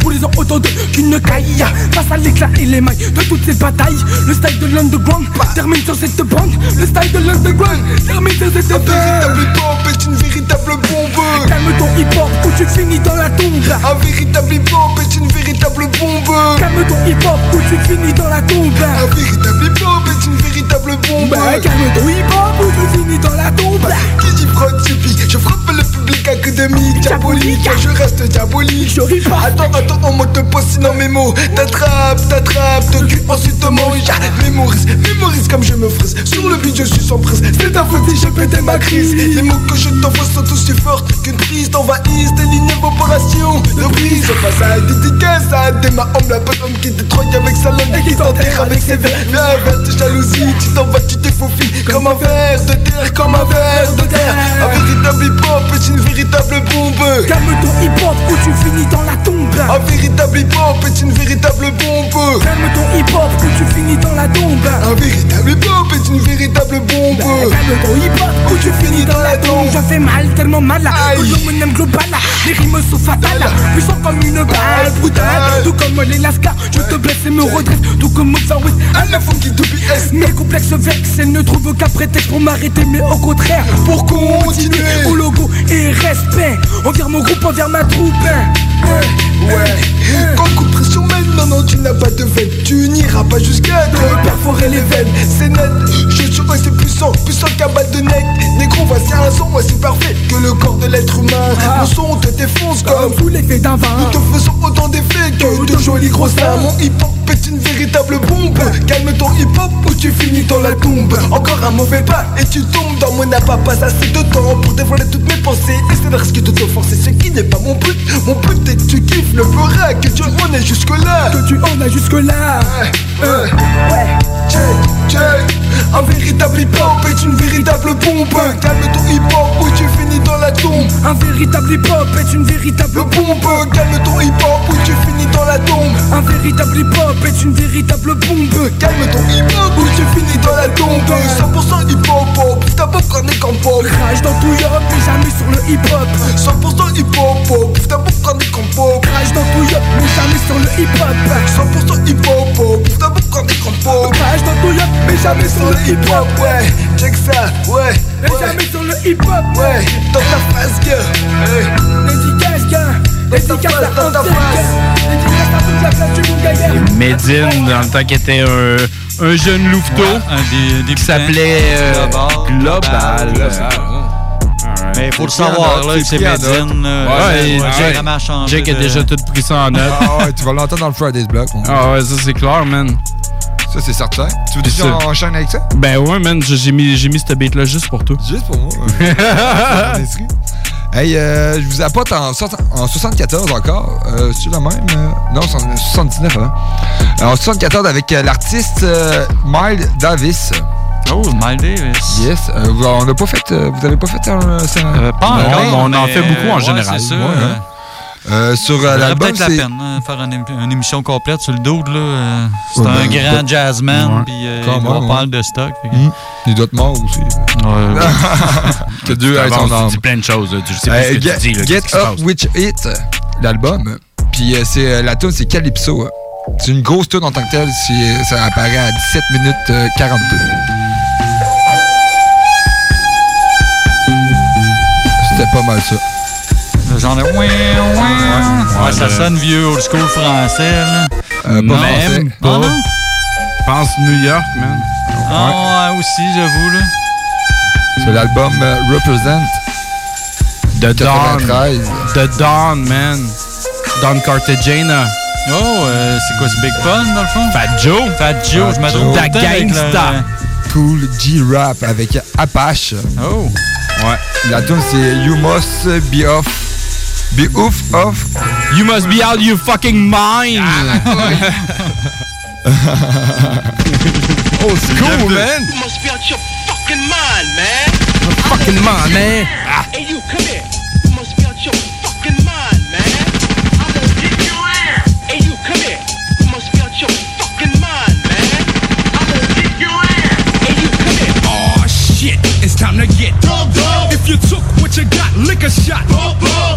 Pour les ans autant d'eux qu'une caille Face à l'éclat et les mailles de toutes ces batailles. Le style de l'underground termine sur cette bande. Le style de l'underground termine sur cette bande. Un véritable hip-hop est une véritable bombe. Calme ton hip-hop ou tu finis dans la tombe. Un véritable hip-hop est une véritable bombe. Calme ton hip-hop ou tu finis dans la tombe. Un véritable hip-hop est une véritable bombe. Bah calme ton hip-hop ou tu finis dans la tombe. Qui dit frotte suffit. Je frappe le public académique Diabolique, je reste diabolique. Je ris pas Attends, attends, on monte pas sinon mes mots. T'attrapes, t'attrapes, te cul ensuite te mange Mémorise, mémorise comme je me frise. Sur le beat je suis sans prise. C'est ta faute si j'ai pété ma crise. Les mots que je t'envoie sont aussi forts Qu'une prise t'envahisse. Des lignes d'évaporation De prise au passage dédicace à des ma homme La bonne homme qui détruit avec sa langue Et qui t'enterre avec ses verres Viens avec tes jalousies Tu t'en vas, tu te faufiles Comme un verre de terre, comme un verre de terre. Un véritable hip-hop une véritable bombe. Calme ton hip-hop ou tu finis dans la tombe. Un véritable hip-hop est une véritable bombe. Calme ton hip-hop ou tu finis dans la tombe. Un véritable hip-hop est une véritable bombe. Calme ton hip-hop ou tu finis dans la tombe. Je fais mal, tellement mal aime global Les rimes sont fatales Puissant comme une balle brutale. Tout comme les lascars Je te blesse et me redresse. Tout comme West À la funky BS Mes complexes vexent ne trouve qu'un prétexte pour m'arrêter. Mais au contraire pour continuer. Au logo et respect. Envers mon groupe, envers ma troupe Ouais, quand coup de pression mène, non, non, tu n'as pas de veine. Tu n'iras pas jusqu'à te perforer les veines C'est net, je suis resté puissant, puissant qu'un balle de nec Négro, voici un son aussi parfait que le corps de l'être humain. Mon son te défonce comme tous les faits d'un vin Nous te faisons autant d'effets que de jolis gros seins. Mon hip-hop est une véritable bombe. Calme ton hip-hop ou tu finis dans la tombe. Encore un mauvais pas et tu tombes dans mon appât. Pas assez de temps pour dévoiler toutes mes pensées. Et c'est risque de t'offenser, ce qui n'est pas mon but. Mon but est que tu kiffes le vrai, que tu en es jusque là Que tu en as jusque là Ouais, check, check Un véritable hip-hop est une véritable bombe. Calme ton hip-hop ou tu finis dans la tombe. Un véritable hip-hop est une véritable bombe. Calme ton hip-hop ou tu finis dans la tombe. Un véritable hip-hop est une véritable bombe. Calme ton hip-hop ou tu finis dans la tombe. 100% hip-hop, ta pop quand est qu'en pop. Crash dans tout yop mais jamais sur le hip-hop. 100% hip-hop, ta pop quand est qu'en pop. Crash dans tout yop mais jamais sur le hip-hop. 100% hip-hop, ta pop quand est qu'en pop. Crash dans tout yop mais jamais sur le hip-hop. Ouais, check ça, ouais Mais jamais sur le hip-hop. Ouais, dans ta face gueule Dédicace Medine, dans le temps qu'il était un, un jeune louveteau des, qui s'appelait euh, Global. Mais il faut le savoir, là, c'est Medine. Ouais, Jake a déjà tout pris ça en note. Ah ouais, tu vas l'entendre dans le Friday's Block. Ah ouais, ça c'est clair, man. Ça, c'est certain. Tu veux déjà ça. enchaîner avec ça? Ben ouais, man, j'ai mis, j'ai mis cette beat là juste pour toi. Juste pour moi. [laughs] hey, euh, je vous apporte en, soixante- en 74 encore. Euh, c'est la même? euh, non, c'est en 79 avant. En 74 avec euh, l'artiste euh, Miles Davis. Oh, Miles Davis. Yes. Euh, vous- on n'a pas fait. euh, vous avez pas fait un. Euh, pas encore, mais on en fait beaucoup en ouais, général. C'est ça. Ouais, hein. Euh, sur l'album, peut-être la peine hein, faire une, ém- une émission complète sur le dude. là. euh, C'est Ouais, un ben, grand ben, jazzman, puis euh, on parle de stock. fait. Il doit être mort aussi. Ouais, ouais. [laughs] que Dieu Tu ait son avances, âme. Tu dis plein de choses, tu sais plus Euh, ce que Get, tu dis. Là, Get Up. Witch It, l'album. Puis euh, c'est euh, la tune c'est Calypso. hein. C'est une grosse tune en tant que telle. Ça apparaît à 17 minutes euh, 42. C'était pas mal ça. Le genre de. Ouais, ouais. Ouais, ça le- sonne vieux, old school français. Là. Euh, pas français. même Ah non? Pense New York, man. Ah, ouais, aussi, j'avoue. là. C'est l'album euh, Represent. The Dawn. 93. The Dawn, man. Don Cartagena. Oh, euh, c'est quoi, c'est Big Pun, dans le fond? Fat Joe. Fat Joe, je me le avec le- Gangsta. Cool G-Rap avec Apache. Oh. Ouais. La tune c'est You Must Be Off. Be ouf, off. You must be out your fucking mind. oh, [laughs] it's cool, man. You must be out your fucking mind, man. Your Fucking mind, man. Ah. Hey, you, come here. You must be out your fucking mind, man. I'm gonna kick your ass. Hey, you, come here. You must be out your fucking mind, man. I'm gonna kick your ass. Hey, you, come here. Oh shit, it's time to get dog dog. If you took what you got, lick a shot.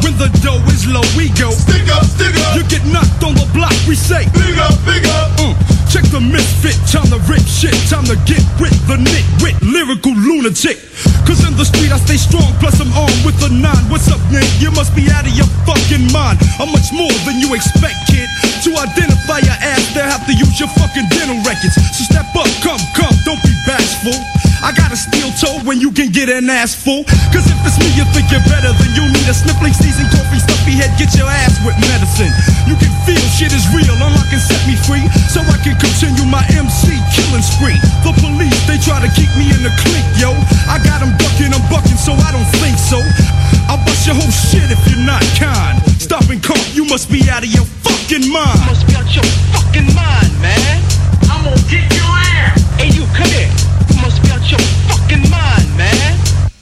When the dough is low, we go stick up, stick up. You get knocked on the block, we say big up, big up. Uh, check the misfit, time to rip shit, time to get with the nitwit, lyrical lunatic. Cause in the street I stay strong, plus I'm armed with a nine. What's up, Nick? You must be out of your fucking mind. I'm much more than you expect, kid. To identify your ass, they'll have to use your fucking dental records. So step up, come, come, don't be bashful. I got a steel toe when you can get an ass full. Cause if it's me you think you're better, then you need a sniffling season coffee, stuffy head, get your ass with medicine. You can feel shit is real, unlock and set me free. So I can continue my MC killing spree. The police, they try to keep me in the clique, yo. I got them bucking, I'm bucking, so I don't think so. I'll bust your whole shit if you're not kind. Stop and come, you must be out of your fucking mind. You must be out your fucking mind, man. I'm gonna kick your ass. Hey, you, come here.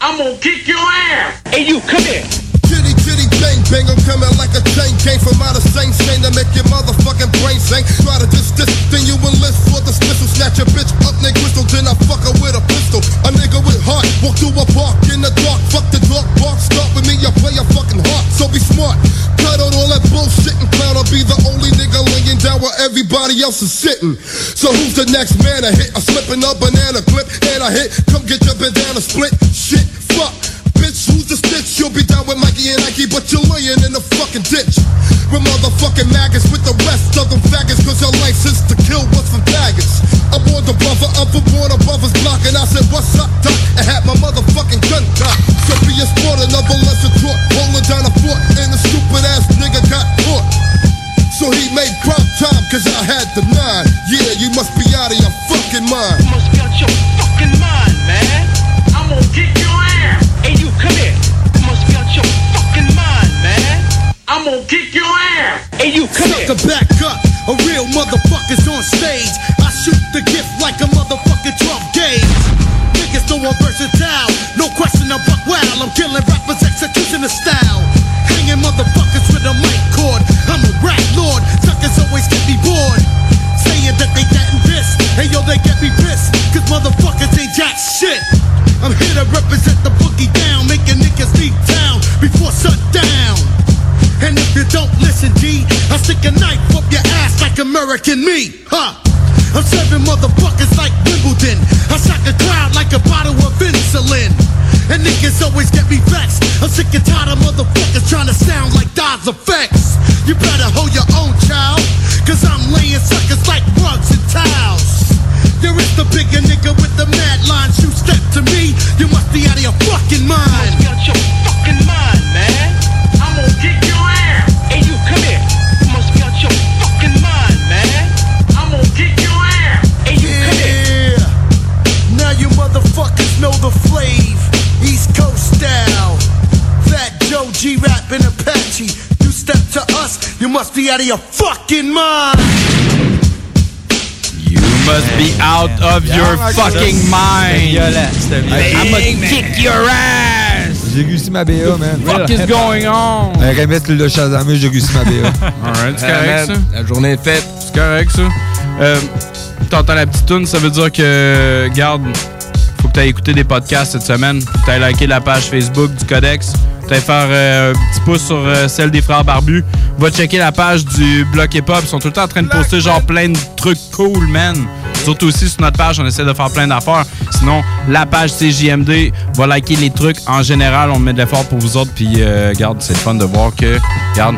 I'm gonna kick your ass. Hey, you, come here. Kitty, kitty, bang, bang, I'm coming like a chain Came from out of same stain to make your motherfucking brain sing. Try to diss this, then you enlist for the dismissal Snatch a bitch up, nigga, crystal, then I fuck her with a pistol. A nigga with heart, walk through a park in the dark. Fuck the dark bark, start with me, I play a fucking heart. So be smart, cut out all that bullshit and clown. I'll be the only nigga laying down where everybody else is sitting. So who's the next man I hit? I'm slipping a banana clip and I hit. Come get your bandana split, shit, fuck Bitch, who's the stitch? You'll be down with Mikey and Ike, but you're laying in the fucking ditch. With motherfucking maggots with the rest of them faggots, cause your license to kill was from faggots. I bought the brother up for born above his block, and I said, What's up, Doc? And had my motherfucking gun cocked. So be a sport, another lesson taught. Rolling down a fort, and the stupid ass nigga got caught. So he made prompt time, cause I had the nine. Yeah, you must be out of your fucking mind. You must out your I'm gonna kick your ass. Hey, you, come here. Sucker back up, a real motherfucker's on stage. I shoot the gift like a motherfucking drum gauge. Niggas know I'm versatile, no question I'm buck wild. I'm killing rappers executioner style. Hanging motherfuckers with a mic cord. I'm a rap lord, suckers always get me bored. Saying that they that and this, hey yo, they get me pissed. Cause motherfuckers ain't jack shit. I'm here to represent the boogie down, making niggas leave town before sundown. Don't listen, G, I'll stick a knife up your ass like American me, huh? I'm serving motherfuckers like Wimbledon. I shock a crowd like a bottle of insulin. And niggas always get me vexed. I'm sick and tired of motherfuckers trying to sound like Dodds effects. You better hold your own child, cause I'm laying suckers like rugs and towels. There is the bigger nigga with the mad lines. You step to me, you must be out of your fucking mind. Must be out of your fucking mind. You must be out of your fucking mind. violent, c'était violent. I'm gonna kick your ass. J'ai réussi ma BA, man. What the fuck is going on? Euh, Remette le Shazamé, j'ai réussi ma BA. [laughs] Alright, c'est correct, ça? La journée est faite. C'est correct, ça? Euh, T'entends la petite tune, ça veut dire que, garde, faut que tu écouté des podcasts cette semaine. Faut que tu liké la page Facebook du Codex. Que faire euh, un petit pouce sur euh, celle des frères Barbus. Va checker la page du Bloc Hip Hop. Ils sont tout le temps en train de poster genre plein de trucs cool, man. Surtout aussi sur notre page, on essaie de faire plein d'affaires. Sinon, la page CJMD va liker les trucs. En général, on met de l'effort pour vous autres. Puis, euh, garde, c'est le fun de voir que, garde,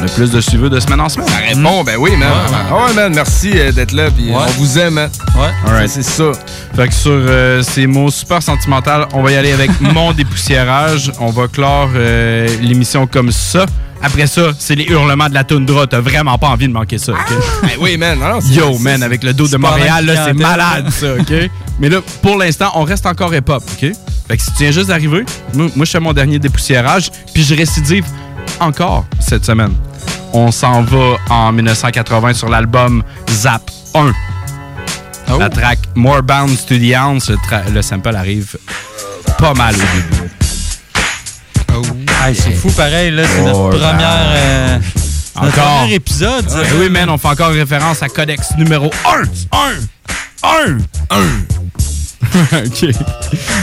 on a plus de suiveux de semaine en semaine. Ça répond, ben oui, man. Ah ouais, man, merci euh, d'être là. Puis euh, Ouais. on vous aime, man. Ouais. C'est ça. Fait que sur euh, ces mots super sentimentaux, on va y aller avec [laughs] mon dépoussiérage. On va clore euh, l'émission comme ça. Après ça, c'est les hurlements de la toundra. T'as vraiment pas envie de manquer ça, OK? Ben oui, man. Non, Yo, man, avec le dos de Montréal, là, c'est malade, ça, OK? [laughs] Mais là, pour l'instant, on reste encore hip-hop, OK? Fait que si tu viens juste d'arriver, moi, moi, je fais mon dernier dépoussiérage, puis je récidive encore cette semaine. On s'en va en 1980 sur l'album Zap 1. La track More Bounds to the Ounce, le sample arrive pas mal au début. Hey, c'est fou pareil, là. C'est notre première. euh, notre Encore. premier épisode. Ouais, oui, man, on fait encore référence à Codex numéro 1. 1. 1. 1. [laughs] OK.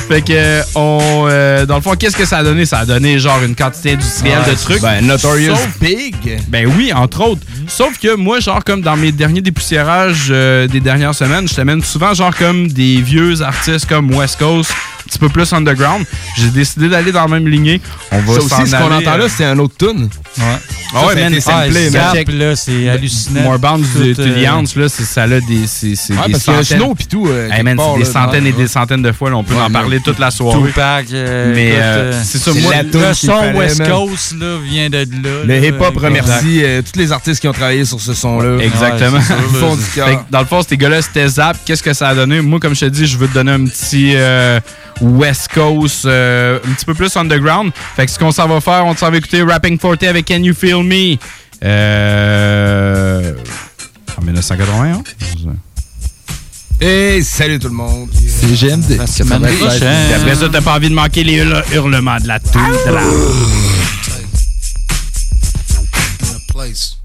Fait que, on, euh, dans le fond, qu'est-ce que ça a donné? Ça a donné genre une quantité industrielle Ouais, de trucs. ben, Notorious Big. Ben oui, entre autres. Sauf que moi, genre, comme dans mes derniers dépoussiérages euh, des dernières semaines, je t'amène souvent, genre, comme des vieux artistes comme West Coast, un petit peu plus underground. J'ai décidé d'aller dans la même lignée. On va Ça s'en aussi, ce qu'on entend là, euh, c'est un autre tune. Ouais. Ah ouais, man, samplé, ah, là, c'est hallucinant. More Bounds de là, c'est ça là des, c'est, c'est Ouais, des parce qu'il y a un centaines. snow pis tout, c'est des centaines et des centaines de fois. là, on peut Ouais, en parler toute la soirée. Tupac, euh, Mais euh, euh, c'est ça, moi, Le son West. Coast là, vient de là. Le hip-hop remercie euh, tous les artistes qui ont travaillé sur ce son-là. Exactement. Dans le fond, ces gars-là, c'était Zap. Qu'est-ce que ça a donné? Moi, comme je te dis, je veux te donner un petit West Coast, euh, un petit peu plus underground. Fait que ce qu'on s'en va faire, on s'en va écouter Rapping Forte avec Can You Feel Me? Euh, en 1991. Et salut tout le monde. C'est GMD. après ça, t'as pas envie de manquer les hurle- hurlements de la toux. de la- in a place.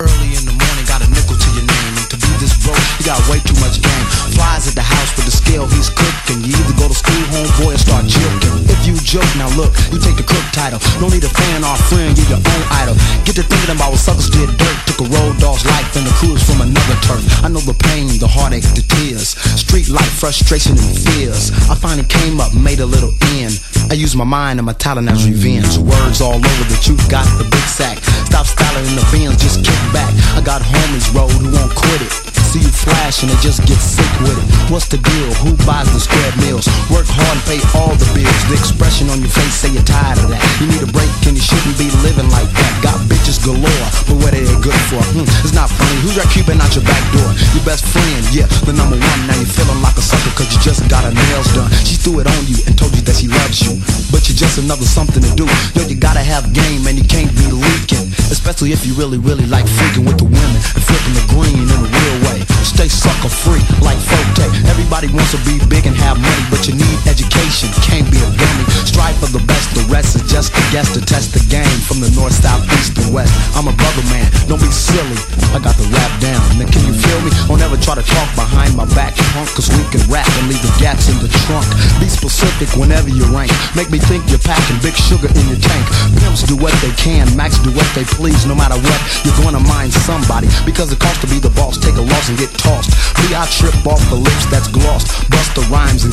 Early in the morning, got a nickel to your name. And to be this broke, you got way too much game. Flies at the house with the scale he's cooking. You either go to school, homeboy, or start joking. If you joke, now look, you take the crook title. No need a fan or a friend, you're your own idol. Get to thinking about what suckers did dirt. Took a road dog's life and the cruise from another turf. I know the pain, the heartache, the tears. Street life, frustration, and fears. I finally came up, made a little end. I use my mind and my talent as revenge. Words all over the truth, got the big sack. Stop styling in the bins, just kick back. I got homies road who won't quit it. See you flash and they just get sick with it. What's the deal? Who buys the square meals? Work hard and pay all the bills. The expression on your face say you're tired of that. You need a break and you shouldn't be living like that. Got bitches galore, but what are they good for? Hmm, it's not funny. Who's that creeping out your back door? Your best friend, yeah, the number one. Now you're feeling like a sucker cause you just got her nails done. She threw it on you and told you that she loves you. But you're just another something to do. Yo, you gotta have game and you can't be leaking. Especially if you really, really like freaking with the women and flipping the green in a real way. Stay sucker free like Forte. Everybody wants to be big and have money, but you need education. Can't be a dummy. Strive for the best, the rest is just a guess to test the game from the north, south, east, and west. I'm a brother man, don't be silly. I got the rap down. Now can you feel me? Don't ever try to talk behind my back, punk, cause we can rap and leave the gaps in the trunk. Be specific whenever you rank. Make me think you're packing big sugar in your tank. Pimps do what they can, Max do what they please. No matter what, you're gonna mind somebody. Because it costs to be the boss. Take a loss and get tossed. Me, I trip off the lips that's glossed. Bust the rhymes and